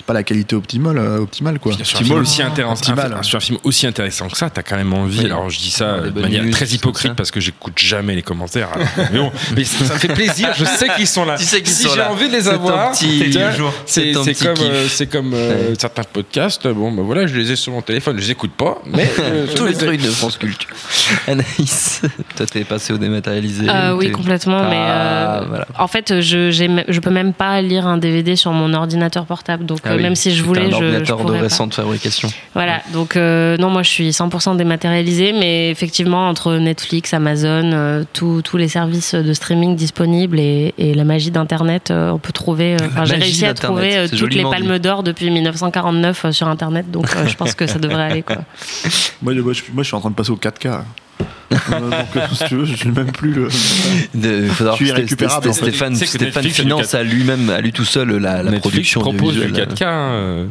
F: pas la qualité optimale, euh, optimale quoi.
E: Sur un, film aussi intéressant, sur un film aussi intéressant que ça, t'as quand même envie.
A: Oui.
E: Alors je dis ça
A: Des
E: de
A: bonnes
E: manière
A: news,
E: très hypocrite parce que j'écoute jamais les commentaires. alors. (laughs) mais bon, mais ça, ça me fait plaisir. Je sais qu'ils sont là.
A: Tu sais qu'ils
E: si
A: sont
E: j'ai envie de les
A: C'est ton
E: avoir,
A: c'est
E: comme euh, c'est comme euh, certains podcasts. Bon, ben voilà, je les ai sur mon téléphone. Je les écoute pas, (laughs) mais euh,
A: Tous les trucs de France Culture. (laughs) Anaïs, toi t'es passé au dématérialisé.
B: Euh, oui, complètement. mais
A: Ah,
B: euh,
A: voilà.
B: en fait, je, je peux même pas lire un DVD sur mon ordinateur portable. Donc,
A: Ah oui,
B: même si je
A: c'est
B: voulais,
A: un
B: je, je
A: ordinateur de
B: pourrais pas.
A: récente fabrication.
B: Voilà. Donc, euh, non, moi, je suis 100% dématérialisé, mais effectivement, entre Netflix, Amazon, euh, tous tous les services de streaming disponibles et, et la magie d'Internet, euh, on peut trouver. euh, enfin, j'ai réussi à trouver euh, toutes les palmes d'or depuis 1949 euh, sur Internet. Donc, euh, je pense que ça devrait aller. Quoi.
F: Moi, (laughs) moi, je, moi, je suis en train de passer au 4K. Euh, donc, euh, si tu veux, je suis même plus. le-
A: De, faut
F: Je suis irrécupérable.
A: Stéphane, Stéphane finance à lui-même, à lui tout seul, la, la
E: Netflix
A: production
E: propose du
A: audiovisuelle.
E: 4K. euh.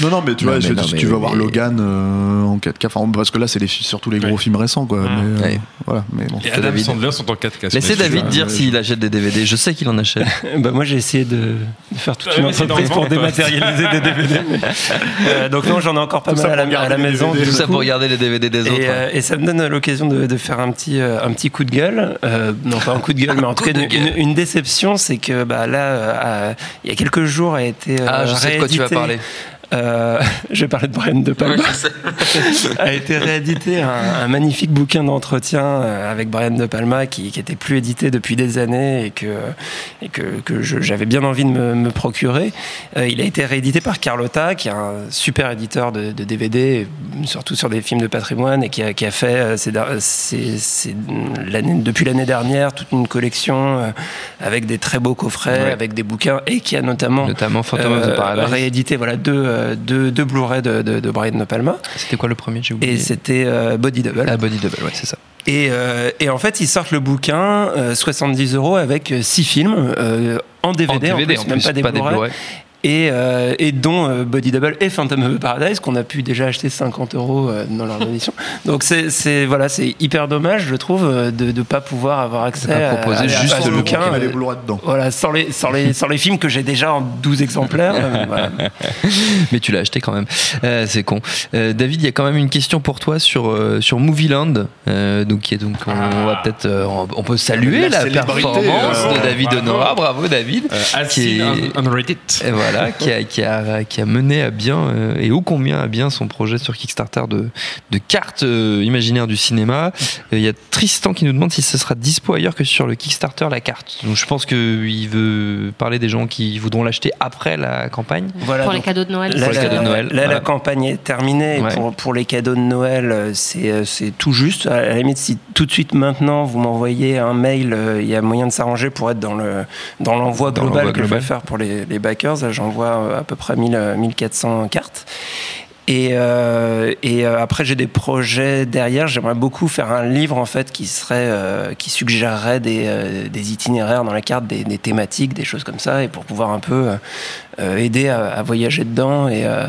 F: Non, non, mais tu
A: Non,
F: vois,
A: mais
F: je-
A: non,
F: si
A: mais
F: tu veux
A: oui,
F: avoir
A: mais-
F: Logan euh, en 4K, enfin, parce que là, c'est les, surtout les gros
E: Ouais.
F: films récents, quoi.
E: Ouais.
F: Mais, euh,
A: Ouais.
F: Voilà, mais bon.
E: Et Adam
A: David.
E: Sandler sont en 4K. sur
A: Laissez. David dire s'il achète des DVD. Je sais qu'il en achète. (laughs)
C: bah moi j'ai essayé de, faire toute
E: Ouais,
C: une entreprise pour dématérialiser des DVD. (laughs) Euh, donc non, j'en ai encore pas mal à la, maison.
A: Tout ça pour regarder les DVD des autres.
C: Et, euh, et ça me donne l'occasion de, faire un petit, un petit coup de gueule. Euh, non, pas un coup de gueule, (laughs) mais en tout
A: Coup
C: cas
A: de
C: une,
A: gueule.
C: une- une déception, c'est que bah, là, euh, il y a quelques jours, a été euh,
A: ah, je sais de quoi tu vas
C: réédité,
A: parler.
C: Euh, je vais parler de Brian De Palma. (laughs) a été réédité un, un magnifique bouquin d'entretien euh, avec Brian De Palma qui, qui était plus édité depuis des années et que, et que, que je- j'avais bien envie de me, me procurer. Euh, il a été réédité par Carlotta, qui est un super éditeur de, de DVD, surtout sur des films de patrimoine, et qui a, qui a fait depuis l'année dernière toute une collection avec des très beaux coffrets,
A: Ouais.
C: avec des bouquins, et qui a notamment
A: Notamment Phantom of the Paradise.
C: réédité voilà, deux, euh, deux, deux Blu-ray de, de, de Brian De Palma.
A: C'était quoi le premier J'ai
C: Et
A: oublié.
C: c'était euh, Body Double.
A: Ah, Body Double, ouais, c'est ça.
C: Et, euh, et en fait, ils sortent le bouquin, euh, 70 euros, avec 6 films euh, en DVD,
A: En DVD,
C: en plus,
A: en
C: même pas des Blu-ray.
A: Blu-ray.
C: Et, euh, et dont euh, Body Double et Phantom of the Paradise qu'on a pu déjà acheter 50 euros euh, dans leur édition. Donc c'est voilà c'est hyper dommage je trouve euh, de ne pas pouvoir avoir accès à,
A: proposer
C: à-
A: juste
C: à
A: le
C: bouquin.
F: Les
C: euh,
F: dedans.
C: Voilà sans les sans les sans les films que j'ai déjà en 12 exemplaires. euh, voilà. (laughs)
A: Mais tu l'as acheté quand même. Euh, c'est con. Euh, David, il y a quand même une question pour toi sur euh, sur Movieland. Euh, donc, qui est donc on va peut-être euh, on- peut saluer
F: La
A: la, performance
F: euh,
A: de David. Honora. Bravo David.
E: Euh, as
A: Qui est-
E: un- underrated.
A: Et voilà, (laughs) qui a, qui, a, qui a mené à bien euh, et ô combien à bien son projet sur Kickstarter de, de cartes euh, imaginaires du cinéma. Euh, Il y a Tristan qui nous demande si ce sera dispo ailleurs que sur le Kickstarter la carte. Donc je pense qu'il veut parler des gens qui voudront l'acheter après la campagne.
C: Voilà,
B: Pour les
C: donc-
B: cadeaux de Noël.
C: Là,
A: Pour les
C: la-
A: cadeaux de Noël,
C: là,
A: voilà.
C: la campagne est terminée.
A: Ouais.
C: pour, pour les cadeaux de Noël, euh, c'est euh, tout juste. À la limite, si tout de suite maintenant vous m'envoyez un mail, euh, il y a moyen de s'arranger pour être dans le dans l'envoi
A: Dans
C: global
A: l'envoi
C: que je vais faire pour les, les backers. Là, J'envoie euh, à peu près 1000, euh, 1400 cartes. Et, euh, et euh, après, j'ai des projets derrière. J'aimerais beaucoup faire un livre en fait qui serait, euh, qui suggérerait des, euh, des itinéraires dans la carte, des, des thématiques, des choses comme ça, et pour pouvoir un peu euh, euh, aider à, à voyager dedans et, euh,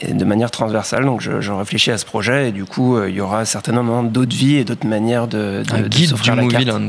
C: et de manière transversale. Donc, je, je réfléchis à ce projet, et du coup, euh, il y aura certainement d'autres vies et d'autres manières de, de,
A: Un
C: de
A: guide du
C: s'offrir la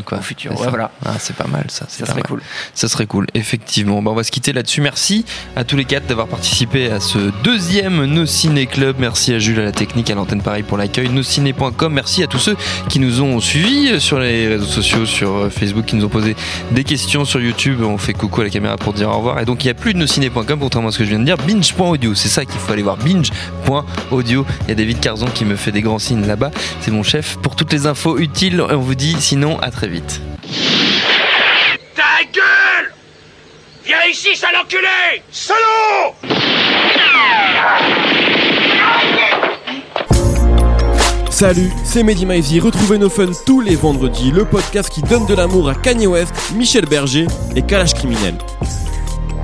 A: quoi.
C: au futur. Ouais, voilà.
A: Ah, c'est pas mal ça.
C: Ça serait
A: mal.
C: cool.
A: Ça serait cool, effectivement. Bon, on va se quitter là-dessus. Merci à tous les quatre d'avoir participé à ce deuxième No Ciné Club. Merci à Jules à la technique, à l'antenne Paris pour l'accueil. Nociné.com. Merci à tous ceux qui nous ont suivis sur les réseaux sociaux, sur euh, Facebook, qui nous ont posé des questions sur YouTube. On fait coucou à la caméra pour dire au revoir. Et donc, il n'y a plus de contrairement à ce que je viens de dire. Binge.audio. C'est ça qu'il faut aller voir. Binge.audio. Il y a David Carzon qui me fait des grands signes là-bas. C'est mon chef. Pour toutes les infos utiles, on vous dit sinon à très vite.
G: Ta gueule Viens ici, sale enculé Salaud
I: Salut, c'est Mehdi Maizy. Retrouvez nos fun tous les vendredis, le podcast qui donne de l'amour à Kanye West, Michel Berger et Kalash Criminel.